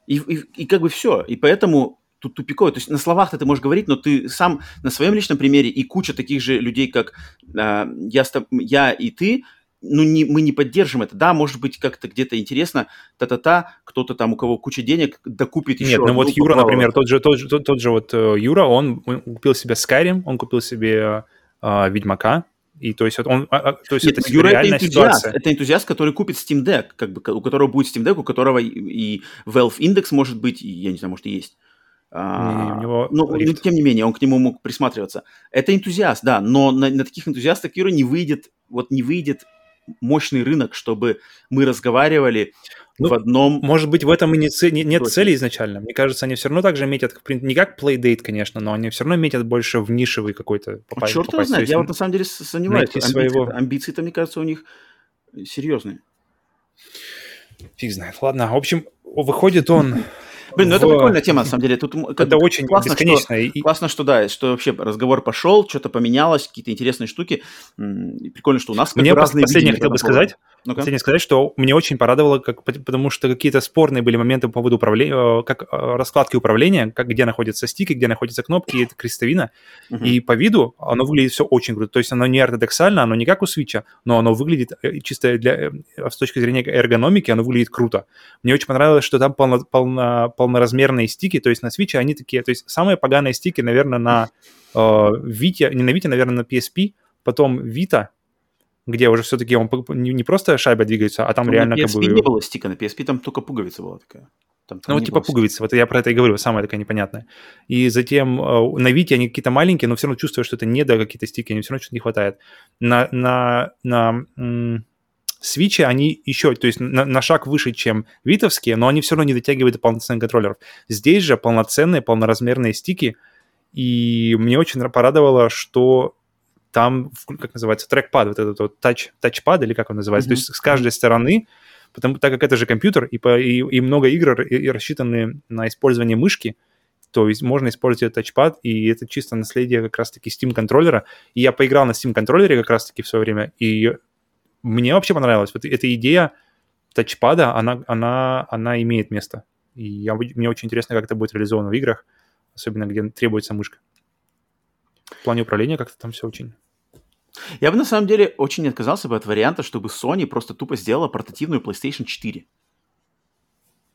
И, и, и как бы все. И поэтому тут тупиково. То есть на словах ты можешь говорить, но ты сам на своем личном примере и куча таких же людей, как э, я, я и ты, ну, не, мы не поддержим это. Да, может быть, как-то где-то интересно, та-та-та, кто-то там, у кого куча денег, докупит еще. Нет, ну вот Юра, например, тот же, тот, же, тот, тот же вот э, Юра, он, он купил себе Skyrim, он купил себе э, Ведьмака, и то есть он, а, а, то есть Нет, это Юра реальная это энтузиаст, ситуация. Это энтузиаст, который купит Steam Deck, как бы, у которого будет Steam Deck, у которого и, и Valve Index может быть, и, я не знаю, может и есть. А, не, у него ну, но, тем не менее, он к нему мог присматриваться. Это энтузиаст, да, но на, на таких энтузиастах Юра не выйдет, вот не выйдет мощный рынок, чтобы мы разговаривали ну, в одном... Может быть, в этом и не цель, не, нет цели изначально. Мне кажется, они все равно также метят, не как Playdate, конечно, но они все равно метят больше в нишевый какой-то попасть. Ну, черт его знает, я вот на самом деле сомневаюсь. Амбиции, своего... амбиции-то, мне кажется, у них серьезные. Фиг знает. Ладно, в общем, выходит он Блин, ну в... это прикольная тема, на самом деле. Тут это очень классно, бесконечно. Что, и... Классно, что да, что вообще разговор пошел, что-то поменялось, какие-то интересные штуки. Прикольно, что у нас Мне разные последнее хотел бы сказать, ну последнее сказать, что мне очень порадовало, как, потому что какие-то спорные были моменты по поводу управления, э, как э, раскладки управления, как где находятся стики, где находятся кнопки, это крестовина. Uh-huh. И по виду оно выглядит все очень круто. То есть оно не ортодоксально, оно не как у свеча, но оно выглядит э, чисто для, с точки зрения эргономики, оно выглядит круто. Мне очень понравилось, что там полно, полно, полноразмерные стики, то есть на Switch они такие, то есть самые поганые стики, наверное, на э, Vita, не на Vita, наверное, на PSP, потом Vita, где уже все-таки он не, просто шайба двигается, а там ну, реально на PSP как бы... не было стика, на PSP там только пуговица была такая. Там, там ну, типа пуговицы, вот я про это и говорю, самая такая непонятная. И затем э, на Вите они какие-то маленькие, но все равно чувствую, что это не до какие-то стики, они все равно что-то не хватает. На, на, на м- Свичи, они еще, то есть на, на шаг выше, чем витовские, но они все равно не дотягивают до полноценных контроллеров. Здесь же полноценные, полноразмерные стики, и мне очень порадовало, что там, как называется, трекпад, вот этот вот тач, тачпад, или как он называется, mm-hmm. то есть с каждой стороны, потому, так как это же компьютер, и, по, и, и много игр и, и рассчитаны на использование мышки, то есть можно использовать тачпад, и это чисто наследие как раз-таки Steam контроллера. И я поиграл на Steam контроллере как раз-таки в свое время, и мне вообще понравилось. Вот эта идея тачпада, она, она, она имеет место. И я, мне очень интересно, как это будет реализовано в играх, особенно где требуется мышка. В плане управления как-то там все очень Я бы на самом деле очень не отказался бы от варианта, чтобы Sony просто тупо сделала портативную PlayStation 4.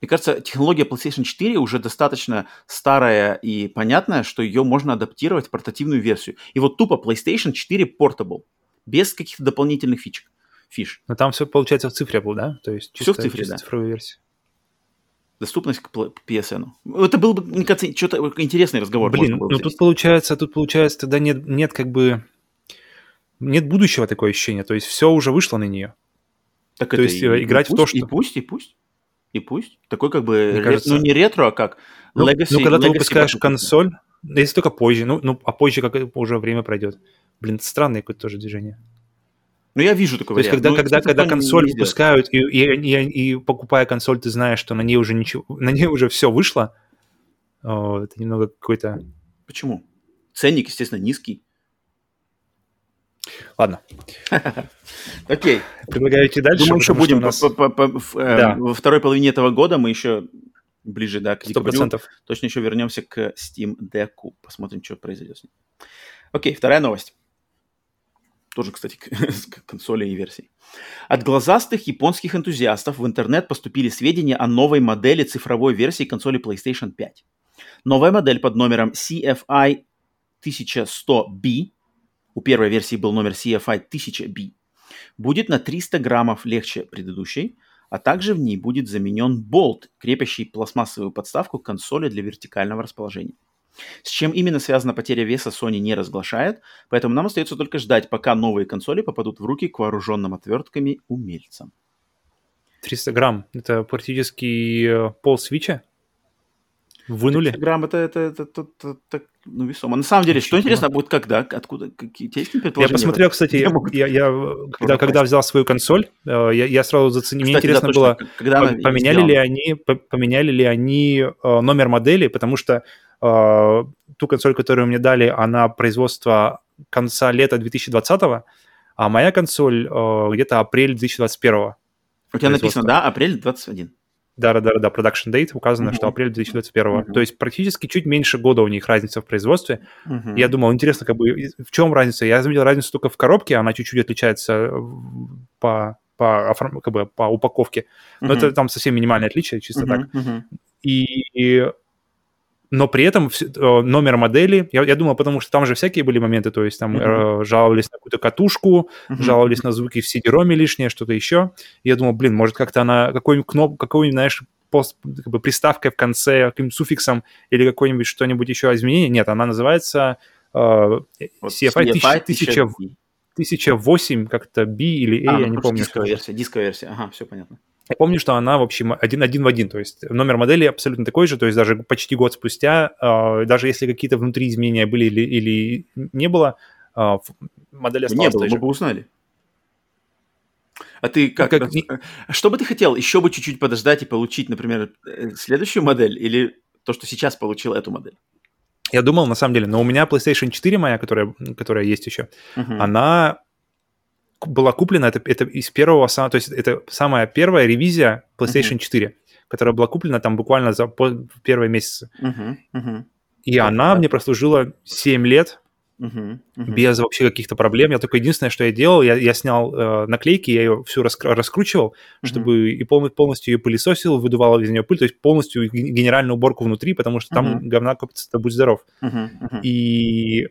Мне кажется, технология PlayStation 4 уже достаточно старая и понятная, что ее можно адаптировать в портативную версию. И вот тупо PlayStation 4 Portable, без каких-то дополнительных фичек, фиш. Но там все получается в цифре был, да? То есть все в цифре, да. цифровой версии. Доступность к PSN. Это был бы, мне кажется, что-то интересный разговор. Блин, ну тут получается, тут получается тогда нет, нет как бы нет будущего такое ощущение. То есть все уже вышло на нее. Так то это есть и, играть и в то, пусть, что... И пусть, и пусть. И пусть. Такой как бы, ре- кажется- ну не ретро, а как Ну, Legacy. ну, когда ты Legacy выпускаешь Battle. консоль, если только позже, ну, ну, а позже как уже время пройдет. Блин, странное какое-то тоже движение. Ну я вижу такой То есть, вариант. когда, Ну, когда, когда консоль не выпускают, и, и, и, и покупая консоль, ты знаешь, что на ней уже ничего, на ней уже все вышло, это немного какой-то... Почему? Ценник, естественно, низкий. Ладно, Окей. предлагаю идти дальше. Думаю, еще будем у нас по- по- по- в, э, Да. во второй половине этого года мы еще ближе, да, к декабрю 100%. точно еще вернемся к Steam Deck. Посмотрим, что произойдет с ним. Окей, вторая новость. Тоже, кстати, к консоли и версии. От глазастых японских энтузиастов в интернет поступили сведения о новой модели цифровой версии консоли PlayStation 5. Новая модель под номером CFI 1100B, у первой версии был номер CFI 1000B, будет на 300 граммов легче предыдущей, а также в ней будет заменен болт, крепящий пластмассовую подставку к консоли для вертикального расположения. С чем именно связана потеря веса, Sony не разглашает, поэтому нам остается только ждать, пока новые консоли попадут в руки к вооруженным отвертками умельцам. 300 грамм. Это практически э, пол свеча. Вынули. 300 грамм это, это, это, это, это так, ну, весомо. На самом деле, что Ничего. интересно, будет когда, откуда, какие есть Я посмотрел, кстати, я, могут я, я, когда, когда взял свою консоль, э, я, я сразу заценил. Мне да, интересно точно, было, когда поменяли ли они по- поменяли ли они номер модели, потому что э, ту консоль, которую мне дали, она производства конца лета 2020, а моя консоль э, где-то апрель 2021. У тебя написано, да, апрель 21. Да, да, да, да, production date указано, Мгм. что апрель 2021. Мгм. То есть практически чуть меньше года у них разница в производстве. Мгм. Я думал, интересно, как бы в чем разница? Я заметил разницу только в коробке, она чуть-чуть отличается э, по, по, как бы, по упаковке. Но Мгм. это там совсем минимальное отличие, чисто Мгм, так. И, и- но при этом э, номер модели, я, я думал, потому что там же всякие были моменты, то есть там Мгм. э, жаловались на какую-то катушку, Мгм. жаловались на звуки в CD-ROM лишнее, что-то еще. И я думал, блин, может как-то она какой-нибудь кноп, какой-нибудь, знаешь, пост, как бы приставкой в конце, каким-нибудь суффиксом или какой-нибудь что-нибудь еще изменение. Нет, она называется э, Вот CFI 1000, 1000, 1000. 1008, как-то B или A, А, я ну, не помню. Дисковая версия, дисковая версия. Ага, все понятно. Я помню, что она, в общем, один, один в один, то есть номер модели абсолютно такой же, то есть даже почти год спустя, э, даже если какие-то внутри изменения были или, или не было, э, модель Не осталась было, той мы бы узнали. А ты как? как э, Что бы ты хотел? Еще бы чуть-чуть подождать и получить, например, э, следующую модель или то, что сейчас получил эту модель? Я думал, на самом деле, но у меня PlayStation 4 моя, которая, которая есть еще, Мгм. она была куплена, это, это из первого, то есть это самая первая ревизия PlayStation Мгм. 4, которая была куплена там буквально за первые месяцы. Мгм, мгм, И она мне прослужила 7 лет, мгм, мгм. без вообще каких-то проблем. Я только единственное, что я делал, я, я снял э, наклейки, я ее всю раскр- раскручивал, Мгм. чтобы и пол- полностью ее пылесосил, выдувал из нее пыль, то есть полностью ген- генеральную уборку внутри, потому что там Мгм. говна копится, да будь здоров. Мгм, мгм. И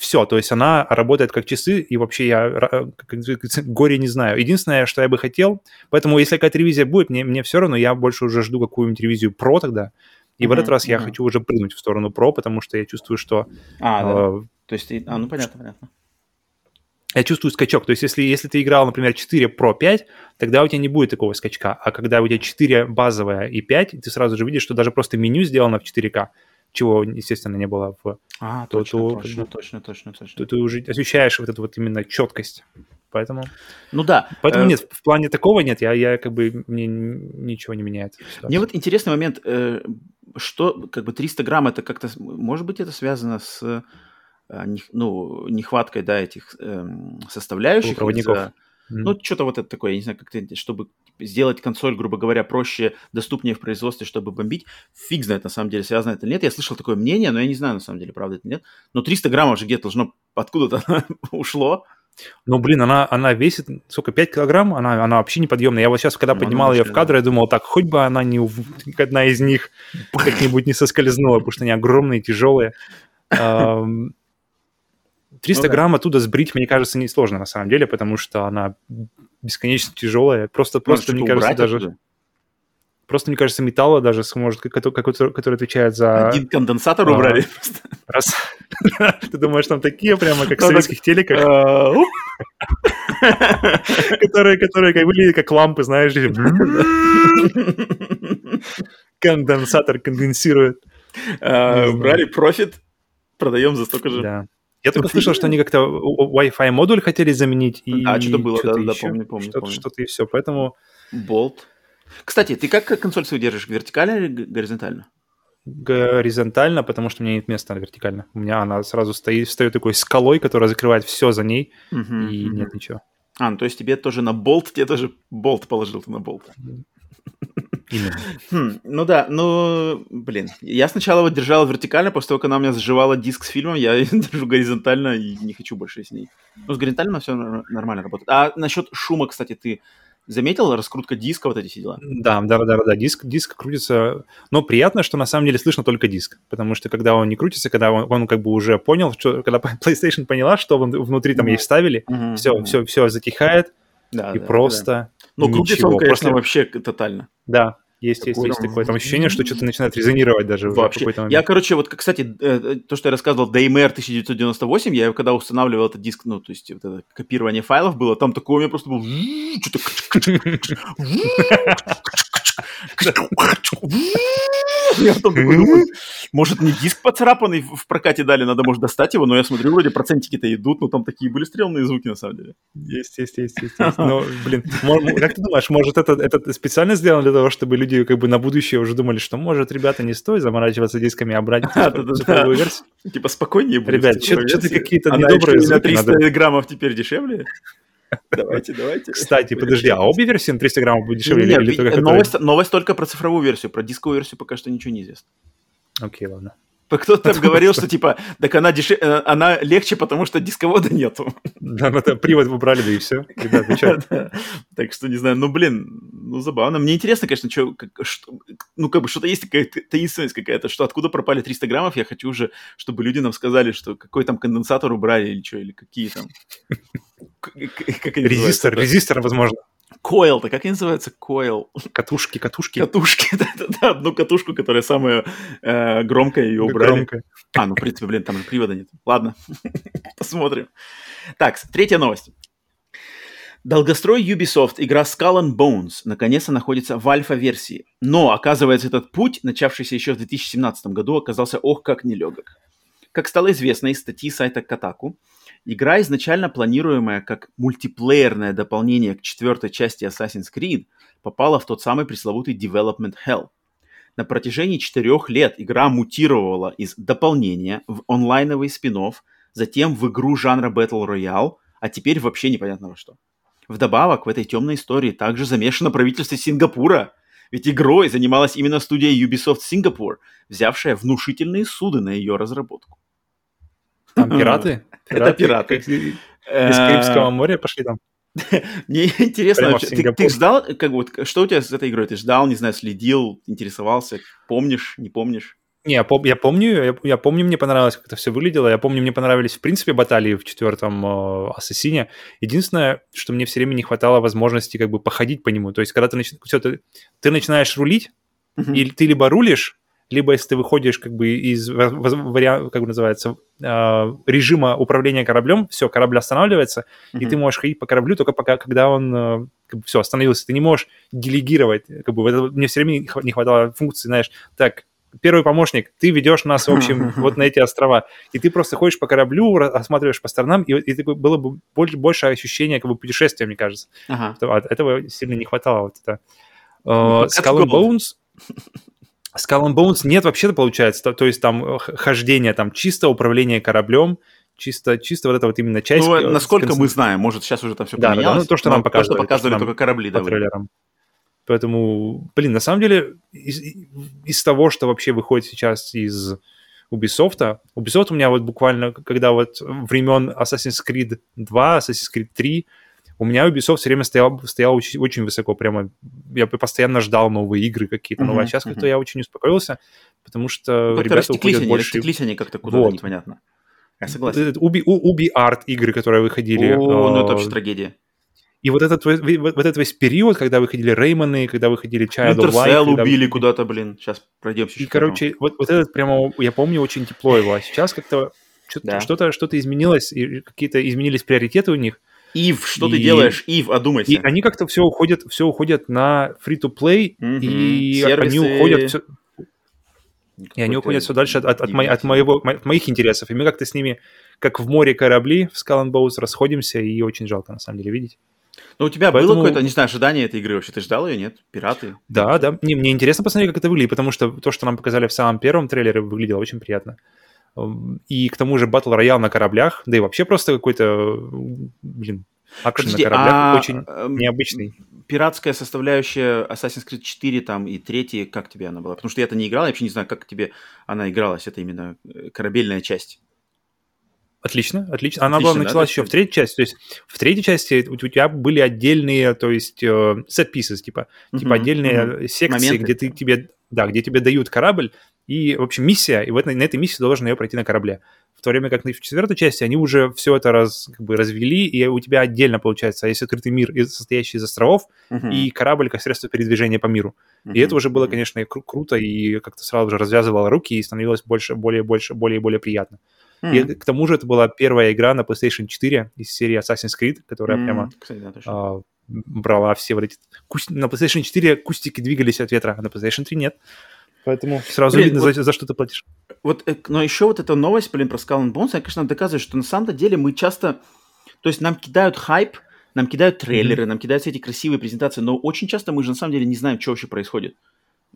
все, то есть она работает как часы, и вообще я говорится, горе не знаю. Единственное, что я бы хотел, поэтому если какая-то ревизия будет, мне, мне все равно, я больше уже жду какую-нибудь ревизию Pro тогда, и в Мгм, этот раз я мгм. хочу уже прыгнуть в сторону Pro, потому что я чувствую, что А, да. э, То есть, а, ну понятно, понятно. Я чувствую скачок. То есть, если, если ты играл, например, 4 Pro 5, тогда у тебя не будет такого скачка. А когда у тебя 4 базовая и 5, ты сразу же видишь, что даже просто меню сделано в 4К, чего, естественно, не было в... А, То- точно, то- точно, точно, точно, точно. То ты уже ощущаешь вот эту вот именно четкость. Поэтому, Ну да. поэтому э, нет, в плане такого нет, я, я как бы, мне ничего не меняет. Мне вот интересный момент, э, что как бы 300 грамм это как-то, может быть, это связано с ну, нехваткой, да, этих эм, составляющих. Полупроводников. из-за- Мгм. Ну, что-то вот это такое, я не знаю, как-то, чтобы сделать консоль, грубо говоря, проще, доступнее в производстве, чтобы бомбить. Фиг знает, на самом деле, связано это или нет. Я слышал такое мнение, но я не знаю, на самом деле, правда это или нет. Но 300 граммов же где-то должно откуда-то ушло. Ну, блин, она, она весит, сколько, 5 килограмм? Она, она вообще неподъемная. Я вот сейчас, когда ну, поднимал ее в кадр, я думал, так, хоть бы она не одна из них как-нибудь не соскользнула, потому что они огромные, тяжелые. 300 ну, грамм оттуда сбрить, мне кажется, несложно на самом деле, потому что она бесконечно тяжелая. Просто, ну, просто мне кажется, даже... Оттуда? Просто, мне кажется, металла даже сможет, который, который отвечает за... Один конденсатор а, убрали просто. Раз. Ты думаешь, там такие прямо, как в советских телеках? А, которые, которые как выглядят как лампы, знаешь. Конденсатор конденсирует. А, брали профит, продаем за столько же. Да. Я только слышал, что они как-то Wi-Fi модуль хотели заменить. И а, что-то было, да, да, помню, помню. Что-то и все, поэтому... Болт. Кстати, ты как консоль свою держишь? Вертикально или горизонтально? Горизонтально, потому что у меня нет места вертикально. У меня она сразу стоит, встает такой скалой, которая закрывает все за ней, uh-huh, и uh-huh. нет ничего. А, ну то есть тебе тоже на болт, тебе тоже болт положил ты на болт. Именно. Хм, ну да, ну, блин. Я сначала вот держала вертикально, после того, как она у меня сживала диск с фильмом, я держу горизонтально и не хочу больше с ней. Ну, с горизонтально все нормально работает. А насчет шума, кстати, ты Заметил раскрутка диска, вот эти все дела? Да, да, да, да, диск, диск крутится, но приятно, что на самом деле слышно только диск, потому что когда он не крутится, когда он, он как бы уже понял, что, когда PlayStation поняла, что внутри там mm-hmm. ей вставили, mm-hmm. все, все, все затихает, да, и да, просто да. Ну, крутится он, конечно, просто... вообще тотально. Да, есть, есть, есть такое там ощущение, что что-то начинает резонировать даже Вообще. в какой-то момент. Я, короче, вот, кстати, э, то, что я рассказывал, DMR 1998, я когда устанавливал этот диск, ну, то есть вот это копирование файлов было, там такое у меня просто было... Я потом такой думаю, может, не диск поцарапанный в прокате дали, надо, может, достать его, но я смотрю, вроде процентики-то идут, но там такие были стрелные звуки, на самом деле. Есть, есть, есть, есть. есть. Но, блин, как ты думаешь, может, это, это специально сделано для того, чтобы люди как бы на будущее уже думали, что, может, ребята, не стоит заморачиваться дисками, а брать цифровую версию? Типа спокойнее будет. Ребят, что-то какие-то недобрые звуки. на 300 граммов теперь дешевле? Давайте, давайте. Кстати, подожди, а обе версии на 300 граммов будут дешевле? Нет, или только новость, новость только про цифровую версию, про дисковую версию пока что ничего не известно. Окей, ладно. Кто-то там говорил, что типа, так она, дешев... Э, она легче, потому что дисковода нету. Да, ну привод выбрали, да и все. Ребята, Так что, не знаю, ну блин, ну забавно. Мне интересно, конечно, что, ну как бы что-то есть такая таинственность какая-то, что откуда пропали 300 граммов, я хочу уже, чтобы люди нам сказали, что какой там конденсатор убрали или что, или какие там резистор, резистор, возможно. Койл-то, как они называются? Койл. Катушки, катушки. Катушки, да-да-да, одну катушку, которая самая э, громкая, ее убрали. Громкая. А, ну, в принципе, блин, там привода нет. Ладно, посмотрим. Так, третья новость. Долгострой Ubisoft, игра Skull and Bones, наконец-то находится в альфа-версии. Но, оказывается, этот путь, начавшийся еще в 2017 году, оказался ох как нелегок. Как стало известно из статьи сайта Kotaku, Игра, изначально планируемая как мультиплеерное дополнение к четвертой части Assassin's Creed, попала в тот самый пресловутый Development Hell. На протяжении четырех лет игра мутировала из дополнения в онлайновый спин затем в игру жанра Battle Royale, а теперь вообще непонятно во что. Вдобавок, в этой темной истории также замешано правительство Сингапура, ведь игрой занималась именно студия Ubisoft Singapore, взявшая внушительные суды на ее разработку. Там пираты? Это пираты. Из Карибского моря пошли там? Мне интересно, ты, ты ждал, как вот, что у тебя с этой игрой? Ты ждал, не знаю, следил, интересовался, помнишь, не помнишь? Не, я, пом- я помню, я, я помню, мне понравилось, как это все выглядело. Я помню, мне понравились, в принципе, баталии в четвертом э, Ассасине. Единственное, что мне все время не хватало возможности как бы походить по нему. То есть, когда ты, нач... все, ты, ты начинаешь рулить, mm-hmm. и ты либо рулишь, либо если ты выходишь как бы из как бы называется, а, режима управления кораблем, все, корабль останавливается, mm-hmm. и ты можешь ходить по кораблю только пока, когда он э, как бы, все, остановился. Ты не можешь делегировать, как бы, это, мне все время не хватало функции, знаешь, так, первый помощник, ты ведешь нас, в общем, вот на эти острова, и ты просто ходишь по кораблю, осматриваешь по сторонам, и, и было бы больше, больше ощущения как бы путешествия, мне кажется. Ага. Этого сильно не хватало. Вот это. Uh, Skull and Bones Skull and Bones нет вообще получается, то, то есть там э, хождение, там чисто управление кораблем, чисто, чисто вот это вот именно часть. Ну, э, насколько мы знаем, может, сейчас уже там все да, поменялось. Да, ну, то, что нам показывали. То, что показывали то, что только корабли, да. трейлерам. Поэтому, блин, на самом деле, из, из того, что вообще выходит сейчас из Ubisoft. Ubisoft у меня вот буквально, когда вот времен Assassin's Creed 2, Assassin's Creed 3, у меня Ubisoft все время стоял, стоял очень, очень высоко, прямо я постоянно ждал новые игры какие-то, новые. Uh-huh, а сейчас uh-huh. как-то я очень успокоился, потому что как ребята уходят они, больше... Растеклись они как-то куда-то, вот. непонятно. Я согласен. Уби, Уби Арт игры, которые выходили. О, ну это вообще трагедия. И вот этот, вот этот весь период, когда выходили Реймоны, когда выходили Child of Light... убили когда... куда-то, блин. Сейчас пройдемся. И, короче, вот, вот этот прямо, я помню, очень тепло его. А сейчас как-то что-то, да. что-то, что-то изменилось, и какие-то изменились приоритеты у них. Ив, что и... ты делаешь, Ив, одумайся. И они как-то все уходят, все уходят на free-to-play, угу. и Сервисы... они уходят все... И они уходят все дальше от, от, от, мо, от моего, моих интересов. И мы как-то с ними, как в море корабли в Skull Bones, расходимся, и очень жалко, на самом деле, видеть. Ну, у тебя Поэтому... было какое-то, не знаю, ожидание этой игры вообще? Ты ждал ее, нет? Пираты? Да, да. Не, мне интересно посмотреть, как это выглядит, потому что то, что нам показали в самом первом трейлере, выглядело очень приятно. И к тому же батл роял на кораблях, да и вообще просто какой-то, блин, акшен Подожди, на кораблях а, очень а, необычный. Пиратская составляющая Assassin's Creed 4 там и 3, как тебе она была? Потому что я это не играл, я вообще не знаю, как тебе она игралась, это именно э, корабельная часть. Отлично, отлично. Она отлично, была началась да, еще в третьей части. То есть в третьей части у тебя были отдельные, то есть э, set типа, uh-huh, типа отдельные uh-huh. секции, Моменты. где ты тебе, да, где тебе дают корабль, и, в общем, миссия, и в этой, на этой миссии должен ее пройти на корабле. В то время как в четвертой части они уже все это раз, как бы развели, и у тебя отдельно, получается, есть открытый мир, состоящий из островов, uh-huh. и корабль как средство передвижения по миру. Uh-huh. И это уже было, конечно, кру- круто, и как-то сразу же развязывало руки, и становилось больше, более, больше, более и более приятно. Uh-huh. И к тому же это была первая игра на PlayStation 4 из серии Assassin's Creed, которая uh-huh. прямо... Кстати, да, а, брала все вот эти... На PlayStation 4 кустики двигались от ветра, а на PlayStation 3 нет. Поэтому сразу блин, видно, вот, за, за что ты платишь. Вот, э, но еще вот эта новость, блин, про Skull and Bones, она, конечно, доказывает, что на самом деле мы часто... То есть нам кидают хайп, нам кидают трейлеры, mm-hmm. нам кидают эти красивые презентации, но очень часто мы же на самом деле не знаем, что вообще происходит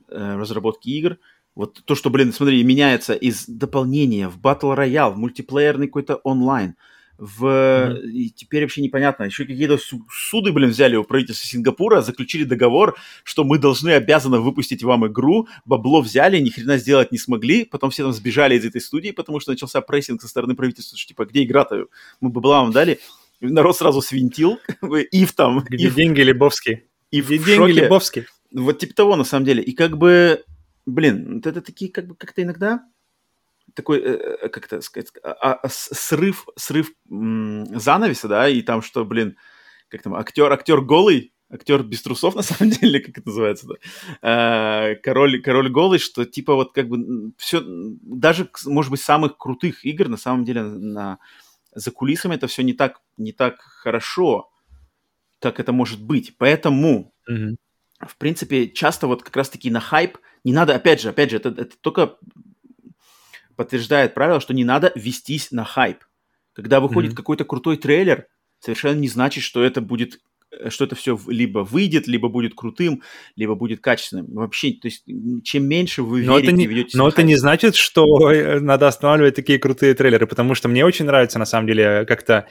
э, в разработке игр. Вот то, что, блин, смотри, меняется из дополнения в Battle Royale, в мультиплеерный какой-то онлайн – в... Mm-hmm. И теперь вообще непонятно. Еще какие-то суды, блин, взяли у правительства Сингапура, заключили договор, что мы должны, обязаны выпустить вам игру, бабло взяли, ни хрена сделать не смогли, потом все там сбежали из этой студии, потому что начался прессинг со стороны правительства, что типа, где игра-то? Мы бабла вам дали. народ сразу свинтил. Ив там. Где деньги Лебовский? И где деньги Лебовский? Вот типа того, на самом деле. И как бы, блин, это такие как бы как-то иногда такой, э, э, как это сказать, а, а, срыв, срыв занавеса, да, и там что, блин, как там, актер, актер голый, актер без трусов, на самом деле, как это называется, да? а, король, король голый, что типа вот как бы все, даже, может быть, самых крутых игр, на самом деле, на, за кулисами это все не так, не так хорошо, как это может быть. Поэтому, mm-hmm. В принципе, часто вот как раз-таки на хайп не надо, опять же, опять же, это, это только подтверждает правило, что не надо вестись на хайп. Когда выходит mm-hmm. какой-то крутой трейлер, совершенно не значит, что это будет э, что это все либо выйдет, либо будет крутым, либо будет качественным. Вообще, то есть, чем меньше вы но верите, это не, ведете... Но это не значит, что э, надо останавливать такие крутые трейлеры, потому что мне очень нравится, на самом деле, как-то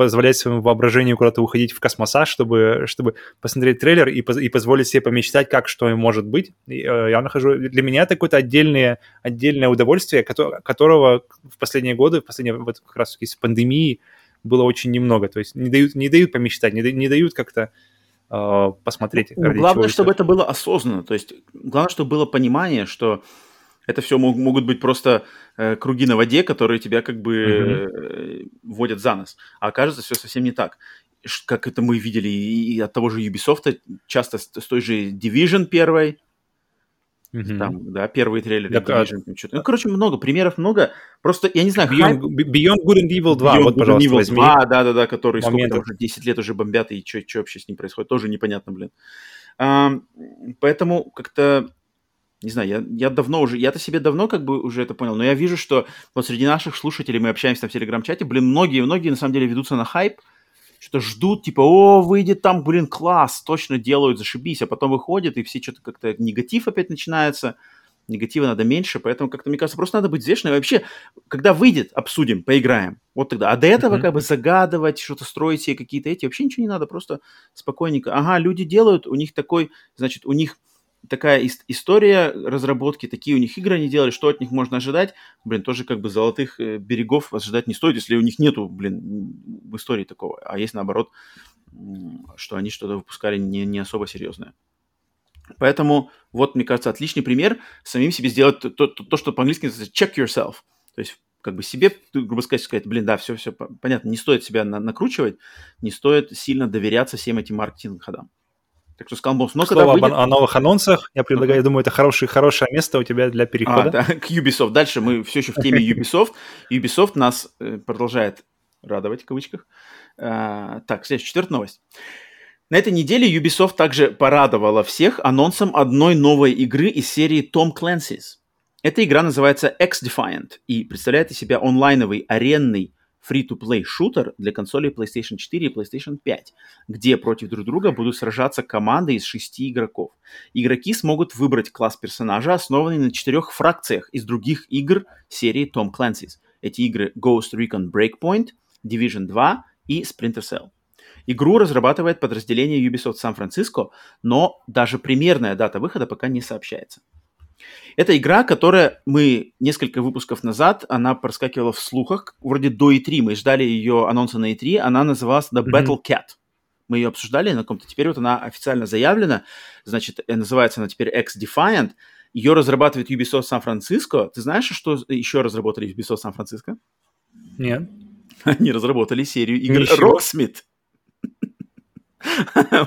позволять своему воображению куда-то уходить в космоса, чтобы, чтобы посмотреть трейлер и, и позволить себе помечтать, как что может быть. И, э, я нахожу... Для меня это какое-то отдельное, отдельное удовольствие, которого, которого в последние годы, в последние, вот как раз с пандемии, было очень немного. То есть не дают, не дают помечтать, не, не дают как-то э, посмотреть. Ну, главное, чтобы это было осознанно. То есть главное, чтобы было понимание, что это все мог, могут быть просто э, круги на воде, которые тебя как бы э, вводят за нос. А окажется все совсем не так. Как это мы видели и от того же Ubisoft, часто с, с той же Division первой, Mm-hmm. Там, да, первые трейлеры. Так, Division, а... Ну, короче, много, примеров много. Просто, я не знаю, Beyond, хайп... Beyond Good and Evil 2, Beyond вот, Good пожалуйста, Evil возьми. 2, да-да-да, который сколько там уже 10 лет уже бомбят, и что вообще с ним происходит, тоже непонятно, блин. А, поэтому как-то не знаю, я, я давно уже, я-то себе давно как бы уже это понял, но я вижу, что вот среди наших слушателей, мы общаемся там в Телеграм-чате, блин, многие, многие на самом деле ведутся на хайп, что ждут, типа, о, выйдет там, блин, класс, точно делают, зашибись, а потом выходит, и все что-то как-то негатив опять начинается, негатива надо меньше, поэтому как-то, мне кажется, просто надо быть взвешенным. И вообще, когда выйдет, обсудим, поиграем. Вот тогда. А до этого mm-hmm. как бы загадывать, что-то строить себе какие-то эти, вообще ничего не надо, просто спокойненько. Ага, люди делают, у них такой, значит, у них такая история разработки, такие у них игры они делали, что от них можно ожидать, блин, тоже как бы золотых э, берегов ожидать не стоит, если у них нету, блин, в истории такого, а есть наоборот, что они что-то выпускали не, не особо серьезное. Поэтому вот, мне кажется, отличный пример самим себе сделать то, то, то что по-английски называется check yourself. То есть как бы себе, грубо сказать, сказать, блин, да, все, все понятно, не стоит себя на, накручивать, не стоит сильно доверяться всем этим маркетинг ходам. Так что Skullbones, но когда выйдет... о новых анонсах, я предлагаю, я думаю, это хорошее, хорошее место у тебя для перехода. А, да, к Ubisoft. Дальше мы все еще в теме Ubisoft. Ubisoft нас э, продолжает радовать, в кавычках. А, так, следующая, четвертая новость. На этой неделе Ubisoft также порадовала всех анонсом одной новой игры из серии Tom Clancy's. Эта игра называется X-Defiant и представляет из себя онлайновый аренный free-to-play шутер для консолей PlayStation 4 и PlayStation 5, где против друг друга будут сражаться команды из шести игроков. Игроки смогут выбрать класс персонажа, основанный на четырех фракциях из других игр серии Tom Clancy's. Эти игры Ghost Recon Breakpoint, Division 2 и Splinter Cell. Игру разрабатывает подразделение Ubisoft Сан-Франциско, но даже примерная дата выхода пока не сообщается. Это игра, которая мы несколько выпусков назад, она проскакивала в слухах, вроде до E3, мы ждали ее анонса на E3, она называлась The Battle Cat. Мы ее обсуждали на каком-то, теперь вот она официально заявлена, значит, э, называется она теперь X-Defiant, ее разрабатывает Ubisoft Сан-Франциско. Ты знаешь, что еще разработали Ubisoft Сан-Франциско? Нет. Они разработали серию игр Ничего. Rocksmith.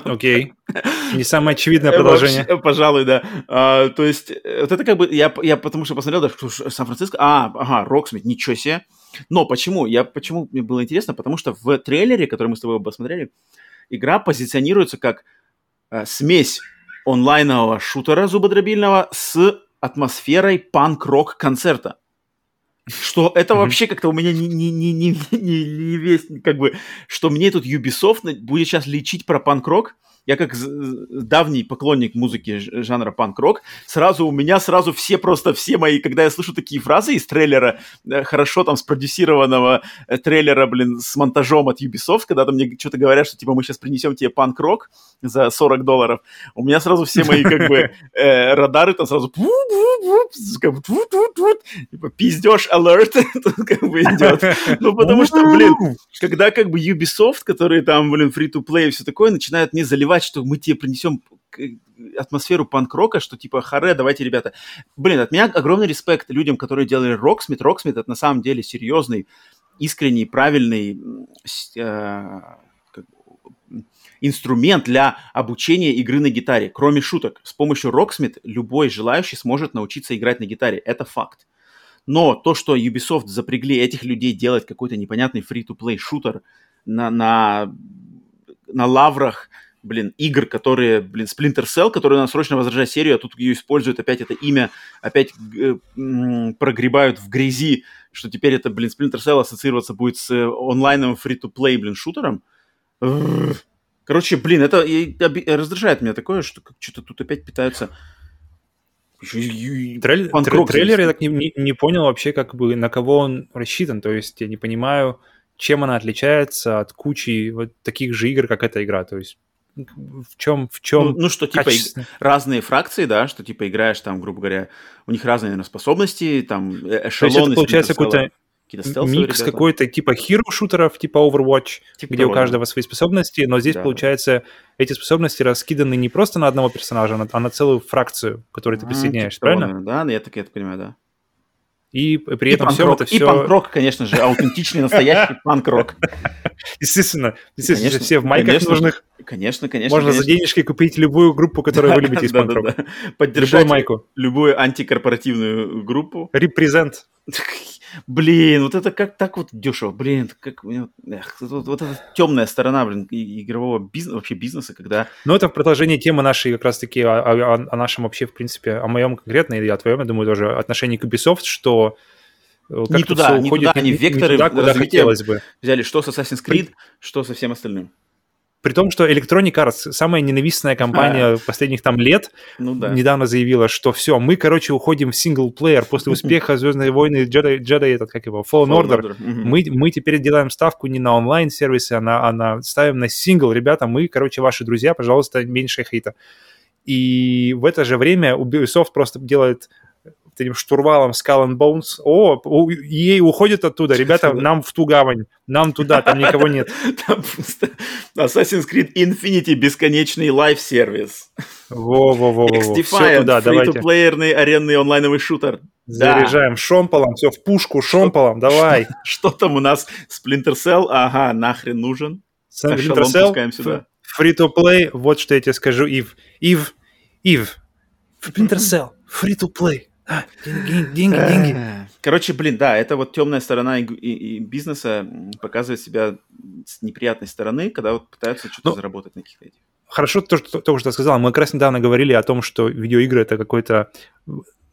Окей. Окей. Не самое очевидное продолжение. Вообще, пожалуй, да. А, то есть, вот это как бы, я, я потому что посмотрел, да, что Сан-Франциско, а, ага, Rocksmith, ничего себе. Но почему? Я, почему мне было интересно? Потому что в трейлере, который мы с тобой посмотрели, игра позиционируется как э, смесь онлайнового шутера зубодробильного с атмосферой панк-рок концерта что это вообще как-то у меня не, не, не, не, не, не весь, как бы, что мне тут Ubisoft будет сейчас лечить про панк-рок, я как давний поклонник музыки жанра панк-рок, сразу у меня сразу все просто, все мои, когда я слышу такие фразы из трейлера, э, хорошо там спродюсированного э, трейлера, блин, с монтажом от Ubisoft, когда там мне что-то говорят, что типа мы сейчас принесем тебе панк-рок за 40 долларов, у меня сразу все мои как бы э, радары там сразу типа пиздеж alert как бы идет. Ну потому что, блин, когда как бы Ubisoft, которые там, блин, free-to-play и все такое, начинают не заливать плевать, что мы тебе принесем атмосферу панк-рока, что типа, харе, давайте, ребята. Блин, от меня огромный респект людям, которые делали Роксмит. Роксмит — это на самом деле серьезный, искренний, правильный э, инструмент для обучения игры на гитаре. Кроме шуток, с помощью Rocksmith любой желающий сможет научиться играть на гитаре. Это факт. Но то, что Ubisoft запрягли этих людей делать какой-то непонятный free-to-play шутер на, на, на лаврах блин, игр, которые, блин, Splinter Cell, который надо срочно возражать серию, а тут ее используют опять это имя, опять э, прогребают в грязи, что теперь это, блин, Splinter Cell ассоциироваться будет с онлайновым free-to-play, блин, шутером. Короче, блин, это раздражает меня такое, что что-то тут опять питаются... Трейлер, трейлер я так не, не, не понял вообще, как бы на кого он рассчитан. То есть я не понимаю, чем она отличается от кучи вот таких же игр, как эта игра. То есть в чем, в чем ну, ну, что, типа, разные фракции, да, что, типа, играешь там, грубо говоря, у них разные, наверное, способности, там, эшелоны. То есть это получается какой-то микс какой-то типа хиро-шутеров, типа Overwatch, типа где того, у каждого да. свои способности, но здесь, да. получается, эти способности раскиданы не просто на одного персонажа, а на целую фракцию, к которой ты присоединяешь, типа правильно? Того, да, я так, я так понимаю, да. И при и этом всем это все... И панк-рок, конечно же, аутентичный, настоящий панк-рок. Естественно, естественно, все в майках нужных. Конечно, конечно. Можно за денежки купить любую группу, которую вы любите из панк-рока. Поддержать майку. любую антикорпоративную группу. Репрезент. Блин, вот это как так вот дешево, блин, как эх, вот, вот эта темная сторона, блин, игрового бизнеса, вообще бизнеса, когда... Ну, это в продолжении темы нашей как раз-таки о, о, о нашем вообще, в принципе, о моем конкретно, или о твоем, я думаю, тоже отношении к Ubisoft, что э, не туда, не туда, они векторы не туда, куда хотелось бы. взяли, что с Assassin's Creed, что со всем остальным. При том, что Electronic Arts, самая ненавистная компания а. последних там лет, ну, да. недавно заявила, что все, мы, короче, уходим в синглплеер после успеха Звездные войны, Jedi, Jedi этот, как его, Fallen, Fallen Order. Order. Мы, мы теперь делаем ставку не на онлайн-сервисы, а на, а на ставим на сингл. Ребята, мы, короче, ваши друзья, пожалуйста, меньше хейта. И в это же время Ubisoft просто делает этим штурвалом Skull and Bones. О, ей уходит оттуда. Ребята, нам в ту гавань. Нам туда, там никого нет. Там просто Assassin's Creed Infinity бесконечный live-service. Во-во-во. X-Defiant, free-to-play ный аренный онлайновый шутер. Заряжаем шомполом, все в пушку, шомполом, давай. Что там у нас? Splinter Cell? Ага, нахрен нужен. Splinter Cell, free-to-play, вот что я тебе скажу, Ив. Ив, Ив, Splinter Cell, free-to-play. А, деньги, деньги, деньги. Короче, блин, да, это вот темная сторона и, и, и бизнеса показывает себя с неприятной стороны, когда вот пытаются что-то ну, заработать на каких-то этих. Хорошо то, что, то, что ты сказал. Мы как раз недавно говорили о том, что видеоигры это какой-то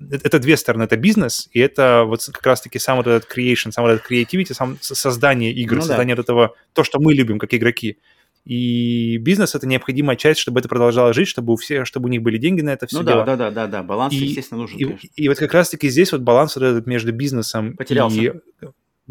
это две стороны, это бизнес, и это вот как раз-таки сам вот этот creation, сам вот этот creativity, сам создание игр, ну, создание да. вот этого, то, что мы любим как игроки. И бизнес это необходимая часть, чтобы это продолжало жить, чтобы у всех, чтобы у них были деньги на это все ну, дело. Да, да, да, да, баланс, и, естественно, нужен. И, и, вот как раз-таки здесь вот баланс вот этот между бизнесом Потерялся. и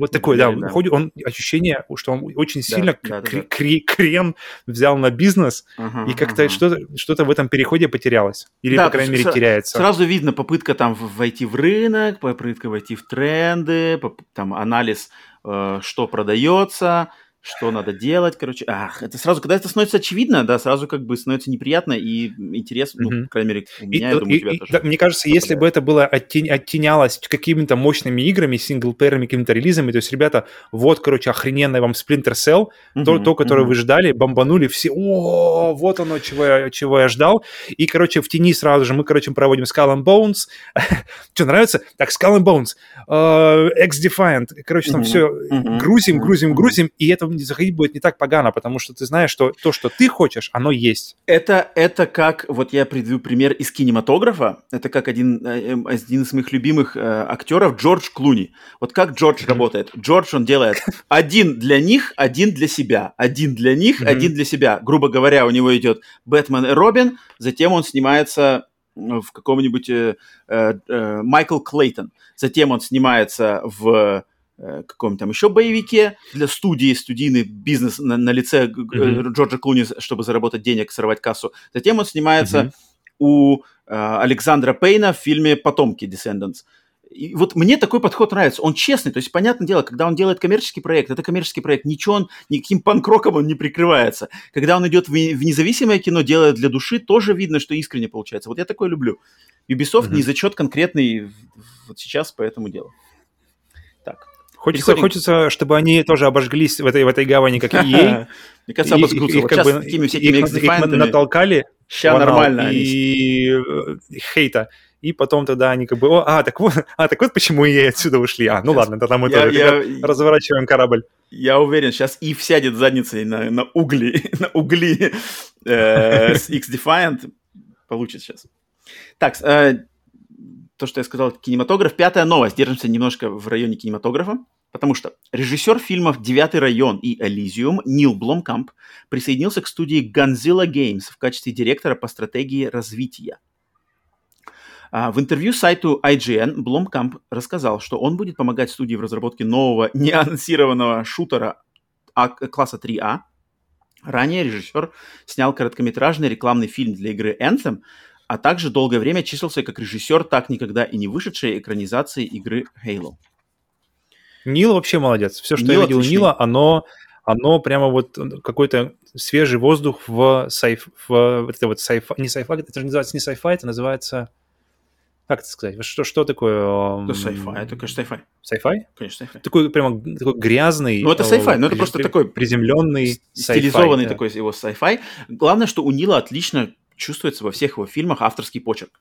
вот такой, да, да. Ходит, он ощущение, что он очень сильно да, да, да. крем взял на бизнес, ага, и как-то ага. что-то, что-то в этом переходе потерялось. Или, да, по крайней мере, теряется. Сразу видно попытка там войти в рынок, попытка войти в тренды, там анализ, э, что продается, что надо делать, короче. Ах, это сразу, когда это становится очевидно, да, сразу как бы становится неприятно и интересно, mm-hmm. ну, по крайней мере, у меня, и, я думаю, и, тебя и, тоже. Да, мне кажется, попадает. если бы это было оттень, оттенялось какими-то мощными играми, синглплеерами, какими-то релизами, то есть, ребята, вот, короче, охрененный вам Splinter Cell, mm-hmm. то, то, которое mm-hmm. вы ждали, бомбанули все, о, вот оно, чего я, чего я ждал, и, короче, в тени сразу же мы, короче, проводим Skull and Bones, что, нравится? Так, Skull and Bones, uh, X-Defiant, короче, там mm-hmm. все mm-hmm. грузим, грузим, грузим, и это заходить будет не так погано, потому что ты знаешь, что то, что ты хочешь, оно есть. Это, это как, вот я приведу пример из кинематографа, это как один, э, эм, один из моих любимых э, актеров, Джордж Клуни. Вот как Джордж работает? Джордж, он делает один для них, один для себя. Один для них, mm-hmm. один для себя. Грубо говоря, у него идет Бэтмен и Робин, затем он снимается в каком-нибудь э, э, э, Майкл Клейтон. Затем он снимается в Э, каком-то там еще боевике для студии, студийный бизнес на, на лице mm-hmm. Джорджа Клуни, чтобы заработать денег, сорвать кассу. Затем он снимается mm-hmm. у э, Александра Пейна в фильме «Потомки» Descendants. И вот мне такой подход нравится. Он честный, то есть, понятное дело, когда он делает коммерческий проект, это коммерческий проект, ничего он, никаким панкроком он не прикрывается. Когда он идет в, в независимое кино, делает для души, тоже видно, что искренне получается. Вот я такое люблю. Ubisoft mm-hmm. не зачет конкретный вот сейчас по этому делу. Хочется, хочется, чтобы они тоже обожглись в этой, в этой гавани, как и EA. Мне кажется, обожгутся. Вот сейчас бы, такими всякими их, их натолкали. Сейчас нормально. И э, хейта. И потом тогда они как бы, О, а, так вот, а, так вот почему и отсюда ушли. А, ну ладно, тогда мы я, тоже я, разворачиваем корабль. Я уверен, сейчас Ив сядет задницей на, на угли, на угли э, с X-Defiant. Получит сейчас. Так, э, то, что я сказал, кинематограф. Пятая новость. Держимся немножко в районе кинематографа. Потому что режиссер фильмов «Девятый район» и «Элизиум» Нил Бломкамп присоединился к студии Godzilla Games в качестве директора по стратегии развития. А, в интервью сайту IGN Бломкамп рассказал, что он будет помогать студии в разработке нового неанонсированного шутера а, класса 3А. Ранее режиссер снял короткометражный рекламный фильм для игры Anthem, а также долгое время числился как режиссер так никогда и не вышедшей экранизации игры Halo. Нил вообще молодец. Все, что Нил я видел отличный. Нила, оно, оно прямо вот какой-то свежий воздух в сайф, в это вот сайф, не сайфа, это же называется не сайфа, это называется как это сказать? Что, что такое? Это sci-fi, это, конечно, sci-fi. Sci-fi? Конечно, sci-fi. Такой прямо такой грязный. Ну, это sci-fi, но это просто такой приземленный стилизованный да. такой его sci-fi. Главное, что у Нила отлично чувствуется во всех его фильмах авторский почерк.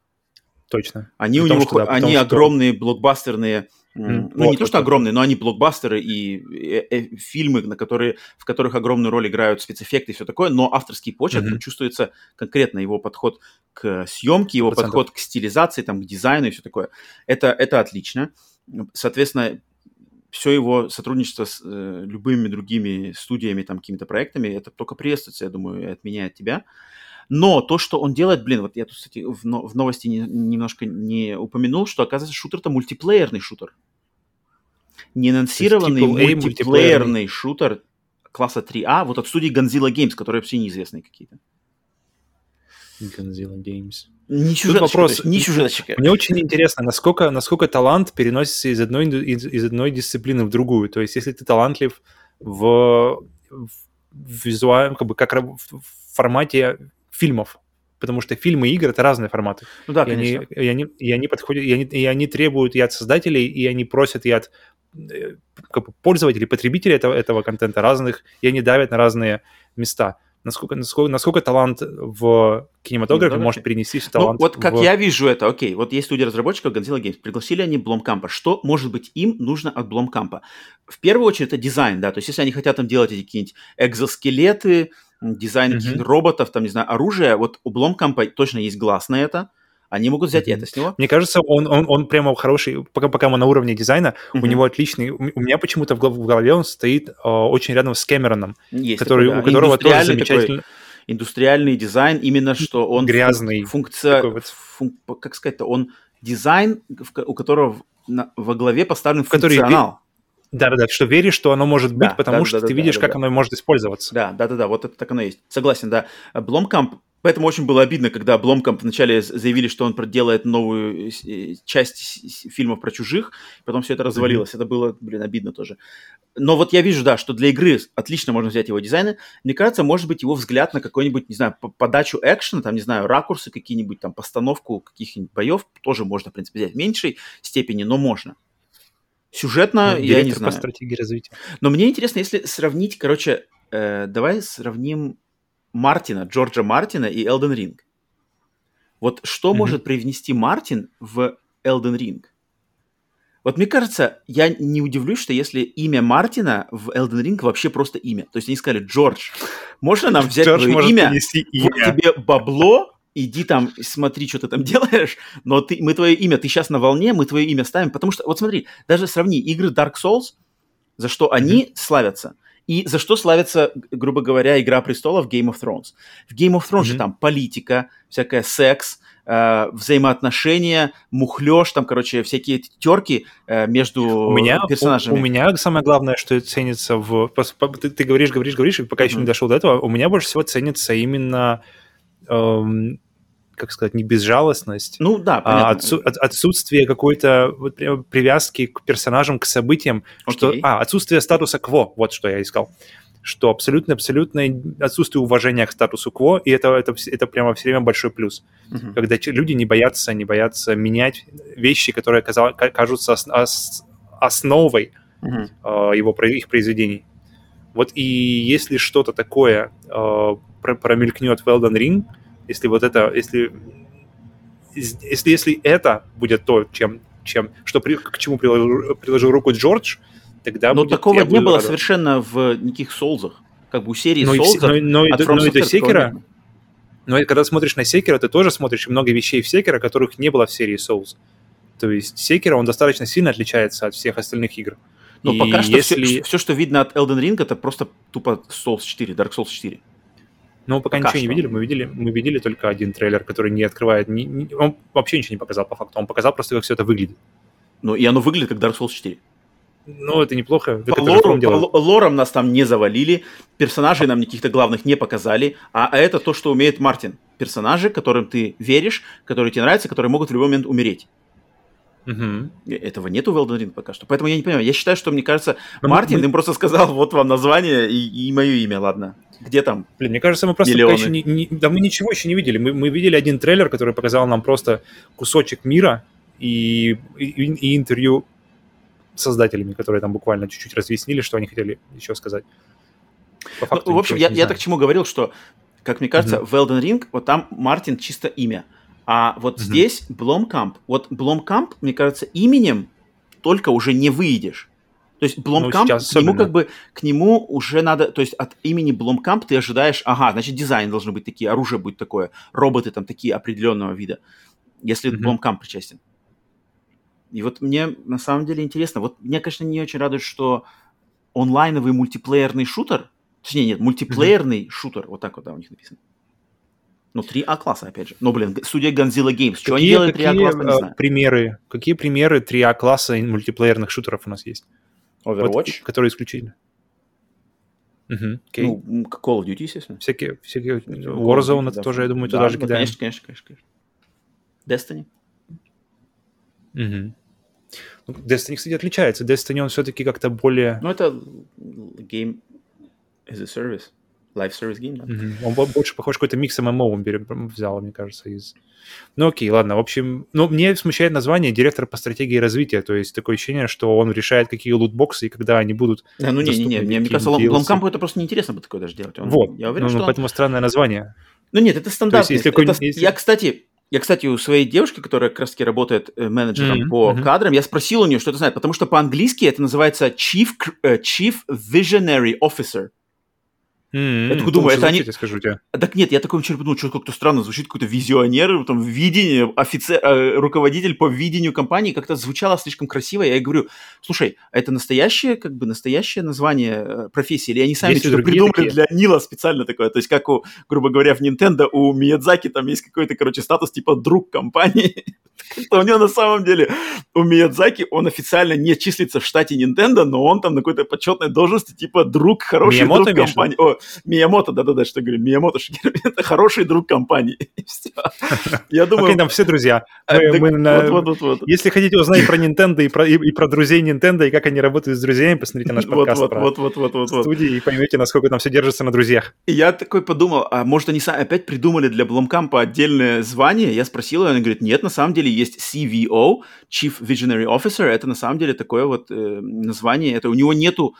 Точно. Они потому у него, что, да, они что... огромные блокбастерные, mm, ну вот, не то что вот, огромные, но они блокбастеры и э, э, фильмы, на которые, в которых огромную роль играют спецэффекты и все такое, но авторский почерк mm-hmm. чувствуется конкретно его подход к съемке, его 100%. подход к стилизации, там, к дизайну и все такое. Это, это отлично. Соответственно, все его сотрудничество с э, любыми другими студиями, там, какими-то проектами, это только приветствуется, я думаю, и от меня, и от тебя. Но то, что он делает, блин, вот я тут, кстати, в, в новости не, немножко не упомянул, что, оказывается, шутер это мультиплеерный шутер. Не анонсированный мультиплеерный шутер класса 3А, вот от студии Godzilla Games, которые вообще неизвестные какие-то. Godzilla Games. Не сюжеточка, вопрос, не сюжеточка. Мне очень интересно, насколько, насколько талант переносится из одной, из, из одной дисциплины в другую. То есть, если ты талантлив в, в визуальном, как бы как в формате фильмов, потому что фильмы и игры это разные форматы. Ну да, и конечно. Они, и, они, и они подходят, и они, и они требуют и от создателей, и они просят и от э, как бы, пользователей, потребителей этого, этого контента разных, и они давят на разные места насколько, насколько, насколько талант в кинематографе может перенести талант. Ну, вот как в... я вижу это, окей, вот есть студия разработчиков Godzilla Games, пригласили они Бломкампа. Что, может быть, им нужно от Бломкампа? В первую очередь, это дизайн, да, то есть если они хотят там делать эти какие-нибудь экзоскелеты, дизайн mm-hmm. роботов, там, не знаю, оружия, вот у Бломкампа точно есть глаз на это, они могут взять mm-hmm. это с него. Мне кажется, он, он, он прямо хороший, пока, пока мы на уровне дизайна, mm-hmm. у него отличный, у меня почему-то в голове он стоит э, очень рядом с Кэмероном, Есть который, такой, да. у которого тоже замечательный... Такой индустриальный дизайн, именно что он... Грязный. Функция... Вот. Фун, как сказать-то, он дизайн, у которого на, во главе поставлен который функционал. Да-да-да, что веришь, что оно может быть, да, потому да, что да, ты да, видишь, да, как да. оно может использоваться. Да, да-да-да, вот это так оно есть. Согласен, да. Бломкамп Поэтому очень было обидно, когда Бломком вначале заявили, что он проделает новую э, часть фильмов про чужих, потом все это развалилось. Mm-hmm. Это было, блин, обидно тоже. Но вот я вижу, да, что для игры отлично можно взять его дизайны. Мне кажется, может быть, его взгляд на какой-нибудь, не знаю, подачу экшена, там, не знаю, ракурсы какие-нибудь, там, постановку каких-нибудь боев тоже можно, в принципе, взять в меньшей степени, но можно. Сюжетно, ну, я не знаю. по стратегии развития. Но мне интересно, если сравнить, короче, э, давай сравним Мартина, Джорджа Мартина и Elden Ring. Вот что mm-hmm. может привнести Мартин в Elden Ring? Вот мне кажется, я не удивлюсь, что если имя Мартина в Elden Ring вообще просто имя. То есть они сказали, Джордж, можно нам взять Джордж твое имя, имя, вот тебе бабло, иди там, смотри, что ты там делаешь, но ты, мы твое имя, ты сейчас на волне, мы твое имя ставим, потому что, вот смотри, даже сравни игры Dark Souls, за что они mm-hmm. славятся – и за что славится, грубо говоря, «Игра престолов» Game of Thrones? В Game of Thrones mm-hmm. же там политика, всякая секс, э, взаимоотношения, мухлёж, там, короче, всякие терки э, между у меня, персонажами. У, у меня самое главное, что ценится в... Ты, ты говоришь, говоришь, говоришь, и пока mm-hmm. еще не дошел до этого, у меня больше всего ценится именно... Эм, как сказать, не безжалостность, ну, да, а отсу- от, отсутствие какой-то вот, привязки к персонажам, к событиям, okay. что, а, отсутствие статуса кво, вот что я искал, что абсолютно-абсолютное отсутствие уважения к статусу кво, и это, это, это прямо все время большой плюс, uh-huh. когда люди не боятся, не боятся менять вещи, которые кажутся ос- основой uh-huh. э, его, их произведений. Вот и если что-то такое э, промелькнет в Elden Ring, если вот это, если, если, если это будет то, чем, чем, что при, к чему приложил, приложил руку Джордж, тогда Но будет, такого не было рад. совершенно в никаких Соулзах. Как бы у серии но Соулзов но, но, от но, но и до Секера, но когда смотришь на Секера, ты тоже смотришь много вещей в Секера, которых не было в серии Souls. То есть Секера, он достаточно сильно отличается от всех остальных игр. Но и пока что если... все, все, что видно от Elden Ring, это просто тупо Souls 4, Dark Souls 4. Но пока, пока ничего что. не видели. Мы видели, мы видели только один трейлер, который не открывает, ни, ни, он вообще ничего не показал по факту. Он показал просто, как все это выглядит. Ну, и оно выглядит как Dark Souls 4. Ну, это неплохо. По, это лору, по лорам нас там не завалили, персонажей нам никаких-то главных не показали, а, а это то, что умеет Мартин. Персонажи, которым ты веришь, которые тебе нравятся, которые могут в любой момент умереть. Угу. Этого нету в Elden Ring пока что. Поэтому я не понимаю. Я считаю, что, мне кажется, Мартин мы... им просто сказал, вот вам название и, и мое имя, ладно. Где там? Блин, мне кажется, мы просто пока еще не, не, да мы ничего еще не видели. Мы, мы видели один трейлер, который показал нам просто кусочек мира и, и, и интервью с создателями, которые там буквально чуть-чуть разъяснили, что они хотели еще сказать. По факту, ну, в общем, я, я так к чему говорил, что, как мне кажется, mm-hmm. в Elden Ring вот там Мартин чисто имя. А вот mm-hmm. здесь Бломкамп. Вот Бломкамп, мне кажется, именем только уже не выйдешь. То есть Бломкамп, ну, к нему как бы, к нему уже надо, то есть от имени Бломкамп ты ожидаешь, ага, значит дизайн должны быть такие, оружие будет такое, роботы там такие определенного вида, если mm-hmm. Бломкамп причастен. И вот мне на самом деле интересно, вот мне, конечно, не очень радует, что онлайновый мультиплеерный шутер, точнее нет, мультиплеерный mm-hmm. шутер, вот так вот да, у них написано. Ну, 3А класса, опять же. Ну, блин, студия Godzilla Games. Что они делают 3А класса, не знаю. Примеры, какие примеры 3А класса мультиплеерных шутеров у нас есть? Overwatch? Вот, который исключительно. Угу, okay. Ну, Call of Duty, естественно. Всякие, всякие Warzone, это да, тоже, я думаю, туда да, же да, кидаем. Конечно, конечно, конечно, конечно. Destiny. Угу. Destiny, кстати, отличается. Destiny, он все-таки как-то более... Ну, это game as a service. Live service game, да? Mm-hmm. Он больше похож какой-то микс ММО он взял, мне кажется, из... Ну окей, ладно, в общем, ну мне смущает название директор по стратегии развития, то есть такое ощущение, что он решает, какие лутбоксы и когда они будут Да, ну не-не-не, мне, мне кажется, Ломкампу это просто неинтересно бы такое даже делать. Он, вот, я уверен, ну, что поэтому он... странное название. Ну нет, это стандартно. Есть, если это... если... Я, кстати, я, кстати, у своей девушки, которая как раз таки работает э, менеджером mm-hmm. по mm-hmm. кадрам, я спросил у нее, что это знает, потому что по-английски это называется Chief, uh, Chief Visionary Officer. Mm-hmm. Я такой думаю, это они... Я скажу тебе. Так нет, я такой вчера подумал, что как-то странно звучит, какой-то визионер, там, видение, офицер, э, руководитель по видению компании, как-то звучало слишком красиво. Я говорю, слушай, а это настоящее, как бы, настоящее название э, профессии, или они сами есть что-то придумали такие? для Нила специально такое? То есть, как у, грубо говоря, в Nintendo у Миядзаки там есть какой-то, короче, статус типа друг компании. у него на самом деле, у Миядзаки, он официально не числится в штате Nintendo, но он там на какой-то почетной должности, типа друг, хороший друг компании. Миямото, да-да-да, что говорю, Миямото Шигеру, это хороший друг компании. Я думаю... Окей, там все друзья. Если хотите узнать про Nintendo и про, и, про друзей Nintendo, и как они работают с друзьями, посмотрите наш подкаст вот, студии и поймете, насколько там все держится на друзьях. я такой подумал, а может они опять придумали для Бломкампа отдельное звание? Я спросил ее, она говорит, нет, на самом деле есть CVO, Chief Visionary Officer, это на самом деле такое вот э, название, это у него нету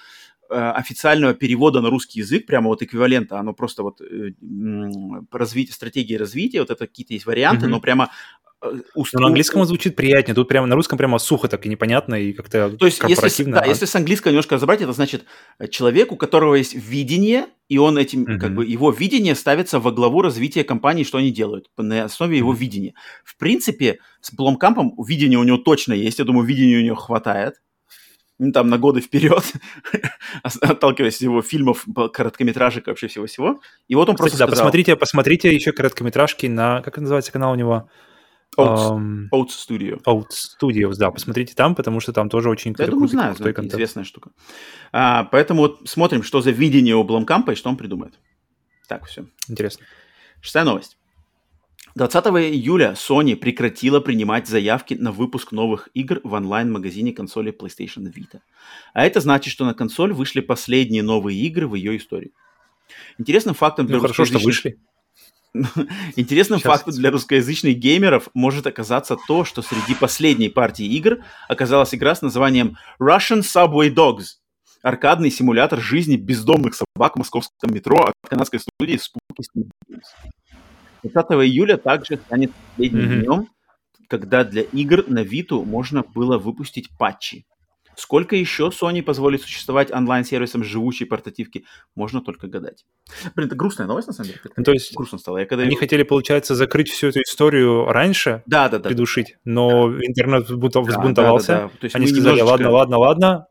официального перевода на русский язык, прямо вот эквивалента, оно просто вот э, развитие, стратегии развития, вот это какие-то есть варианты, mm-hmm. но прямо э, Уст... Но на английском звучит приятнее, тут прямо на русском прямо сухо так и непонятно, и как-то То есть, если, да, а... если с английского немножко разобрать, это значит э, человек, у которого есть видение, и он этим, mm-hmm. как бы, его видение ставится во главу развития компании, что они делают, на основе его mm-hmm. видения. В принципе, с Бломкампом видение у него точно есть, я думаю, видения у него хватает, ну, там, на годы вперед, отталкиваясь от его фильмов, короткометражек, вообще всего-всего. И вот он Кстати, просто да, сказал... посмотрите, посмотрите еще короткометражки на, как называется канал у него? Oats, um, Oats Studio. Oats Studios, да, посмотрите там, потому что там тоже очень Я думаю, знаю, знаю контент. известная штука. А, поэтому вот смотрим, что за видение у Бломкампа и что он придумает. Так, все. Интересно. Шестая новость. 20 июля Sony прекратила принимать заявки на выпуск новых игр в онлайн-магазине консоли PlayStation Vita. А это значит, что на консоль вышли последние новые игры в ее истории. Интересным фактом для ну, хорошо, что вышли. Интересным Сейчас. фактом для русскоязычных геймеров может оказаться то, что среди последней партии игр оказалась игра с названием Russian Subway Dogs. Аркадный симулятор жизни бездомных собак в московском метро от канадской студии Spooky Games. 20 июля также станет последним mm-hmm. днем, когда для игр на Виту можно было выпустить патчи. Сколько еще Sony позволит существовать онлайн-сервисом живучей портативки, можно только гадать. Блин, это грустная новость, на самом деле. Ну, то есть грустно стало. Я когда... Они хотели, получается, закрыть всю эту историю раньше, да, да, да, придушить, но да. интернет взбунтовался. Да, да, да, да. Они сказали, немножечко... ладно, ладно, ладно,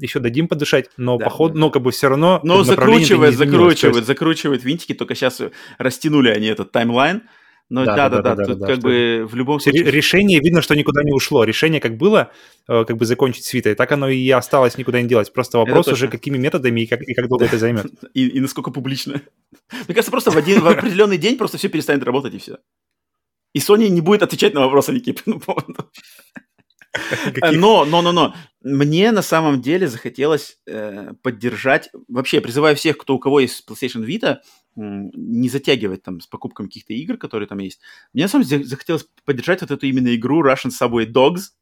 еще дадим подышать, но да, походу, да. но как бы все равно... Но закручивает, закручивает, есть... закручивает винтики, только сейчас растянули они этот таймлайн, но да-да-да, тут да, как бы в любом случае... Решение, видно, что никуда не ушло. Решение как было, э, как бы закончить свитой, так оно и осталось никуда не делать. Просто вопрос уже, какими методами и как, и как долго это займет. И, и насколько публично. Мне кажется, просто в, один, в определенный день просто все перестанет работать и все. И Sony не будет отвечать на вопросы никакие по поводу. Но, но, но, но, мне на самом деле захотелось э, поддержать, вообще, призываю всех, кто у кого есть PlayStation Vita, не затягивать там с покупкой каких-то игр, которые там есть. Мне на самом деле захотелось поддержать вот эту именно игру Russian Subway Dogs.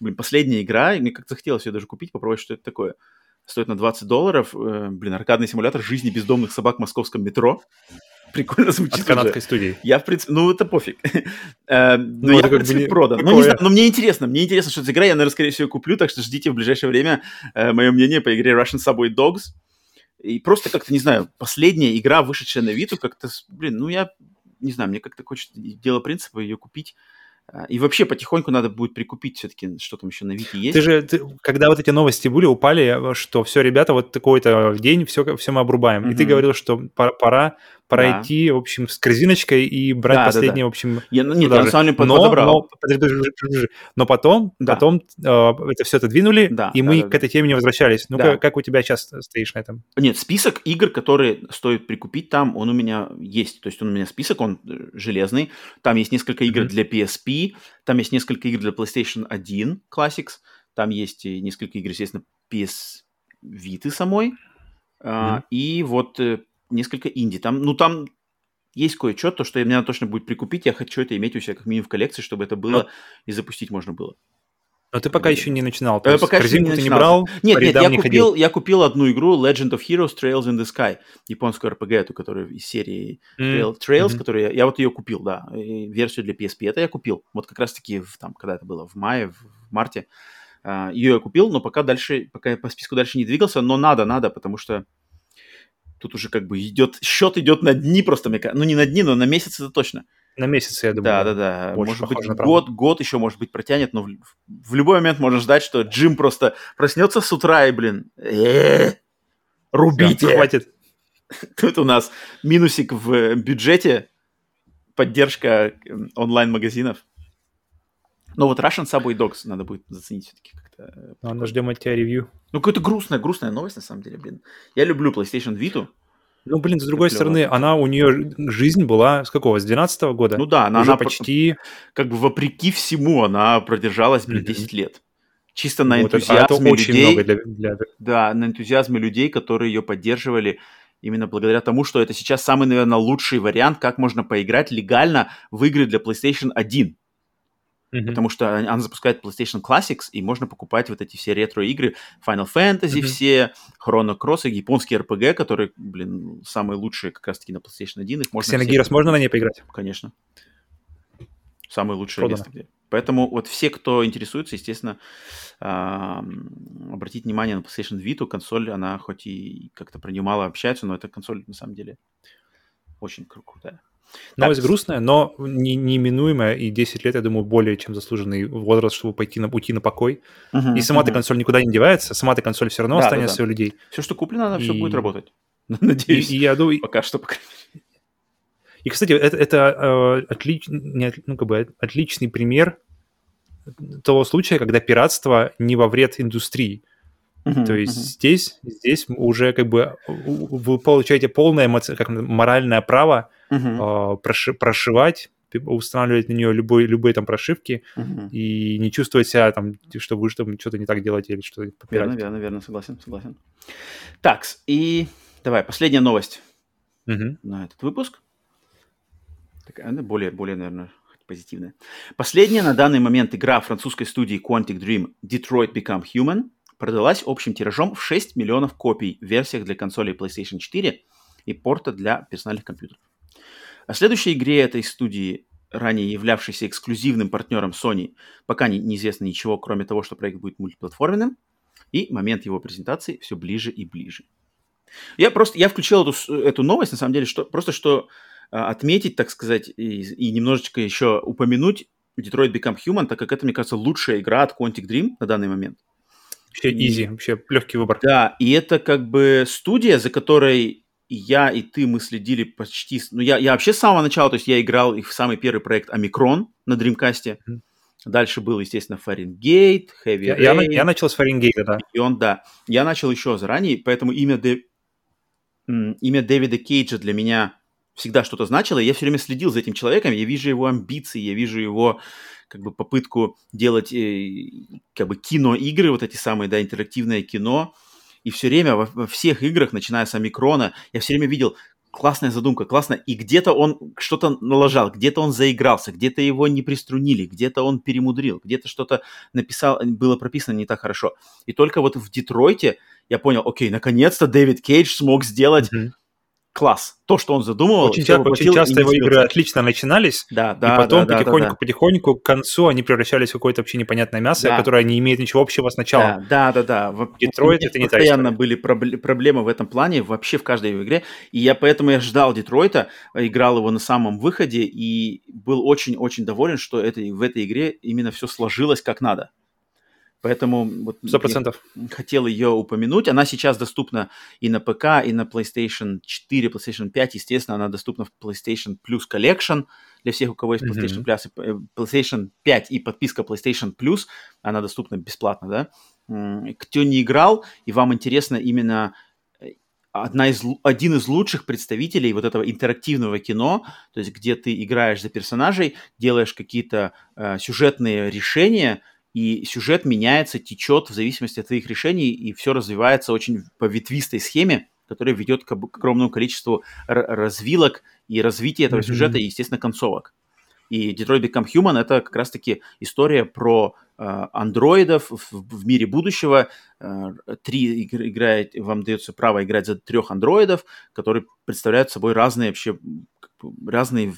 Блин, последняя игра, и мне как-то захотелось ее даже купить, попробовать, что это такое. Стоит на 20 долларов. Э, блин, аркадный симулятор жизни бездомных собак в московском метро прикольно звучит. От канадской студии. Я, в принципе, ну, это пофиг. Э, но ну, я, в принципе, не... продан. Ну, не знаю, но мне интересно, мне интересно, что это за игра, я, наверное, скорее всего, куплю, так что ждите в ближайшее время э, мое мнение по игре Russian Subway Dogs. И просто как-то, не знаю, последняя игра, вышедшая на Виту, как-то, блин, ну, я не знаю, мне как-то хочется дело принципа ее купить а, и вообще потихоньку надо будет прикупить все-таки, что там еще на Вики есть. Ты же, ты, когда вот эти новости были, упали, что все, ребята, вот такой-то день, все, все мы обрубаем. Mm-hmm. И ты говорил, что пора, пройти, да. в общем, с корзиночкой и брать да, последнее, да, да. в общем... Я, ну, нет, я на самом деле но, подобрал. Но, но потом, да. потом э, это все это двинули, да, и да, мы да, к этой теме не возвращались. Ну, да. как, как у тебя сейчас стоишь на этом? Нет, список игр, которые стоит прикупить там, он у меня есть. То есть он у меня список, он э, железный. Там есть несколько игр mm-hmm. для PSP, там есть несколько игр для PlayStation 1 Classics, там есть несколько игр, естественно, PS Vita самой, mm-hmm. и вот э, несколько инди. Там, ну, там есть кое-что, то, что мне надо точно будет прикупить. Я хочу это иметь у себя как минимум в коллекции, чтобы это было Но... и запустить можно было. Но ты пока еще не начинал. То я пока еще не, начинал. не брал? Нет, нет, я не купил, я купил одну игру Legend of Heroes Trails in the Sky, японскую RPG, эту, которая из серии mm. Trails, mm-hmm. которую я, я вот ее купил, да, и версию для PSP. Это я купил. Вот как раз-таки там, когда это было, в мае, в, марте. Uh, ее я купил, но пока дальше, пока я по списку дальше не двигался, но надо, надо, потому что Тут уже как бы идет, счет идет на дни просто, ну не на дни, но на месяц это точно. На месяц, я думаю. Да, да, да. Может быть, год, год еще, может быть, протянет, но в, в любой момент можно ждать, что Джим просто проснется с утра и, блин, рубите. хватит. Тут у нас минусик в бюджете, поддержка онлайн-магазинов. Но вот Russian Subway Dogs надо будет заценить все-таки как-то. Ну, ждем от тебя ревью. Ну, какая-то грустная, грустная новость, на самом деле, блин. Я люблю PlayStation Vita. Ну, блин, с другой стороны, она, у нее жизнь была с какого? С 12 года? Ну да, она, Уже она почти... Как бы вопреки всему она продержалась, блин, mm-hmm. 10 лет. Чисто на вот энтузиазме это, это очень людей. Много для, для... Да, на энтузиазме людей, которые ее поддерживали именно благодаря тому, что это сейчас самый, наверное, лучший вариант, как можно поиграть легально в игры для PlayStation 1. Mm-hmm. Потому что она запускает PlayStation Classics, и можно покупать вот эти все ретро-игры, Final Fantasy mm-hmm. все, Chrono Cross и японские RPG, которые, блин, самые лучшие как раз-таки на PlayStation 1. Их можно Xenogears все... можно на ней поиграть? Конечно. Самые лучшие места, где. Поэтому вот все, кто интересуется, естественно, обратить внимание на PlayStation Vita. Консоль, она хоть и как-то про нее мало общается, но эта консоль на самом деле очень крутая. Новость так. грустная, но не, неминуемая, и 10 лет, я думаю, более чем заслуженный возраст, чтобы пойти на, уйти на покой. Uh-huh, и сама uh-huh. консоль никуда не девается, сама-то консоль все равно да, останется да, да. у людей. Все, что куплено, она и... все будет работать. Надеюсь. И, и я думаю... Пока что, по И, кстати, это, это э, отлич... не, ну, как бы, отличный пример того случая, когда пиратство не во вред индустрии. Uh-huh, То есть uh-huh. здесь, здесь уже как бы вы получаете полное как моральное право э, проши... прошивать устанавливать на нее любой, любые там прошивки uh-huh. и не чувствовать себя там, что вы что что-то не так делаете или что-то попирать. Верно, верно, верно, согласен, согласен. Так, и давай, последняя новость uh-huh. на этот выпуск. Такая, более, более, наверное, позитивная. Последняя на данный момент игра французской студии Quantic Dream Detroit Become Human продалась общим тиражом в 6 миллионов копий в версиях для консолей PlayStation 4 и порта для персональных компьютеров. О следующей игре этой студии, ранее являвшейся эксклюзивным партнером Sony, пока не, неизвестно ничего, кроме того, что проект будет мультиплатформенным, и момент его презентации все ближе и ближе. Я просто, я включил эту, эту новость, на самом деле, что, просто что а, отметить, так сказать, и, и немножечко еще упомянуть Detroit Become Human, так как это, мне кажется, лучшая игра от Quantic Dream на данный момент. Вообще easy, вообще легкий выбор. Да, и это как бы студия, за которой я и ты, мы следили почти... Ну, я, я вообще с самого начала, то есть я играл их в самый первый проект Омикрон на Dreamcast. Дальше был, естественно, Фаренгейт, Heavy я, Rain. Я, я начал с Фаренгейта, да. И он, да. Я начал еще заранее, поэтому имя, Дэ... имя Дэвида Кейджа для меня всегда что-то значило. Я все время следил за этим человеком, я вижу его амбиции, я вижу его как бы попытку делать э, как бы киноигры, вот эти самые, да, интерактивное кино. И все время во, во всех играх, начиная с Омикрона, я все время видел классная задумка, классно. И где-то он что-то налажал, где-то он заигрался, где-то его не приструнили, где-то он перемудрил, где-то что-то написал, было прописано не так хорошо. И только вот в Детройте я понял, окей, наконец-то Дэвид Кейдж смог сделать mm-hmm класс. То, что он задумывал. Очень, ча- очень часто его игры отлично начинались, да, да, и потом да, потихоньку, да, да. потихоньку к концу они превращались в какое-то вообще непонятное мясо, да. которое не имеет ничего общего с началом. Да, да, да. да. Детройт это не Постоянно были проб- проблемы в этом плане вообще в каждой игре, и я поэтому я ждал Детройта, играл его на самом выходе и был очень-очень доволен, что это, в этой игре именно все сложилось как надо. Поэтому вот Сто процентов. хотел ее упомянуть. Она сейчас доступна и на ПК, и на PlayStation 4, PlayStation 5. Естественно, она доступна в PlayStation Plus Collection для всех, у кого есть PlayStation Plus, mm-hmm. PlayStation 5 и подписка PlayStation Plus. Она доступна бесплатно, да? Кто не играл, и вам интересно именно э, одна из, один из лучших представителей вот этого интерактивного кино, то есть где ты играешь за персонажей, делаешь какие-то э, сюжетные решения, и сюжет меняется, течет в зависимости от твоих решений, и все развивается очень по ветвистой схеме, которая ведет к огромному количеству развилок и развития этого mm-hmm. сюжета, и, естественно, концовок. И Detroit Become Human — это как раз-таки история про андроидов в, мире будущего. Э, три играет, вам дается право играть за трех андроидов, которые представляют собой разные вообще разные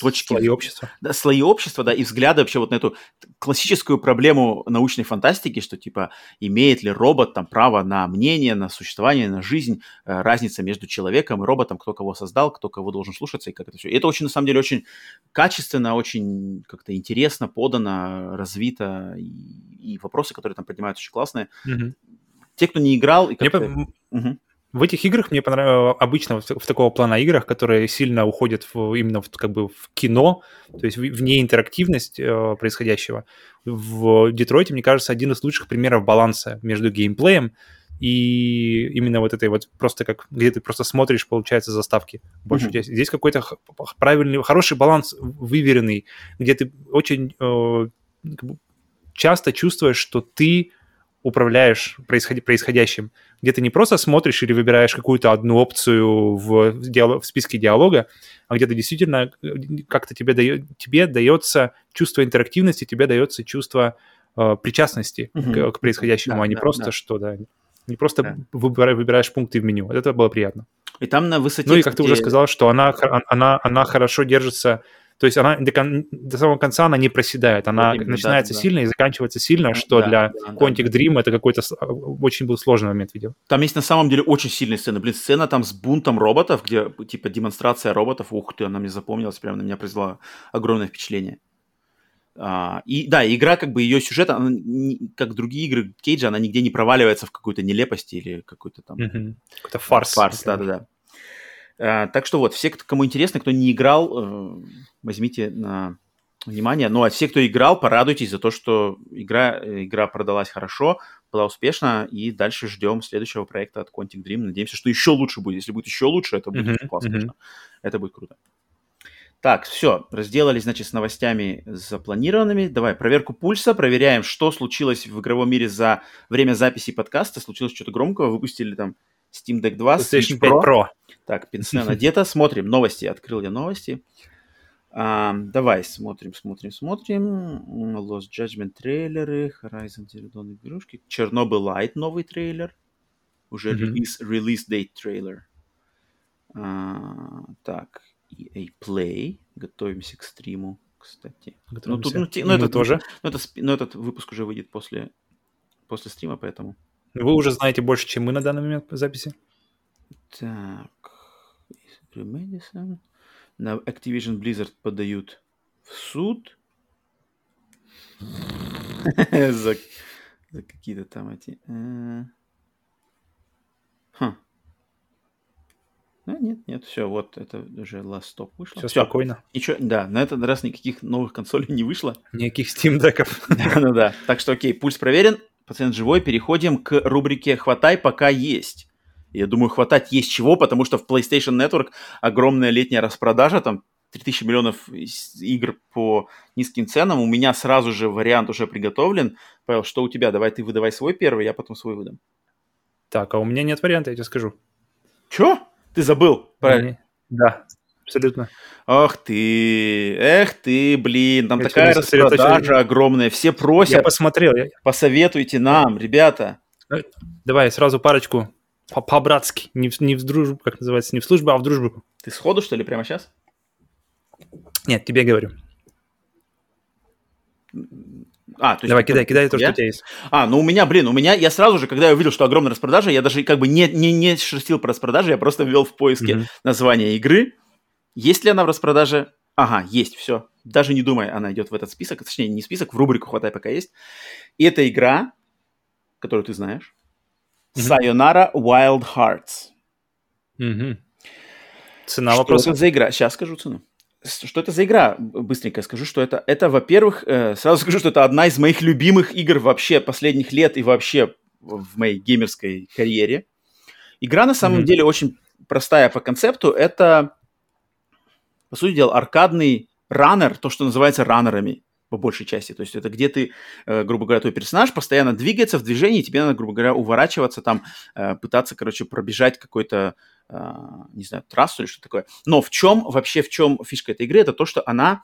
точки... Слои общества. Да, слои общества, да, и взгляды вообще вот на эту классическую проблему научной фантастики, что, типа, имеет ли робот там право на мнение, на существование, на жизнь, э, разница между человеком и роботом, кто кого создал, кто кого должен слушаться и как это все. И это очень, на самом деле, очень качественно, очень как-то интересно подано, развито, и, и вопросы, которые там поднимаются, очень классные. Угу. Те, кто не играл... И как-то... Мне... Угу. В этих играх мне понравилось, обычно в, в такого плана играх, которые сильно уходят в, именно в, как бы в кино, то есть в, в неинтерактивность э, происходящего. В Детройте, мне кажется, один из лучших примеров баланса между геймплеем и именно вот этой вот просто как, где ты просто смотришь, получается, заставки. Больше mm-hmm. здесь какой-то правильный, хороший баланс выверенный, где ты очень э, часто чувствуешь, что ты управляешь происходящим, где ты не просто смотришь или выбираешь какую-то одну опцию в, диалог, в списке диалога, а где ты действительно как-то тебе, дает, тебе дается чувство интерактивности, тебе дается чувство э, причастности угу. к, к происходящему, да, а не да, просто да. что, да, не просто да. выбираешь, выбираешь пункты в меню. Это было приятно. И там на высоте... Ну и как где... ты уже сказал, что она, она, она хорошо держится то есть она до, кон- до самого конца она не проседает. Она Именно, начинается да, сильно да. и заканчивается сильно, что да, для да, Quantic да. Dream это какой-то очень был сложный момент видео. Там есть на самом деле очень сильные сцены. Блин, сцена там с бунтом роботов, где типа демонстрация роботов. Ух ты, она мне запомнилась, прям на меня произвела огромное впечатление. А, и да, игра, как бы ее сюжет, она, как другие игры Кейджа, она нигде не проваливается в какую-то нелепости или какой-то там... Mm-hmm. Какой-то фарс. Фарс, да-да-да. А, так что вот, все, кому интересно, кто не играл, э, возьмите на внимание. Ну, а все, кто играл, порадуйтесь за то, что игра, игра продалась хорошо, была успешна, и дальше ждем следующего проекта от Quantic Dream. Надеемся, что еще лучше будет. Если будет еще лучше, это будет uh-huh, классно. Uh-huh. Это будет круто. Так, все, разделались, значит, с новостями запланированными. Давай, проверку пульса, проверяем, что случилось в игровом мире за время записи подкаста. Случилось что-то громкого, выпустили там Steam Deck 2, PlayStation 5 Pro. Pro. Так, пенсне надето, смотрим новости, открыл я новости. А, давай, смотрим, смотрим, смотрим. Lost Judgment трейлеры, Horizon Zero Dawn игрушки. Чернобыль Light новый трейлер. Уже mm-hmm. релиз, release date трейлер. А, так, EA Play. Готовимся к стриму, кстати. Готовимся. Ну, тут, ну, ну, это, тоже. Ну, это, ну, этот выпуск уже выйдет после, после стрима, поэтому... Вы уже знаете больше, чем мы на данный момент записи. Так. На Activision Blizzard подают в суд. за, за какие-то там эти... Хм. А, нет, нет, все, вот это уже Last Stop вышло. Все, все спокойно. Ничего, да, на этот раз никаких новых консолей не вышло. Никаких Steam деков. ну да, так что окей, пульс проверен пациент живой, переходим к рубрике «Хватай, пока есть». Я думаю, хватать есть чего, потому что в PlayStation Network огромная летняя распродажа, там 3000 миллионов игр по низким ценам. У меня сразу же вариант уже приготовлен. Павел, что у тебя? Давай ты выдавай свой первый, я потом свой выдам. Так, а у меня нет варианта, я тебе скажу. Чё? Ты забыл? Правильно. Да, абсолютно. Ах ты, эх ты, блин, там я такая распродажа огромная, все просят. Я посмотрел. Я... Посоветуйте нам, ребята. Давай сразу парочку по-братски, не в, не в дружбу, как называется, не в службу, а в дружбу. Ты сходу, что ли, прямо сейчас? Нет, тебе говорю. А, то есть Давай, кидай, кидай то, что у тебя есть. А, ну у меня, блин, у меня, я сразу же, когда я увидел, что огромная распродажа, я даже как бы не, не, не шерстил про распродажи, я просто ввел в поиске mm-hmm. название игры, есть ли она в распродаже? Ага, есть, все. Даже не думай, она идет в этот список, точнее, не список, в рубрику «Хватай, пока есть». И эта игра которую ты знаешь. Sayonara Wild Hearts. Угу. Цена что вопроса? это за игра? Сейчас скажу цену. Что это за игра? Быстренько скажу, что это. Это, во-первых, э, сразу скажу, что это одна из моих любимых игр вообще последних лет и вообще в моей геймерской карьере. Игра на самом Мгм. деле очень простая по концепту. Это, по сути дела, аркадный раннер, то, что называется раннерами по большей части. То есть это где ты, э, грубо говоря, твой персонаж постоянно двигается в движении, тебе надо, грубо говоря, уворачиваться там, э, пытаться, короче, пробежать какой-то, э, не знаю, трассу или что такое. Но в чем, вообще в чем фишка этой игры, это то, что она,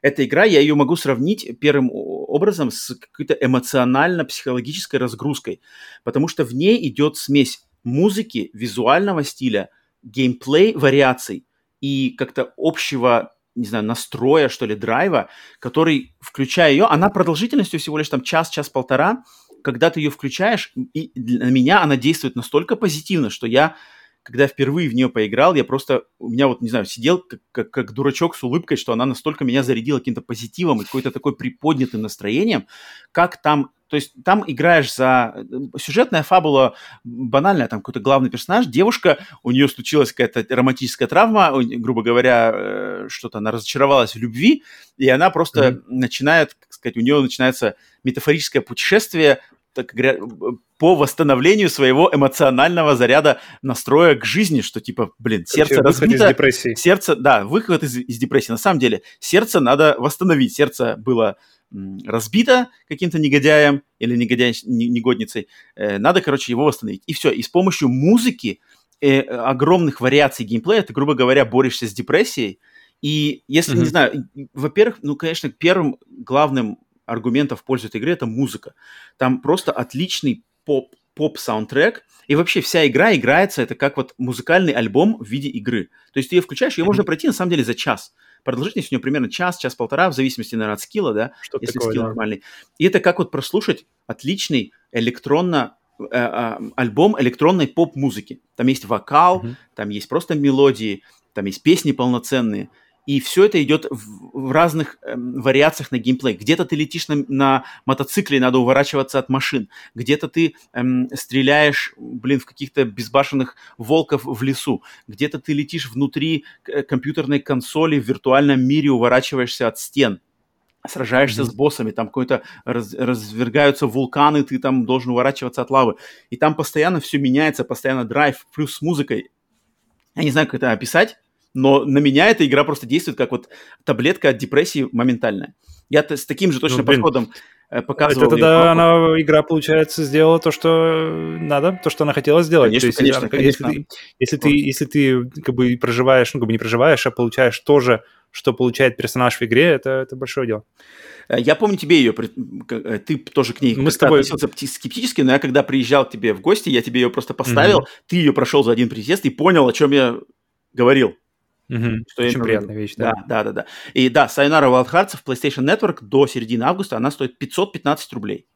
эта игра, я ее могу сравнить первым образом с какой-то эмоционально-психологической разгрузкой, потому что в ней идет смесь музыки, визуального стиля, геймплей вариаций и как-то общего, не знаю, настроя, что ли, драйва, который, включая ее, она продолжительностью всего лишь там час, час-полтора, когда ты ее включаешь, и для меня она действует настолько позитивно, что я, когда впервые в нее поиграл, я просто, у меня вот, не знаю, сидел как, как, как дурачок с улыбкой, что она настолько меня зарядила каким-то позитивом и какой-то такой приподнятым настроением, как там, то есть там играешь за э, сюжетная фабула банальная, там какой-то главный персонаж, девушка, у нее случилась какая-то романтическая травма, грубо говоря, э, что-то она разочаровалась в любви, и она просто Мгм. начинает, как сказать, у нее начинается метафорическое путешествие так говоря, по восстановлению своего эмоционального заряда настроя к жизни, что типа, блин, сердце Короче, выход из разбито, депрессии. сердце, да, выход из, из депрессии. На самом деле, сердце надо восстановить. Сердце было разбито каким-то негодяем или негодяй, не- негодницей. Э, надо, короче, его восстановить. И все. И с помощью музыки, э, огромных вариаций геймплея, ты, грубо говоря, борешься с депрессией. И если, не Мгм. знаю, во-первых, ну, конечно, первым главным аргументом в пользу этой игры это музыка. Там просто отличный поп поп-саундтрек, и вообще вся игра играется, это как вот музыкальный альбом в виде игры. То есть ты ее включаешь, ее можно пройти на самом деле за час. Продолжительность у нее примерно час, час-полтора, в зависимости, наверное, от скилла, да, Что-то если такое, скилл да. нормальный. И это как вот прослушать отличный электронно э, э, альбом электронной поп-музыки. Там есть вокал, Мгм. там есть просто мелодии, там есть песни полноценные. И все это идет в, в разных эм, вариациях на геймплей. Где-то ты летишь на, на мотоцикле, и надо уворачиваться от машин. Где-то ты эм, стреляешь, блин, в каких-то безбашенных волков в лесу. Где-то ты летишь внутри э, компьютерной консоли в виртуальном мире, уворачиваешься от стен сражаешься Мгм. с боссами, там какой-то раз- развергаются вулканы, ты там должен уворачиваться от лавы. И там постоянно все меняется, постоянно драйв, плюс с музыкой. Я не знаю, как это описать, но на меня эта игра просто действует как вот таблетка от депрессии моментальная. Я с таким же точно Ну, блин. подходом э, Это показывал. её тогда она, игра, получается, сделала то, что надо, то, что она хотела сделать. Конечно, то есть, конечно, а, конечно. Если, ты, если, ты, если ты как бы проживаешь, ну, как бы не проживаешь, а получаешь то же, что получает персонаж в игре, это, это большое дело. Э, Я помню тебе ее, э, ты тоже к ней Мы с тобой- относился пти- скептически, но я когда приезжал к тебе в гости, я тебе ее просто поставил, Мгм. ты ее прошел за один присест и понял, о чем я говорил. Мгм. Что Очень приятная вещь, да. Да, да, да, да. И да, Sayonara Wild Hearts в PlayStation Network до середины августа она стоит 515 рублей.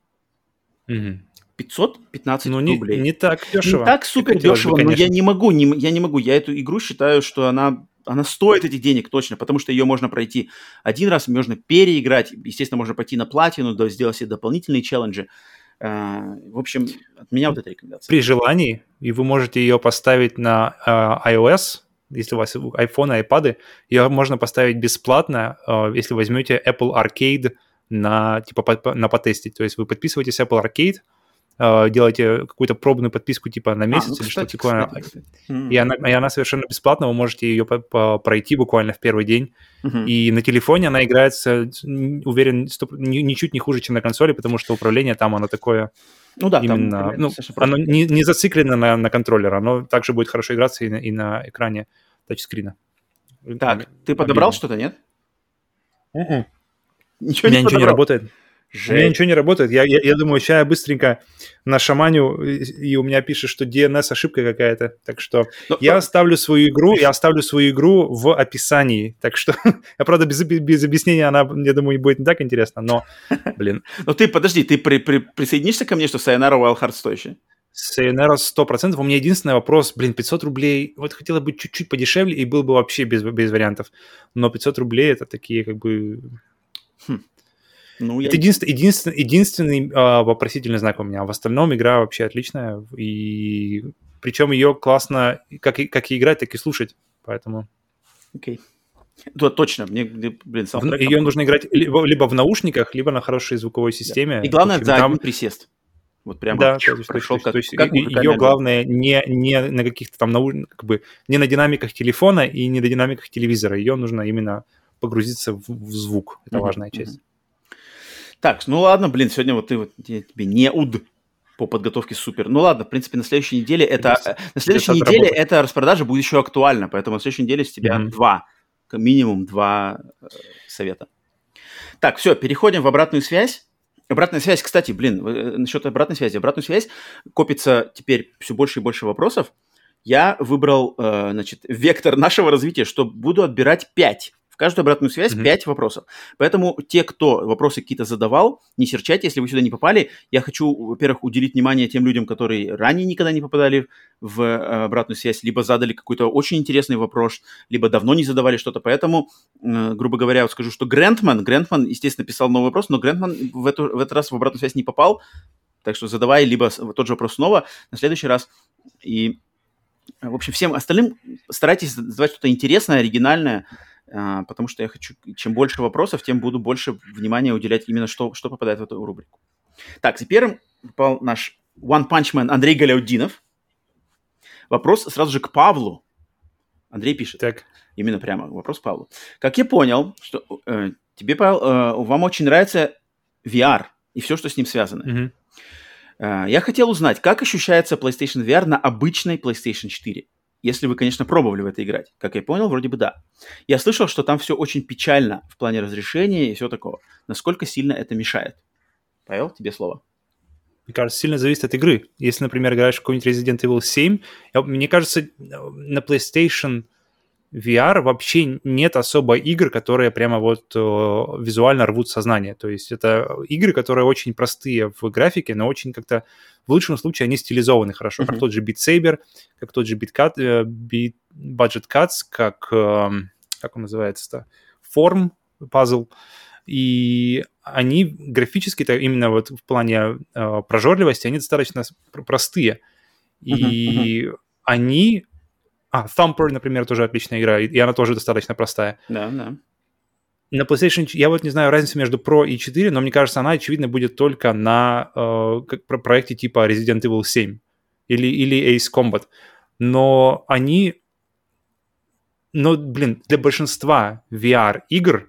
Мгм. 515 Ну, не, рублей. не так дешево. Не так супер хотелось бы, дешево, но я не могу, не, я не могу. Я эту игру считаю, что она, она стоит этих денег точно, потому что ее можно пройти один раз, можно переиграть. Естественно, можно пойти на платину, да, сделать себе дополнительные челленджи. А, в общем, от меня вот эта рекомендация. При желании, и вы можете ее поставить на э, iOS, если у вас iPhone, iPad, ее можно поставить бесплатно, э, если возьмете Apple Arcade на, типа, на потестить. То есть вы подписываетесь Apple Arcade, э, делаете какую-то пробную подписку типа на А, месяц ну, или что-то такое. кстати. И она, и она совершенно бесплатна, вы можете ее по- по- пройти буквально в первый день. Мгм. И на телефоне она играется, уверен, стоп- ничуть не хуже, чем на консоли, потому что управление там оно такое Ну да, там именно, примерно ну, достаточно просто. оно не, не зациклено на, на контроллер, оно также будет хорошо играться и на, и на экране тачскрина. Так, ты подобрал что-то, нет? Мгм. Ничего У меня не ничего не подобрал? Работает. У меня Жесть. ничего не работает. Я, я, я думаю, сейчас я быстренько на шаманю, и у меня пишет, что DNS ошибка какая-то. Так что Но- я оставлю свою игру, я оставлю свою игру в описании. Так что, я правда без, без объяснения, она, я думаю, будет не так интересно, но, блин, Ну ты, подожди, ты при- при- присоединишься ко мне, что Sayonara Wild Hearts стоящая? Sayonara 100%. У меня единственный вопрос, блин, 500 рублей, вот хотела бы чуть-чуть подешевле и был бы вообще без, без вариантов. Но 500 рублей это такие как бы... Хм. Ну, это я... единственный, единственный, единственный э, вопросительный знак у меня. В остальном игра вообще отличная. И причем ее классно как и, как и играть, так и слушать. Поэтому... Окей. Okay. Да, точно. Мне, блин, саундтрек... Ее нужно играть либо, либо в наушниках, либо на хорошей звуковой системе. И главное, за там... один присест. Вот прямо да, пришел как, то есть как ее главное не, не на каких-то там науш... как бы не на динамиках телефона и не на динамиках телевизора. Ее нужно именно погрузиться в, в звук. Это mm-hmm. важная часть. Так, ну ладно, блин, сегодня вот ты вот я тебе не уд по подготовке супер. Ну ладно, в принципе, на следующей неделе это э, на следующей неделе эта распродажа будет еще актуальна, поэтому на следующей неделе с тебя mm-hmm. два, минимум два э, совета. Так, все, переходим в обратную связь. Обратная связь, кстати, блин, э, насчет обратной связи. Обратную связь копится теперь все больше и больше вопросов. Я выбрал, э, значит, вектор нашего развития, что буду отбирать 5 в каждую обратную связь mm-hmm. 5 вопросов. Поэтому те, кто вопросы какие-то задавал, не серчайте, если вы сюда не попали. Я хочу, во-первых, уделить внимание тем людям, которые ранее никогда не попадали в э, обратную связь, либо задали какой-то очень интересный вопрос, либо давно не задавали что-то. Поэтому, э, грубо говоря, вот скажу, что Грентман, Грентман, естественно, писал новый вопрос, но Грентман в, эту, в этот раз в обратную связь не попал. Так что задавай либо тот же вопрос снова на следующий раз. И, в общем, всем остальным старайтесь задавать что-то интересное, оригинальное, потому что я хочу, чем больше вопросов, тем буду больше внимания уделять именно, что, что попадает в эту рубрику. Так, первым попал наш One Punch Man Андрей Галяудинов. Вопрос сразу же к Павлу. Андрей пишет. Так. Именно прямо вопрос Павлу. Как я понял, что э, тебе, Павел, э, вам очень нравится VR и все, что с ним связано. Mm-hmm. Э, я хотел узнать, как ощущается PlayStation VR на обычной PlayStation 4? Если вы, конечно, пробовали в это играть. Как я понял, вроде бы да. Я слышал, что там все очень печально в плане разрешения и все такого. Насколько сильно это мешает? Павел, тебе слово. Мне кажется, сильно зависит от игры. Если, например, играешь в какой-нибудь Resident Evil 7, мне кажется, на PlayStation VR вообще нет особо игр, которые прямо вот э, визуально рвут сознание. То есть это игры, которые очень простые в графике, но очень как-то в лучшем случае они стилизованы хорошо, mm-hmm. как тот же Beat Saber, как тот же Beat, Cut, э, Beat Budget Cuts, как, э, как он называется-то, Form Puzzle. И они графически-то именно вот в плане э, прожорливости, они достаточно простые. И uh-huh, они а, Thumper, например, тоже отличная игра, и она тоже достаточно простая. Да, да. На PlayStation, я вот не знаю разницу между Pro и 4, но мне кажется, она, очевидно, будет только на э, как, проекте типа Resident Evil 7 или, или Ace Combat. Но они... Но, блин, для большинства VR-игр,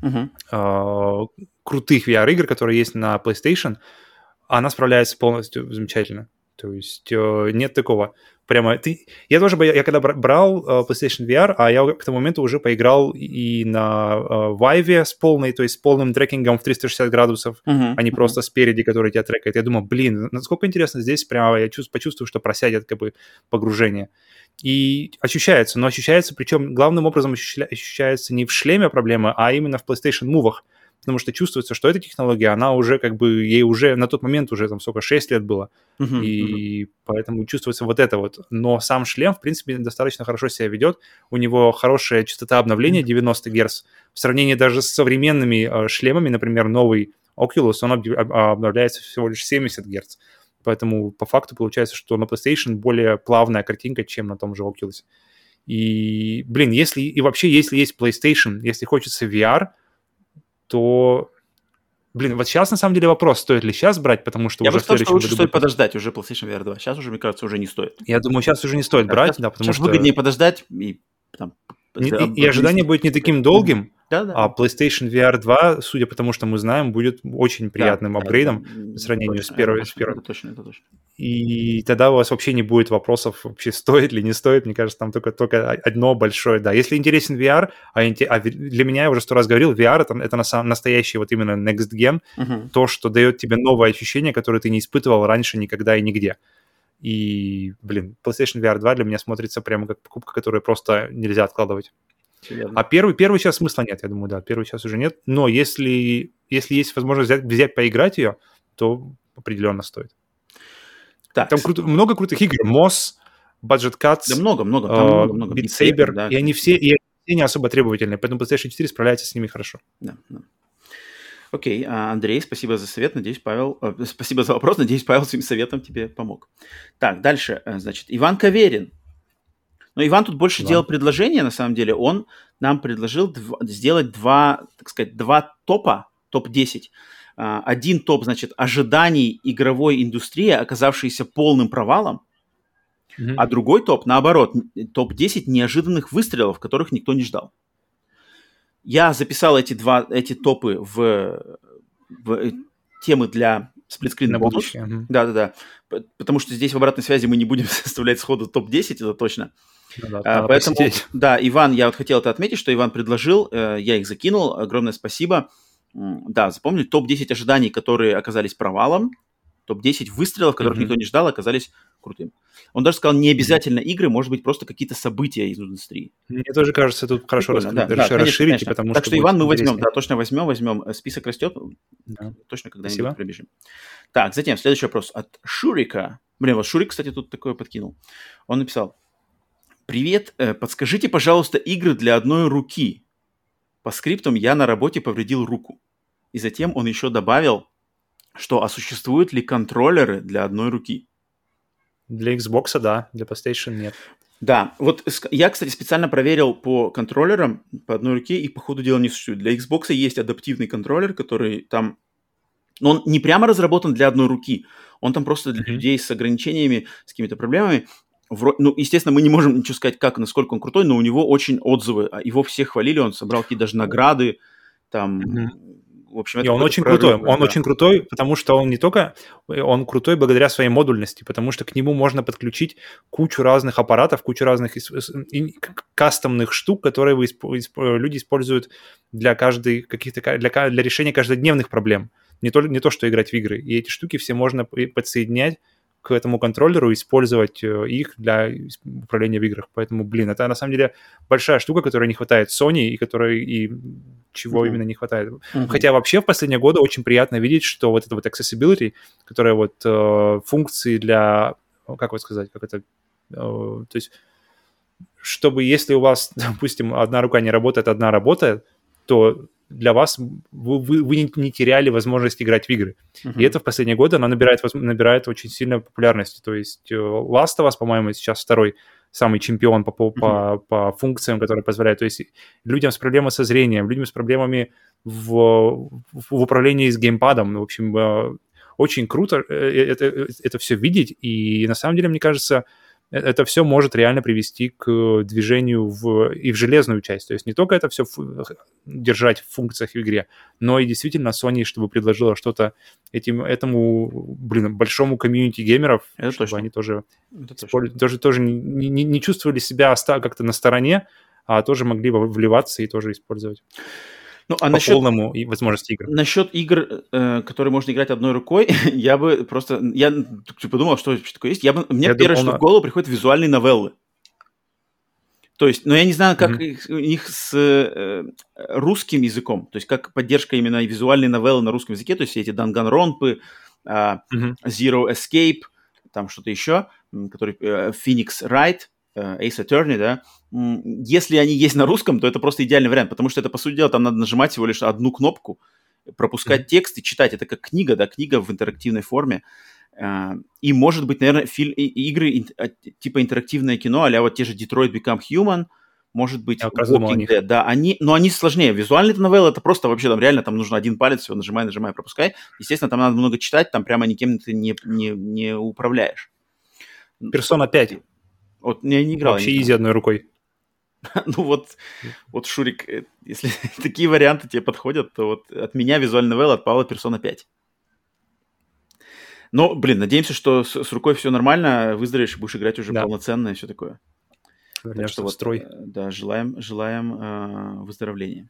uh-huh. э, крутых VR-игр, которые есть на PlayStation, она справляется полностью замечательно. То есть э, нет такого прямо... Ты... Я тоже, я когда брал uh, PlayStation VR, а я к тому моменту уже поиграл и на uh, Vive с полной, то есть с полным трекингом в 360 градусов, uh-huh. а не uh-huh. просто спереди, который тебя трекает. Я думаю, блин, насколько интересно здесь прямо я чувств, почувствую, что просядет как бы погружение. И ощущается, но ощущается, причем главным образом ощущается не в шлеме проблема, а именно в PlayStation Move потому что чувствуется, что эта технология, она уже как бы, ей уже на тот момент уже там сколько, 6 лет было, uh-huh, и uh-huh. поэтому чувствуется вот это вот. Но сам шлем, в принципе, достаточно хорошо себя ведет, у него хорошая частота обновления 90 Гц, в сравнении даже с современными э, шлемами, например, новый Oculus, он обновляется всего лишь 70 Гц. Поэтому по факту получается, что на PlayStation более плавная картинка, чем на том же Oculus. И, блин, если и вообще, если есть PlayStation, если хочется VR, то Блин, вот сейчас на самом деле вопрос, стоит ли сейчас брать, потому что Я уже бы сказал, что лучше стоит будет... подождать уже PlayStation VR 2. Сейчас уже, мне кажется, уже не стоит. Я думаю, сейчас уже не стоит брать, сейчас, да, потому сейчас что... выгоднее подождать и там... И, и ожидание будет не таким долгим, да, да. А PlayStation VR 2, судя по тому, что мы знаем, будет очень приятным да, апгрейдом да, по сравнению точно, с первой. с первой. Это точно, это точно. И тогда у вас вообще не будет вопросов, вообще стоит ли, не стоит. Мне кажется, там только, только одно большое, да. Если интересен VR, а, а для меня, я уже сто раз говорил, VR это, это на самом, настоящий вот именно next gen, uh-huh. то, что дает тебе новое ощущение, которое ты не испытывал раньше никогда и нигде. И, блин, PlayStation VR 2 для меня смотрится прямо как покупка, которую просто нельзя откладывать. А первый, первый сейчас смысла нет, я думаю, да, первый сейчас уже нет. Но если, если есть возможность взять, взять поиграть ее, то определенно стоит. Так. Там кру- много крутых игр. Moss, Budget Cuts, да много, много, там uh, много, много. Beat Saber, да, и они все, и они все не особо требовательные, поэтому PlayStation 4 справляется с ними хорошо. Да, да. Окей, а, Андрей, спасибо за совет. Надеюсь, Павел... Э, спасибо за вопрос. Надеюсь, Павел своим советом тебе помог. Так, дальше. Э, значит, Иван Каверин. Но Иван тут больше Иван. делал предложение, на самом деле. Он нам предложил дв- сделать два, так сказать, два топа, топ-10. А, один топ, значит, ожиданий игровой индустрии, оказавшейся полным провалом. Mm-hmm. А другой топ, наоборот, топ-10 неожиданных выстрелов, которых никто не ждал. Я записал эти два, эти топы в, в э, темы для сплитскрин бонус. Да-да-да. Потому что здесь в обратной связи мы не будем составлять сходу топ-10, это точно. Ну, да, а, поэтому, посидеть. да, Иван, я вот хотел это отметить, что Иван предложил, э, я их закинул, огромное спасибо. Да, запомнили, топ-10 ожиданий, которые оказались провалом, топ-10 выстрелов, которых mm-hmm. никто не ждал, оказались крутым. Он даже сказал, не обязательно игры, может быть, просто какие-то события из индустрии. Мне тоже кажется, тут хорошо рас... да, да, конечно, расширить, конечно. потому так что... Так что, Иван, мы возьмем, да, точно возьмем, возьмем. Э, список растет, да. точно когда-нибудь пробежим. Так, затем следующий вопрос от Шурика. Блин, вот Шурик, кстати, тут такое подкинул. Он написал, привет, э, подскажите, пожалуйста, игры для одной руки. По скриптам я на работе повредил руку. И затем он еще добавил, что а существуют ли контроллеры для одной руки? Для Xbox, да, для PlayStation нет. Да, вот я, кстати, специально проверил по контроллерам по одной руке, и по ходу дела не существует. Для Xbox есть адаптивный контроллер, который там... Но он не прямо разработан для одной руки, он там просто для mm-hmm. людей с ограничениями, с какими-то проблемами. Ну, естественно, мы не можем ничего сказать, как, насколько он крутой, но у него очень отзывы. А его все хвалили, он собрал какие-то даже награды, там, mm-hmm в общем, это... И он очень крутой. Он да. очень крутой, потому что он не только... Он крутой благодаря своей модульности, потому что к нему можно подключить кучу разных аппаратов, кучу разных кастомных штук, которые вы, люди используют для каждой каких-то... Для, для решения каждодневных проблем. Не то, не то, что играть в игры. И эти штуки все можно подсоединять к этому контроллеру, использовать э, их для управления в играх. Поэтому, блин, это на самом деле большая штука, которой не хватает Sony и которой и чего mm-hmm. именно не хватает. Mm-hmm. Хотя вообще в последние годы очень приятно видеть, что вот это вот accessibility, которая вот э, функции для, как вот сказать, как это, э, то есть чтобы если у вас, допустим, одна рука не работает, одна работает, то для вас вы, вы, вы не теряли возможность играть в игры. Uh-huh. И это в последние годы она набирает, набирает очень сильно популярность. То есть э, Last of Us, по-моему, сейчас второй самый чемпион по, по, по, по функциям, которые позволяют. То есть людям с проблемой со зрением, людям с проблемами в, в управлении с геймпадом, в общем, э, очень круто э, это, это все видеть. И на самом деле, мне кажется, Э, это все может реально привести к движению в, и в железную часть. То есть не только это все фу- держать в функциях в игре, но и действительно Sony, чтобы предложила что-то этим, этому, блин, большому комьюнити геймеров, это чтобы точно. они тоже, это тоже, тоже не, не, не чувствовали себя как-то на стороне, а тоже могли вливаться и тоже использовать. Ну, а по насчет, полному и возможности игр. Насчет игр, э, которые можно играть одной рукой, я бы просто... Я подумал, что вообще такое есть. Я бы, мне я первое, думал, что в голову приходит визуальные новеллы. То есть, но я не знаю, как mm-hmm. их, их с э, русским языком, то есть как поддержка именно визуальной новеллы на русском языке, то есть эти Данганронпы, э, mm-hmm. Zero Escape, там что-то еще, который э, Phoenix Wright, Ace Attorney, да, если они есть на русском, то это просто идеальный вариант, потому что это, по сути дела, там надо нажимать всего лишь одну кнопку, пропускать mm-hmm. текст и читать. Это как книга, да, книга в интерактивной форме. А, и, может быть, наверное, фильм, игры а, типа интерактивное кино, а вот те же Detroit Become Human, может быть, Walking Dead, да, они, но они сложнее. Визуальный новелла это просто вообще там реально там нужно один палец, все, нажимай, нажимай, пропускай. Естественно, там надо много читать, там прямо никем ты не, не, не управляешь. Персона 5. Вот я не играл. Вообще изи одной рукой. ну вот, вот, Шурик, э, если такие варианты тебе подходят, то вот от меня визуальный новелла, от Павла Персона 5. Но, блин, надеемся, что с, с рукой все нормально, выздоровеешь и будешь играть уже да. полноценно и все такое. Вернешься так что вот, строй. Э, да, желаем, желаем э, выздоровления.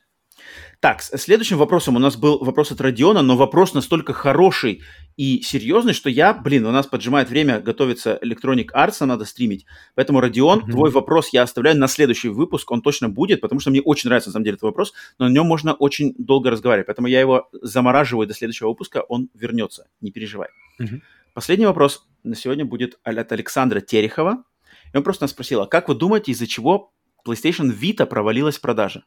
Так, следующим вопросом у нас был вопрос от Родиона, но вопрос настолько хороший и серьезный, что я, блин, у нас поджимает время, готовится Electronic Arts, нам надо стримить. Поэтому, Родион, mm-hmm. твой вопрос я оставляю на следующий выпуск, он точно будет, потому что мне очень нравится, на самом деле, этот вопрос, но на нем можно очень долго разговаривать. Поэтому я его замораживаю до следующего выпуска, он вернется, не переживай. Mm-hmm. Последний вопрос на сегодня будет от Александра Терехова. И он просто нас спросил, а как вы думаете, из-за чего PlayStation Vita провалилась в продаже?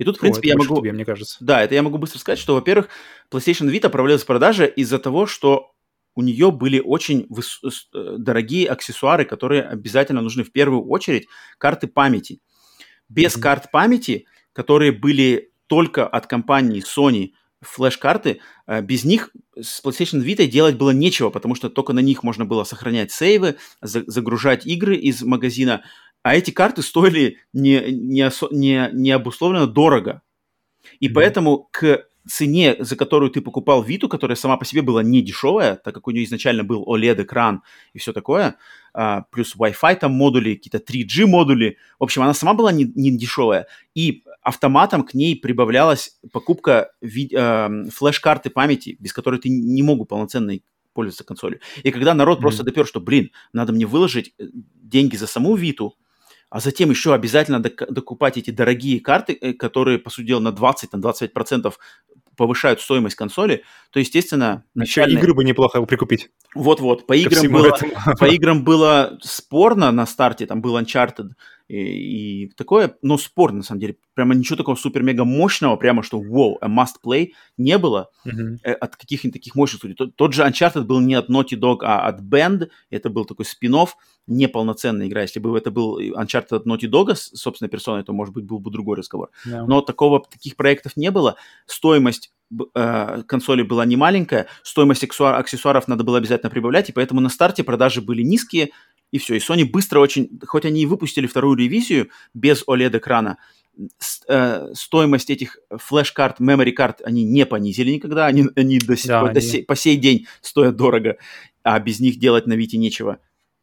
И тут, в принципе, О, я могу... тебе, мне кажется. Да, это я могу быстро сказать, что, во-первых, PlayStation Vita провалилась в продаже из-за того, что у нее были очень выс... Э, дорогие аксессуары, которые обязательно нужны в первую очередь, карты памяти. Без mm-hmm. карт памяти, которые были только от компании Sony, флеш-карты, э, без них с PlayStation Vita делать было нечего, потому что только на них можно было сохранять сейвы, загружать игры из магазина, а эти карты стоили не, не, не, не обусловленно дорого. И mm-hmm. поэтому к цене, за которую ты покупал Виту, которая сама по себе была не дешевая, так как у нее изначально был OLED-экран и все такое, а, плюс Wi-Fi там модули, какие-то 3G модули. В общем, она сама была не, не дешевая. И автоматом к ней прибавлялась покупка ви- э, флеш-карты памяти, без которой ты не мог полноценно пользоваться консолью. И когда народ mm-hmm. просто допер, что, блин, надо мне выложить э, деньги за саму Виту, а затем еще обязательно докупать эти дорогие карты, э, которые, по сути дела, на 20-25% повышают стоимость консоли, то, естественно... Начальные... Еще игры бы неплохо прикупить. Вот-вот, по играм, было, по играм было спорно на старте, там был Uncharted, и, и такое, но спор, на самом деле. Прямо ничего такого супер-мега мощного, прямо что wow, a must play не было mm-hmm. от каких-нибудь таких мощных студий. Тот, тот же Uncharted был не от Naughty Dog, а от Band. Это был такой спин неполноценная игра. Если бы это был Uncharted от Naughty Dog собственной персоной, то, может быть, был бы другой разговор. Yeah. Но такого, таких проектов не было. Стоимость э, консоли была не маленькая, стоимость аксессуаров надо было обязательно прибавлять, и поэтому на старте продажи были низкие, и все. И Sony быстро очень, хоть они и выпустили вторую ревизию без OLED-экрана, э, стоимость этих флеш-карт, memory карт они не понизили никогда, они, они, до сих, да, до Сей, по сей день стоят дорого, а без них делать на Вите нечего.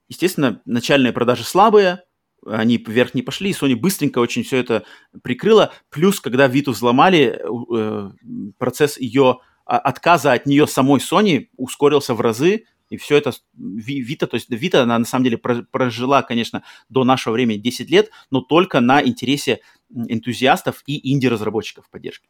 Естественно, начальные продажи слабые, они вверх не пошли, и Sony быстренько очень все это прикрыла. Плюс, когда Виту взломали, э, процесс ее а, отказа от нее самой Sony ускорился в разы, и все это Вита, то есть Вита, она на самом деле прожила, конечно, до нашего времени 10 лет, но только на интересе энтузиастов и инди-разработчиков поддержки.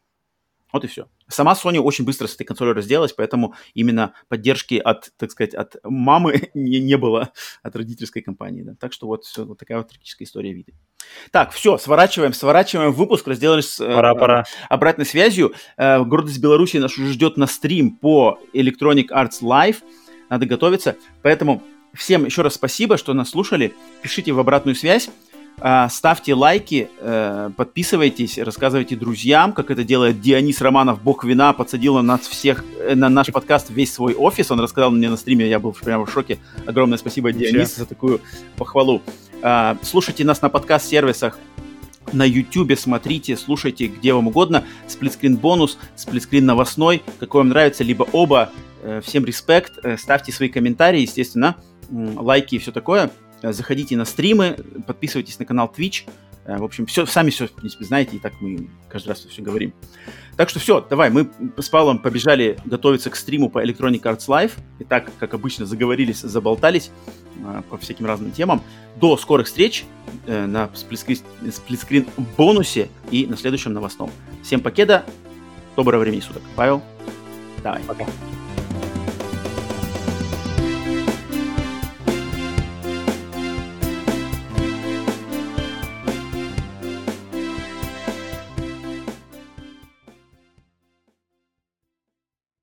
Вот и все. Сама Sony очень быстро с этой консолью разделалась, поэтому именно поддержки от, так сказать, от мамы не, не было от родительской компании. Да. Так что вот, все, вот такая вот трагическая история вида. Так, все, сворачиваем, сворачиваем выпуск, разделались с пора, э, пора. обратной связью. Э, гордость Беларуси нас уже ждет на стрим по Electronic Arts Live надо готовиться. Поэтому всем еще раз спасибо, что нас слушали. Пишите в обратную связь. А, ставьте лайки, э, подписывайтесь, рассказывайте друзьям, как это делает Дионис Романов, бог вина, подсадил на нас всех, э, на наш подкаст весь свой офис. Он рассказал мне на стриме, я был прямо в шоке. Огромное спасибо, Дионис, за такую похвалу. А, слушайте нас на подкаст-сервисах на YouTube смотрите, слушайте где вам угодно. Сплитскрин бонус, сплитскрин новостной, какой вам нравится, либо оба. Э, всем респект, ставьте свои комментарии, естественно, лайки и все такое. Э, заходите на стримы, подписывайтесь на канал Twitch. В общем, все, сами все, в принципе, знаете, и так мы каждый раз все говорим. Так что все, давай, мы с Павлом побежали готовиться к стриму по Electronic Arts Live. И так, как обычно, заговорились, заболтались по всяким разным темам. До скорых встреч на сплитскрин бонусе и на следующем новостном. Всем покеда, доброго времени суток. Павел, давай. Пока.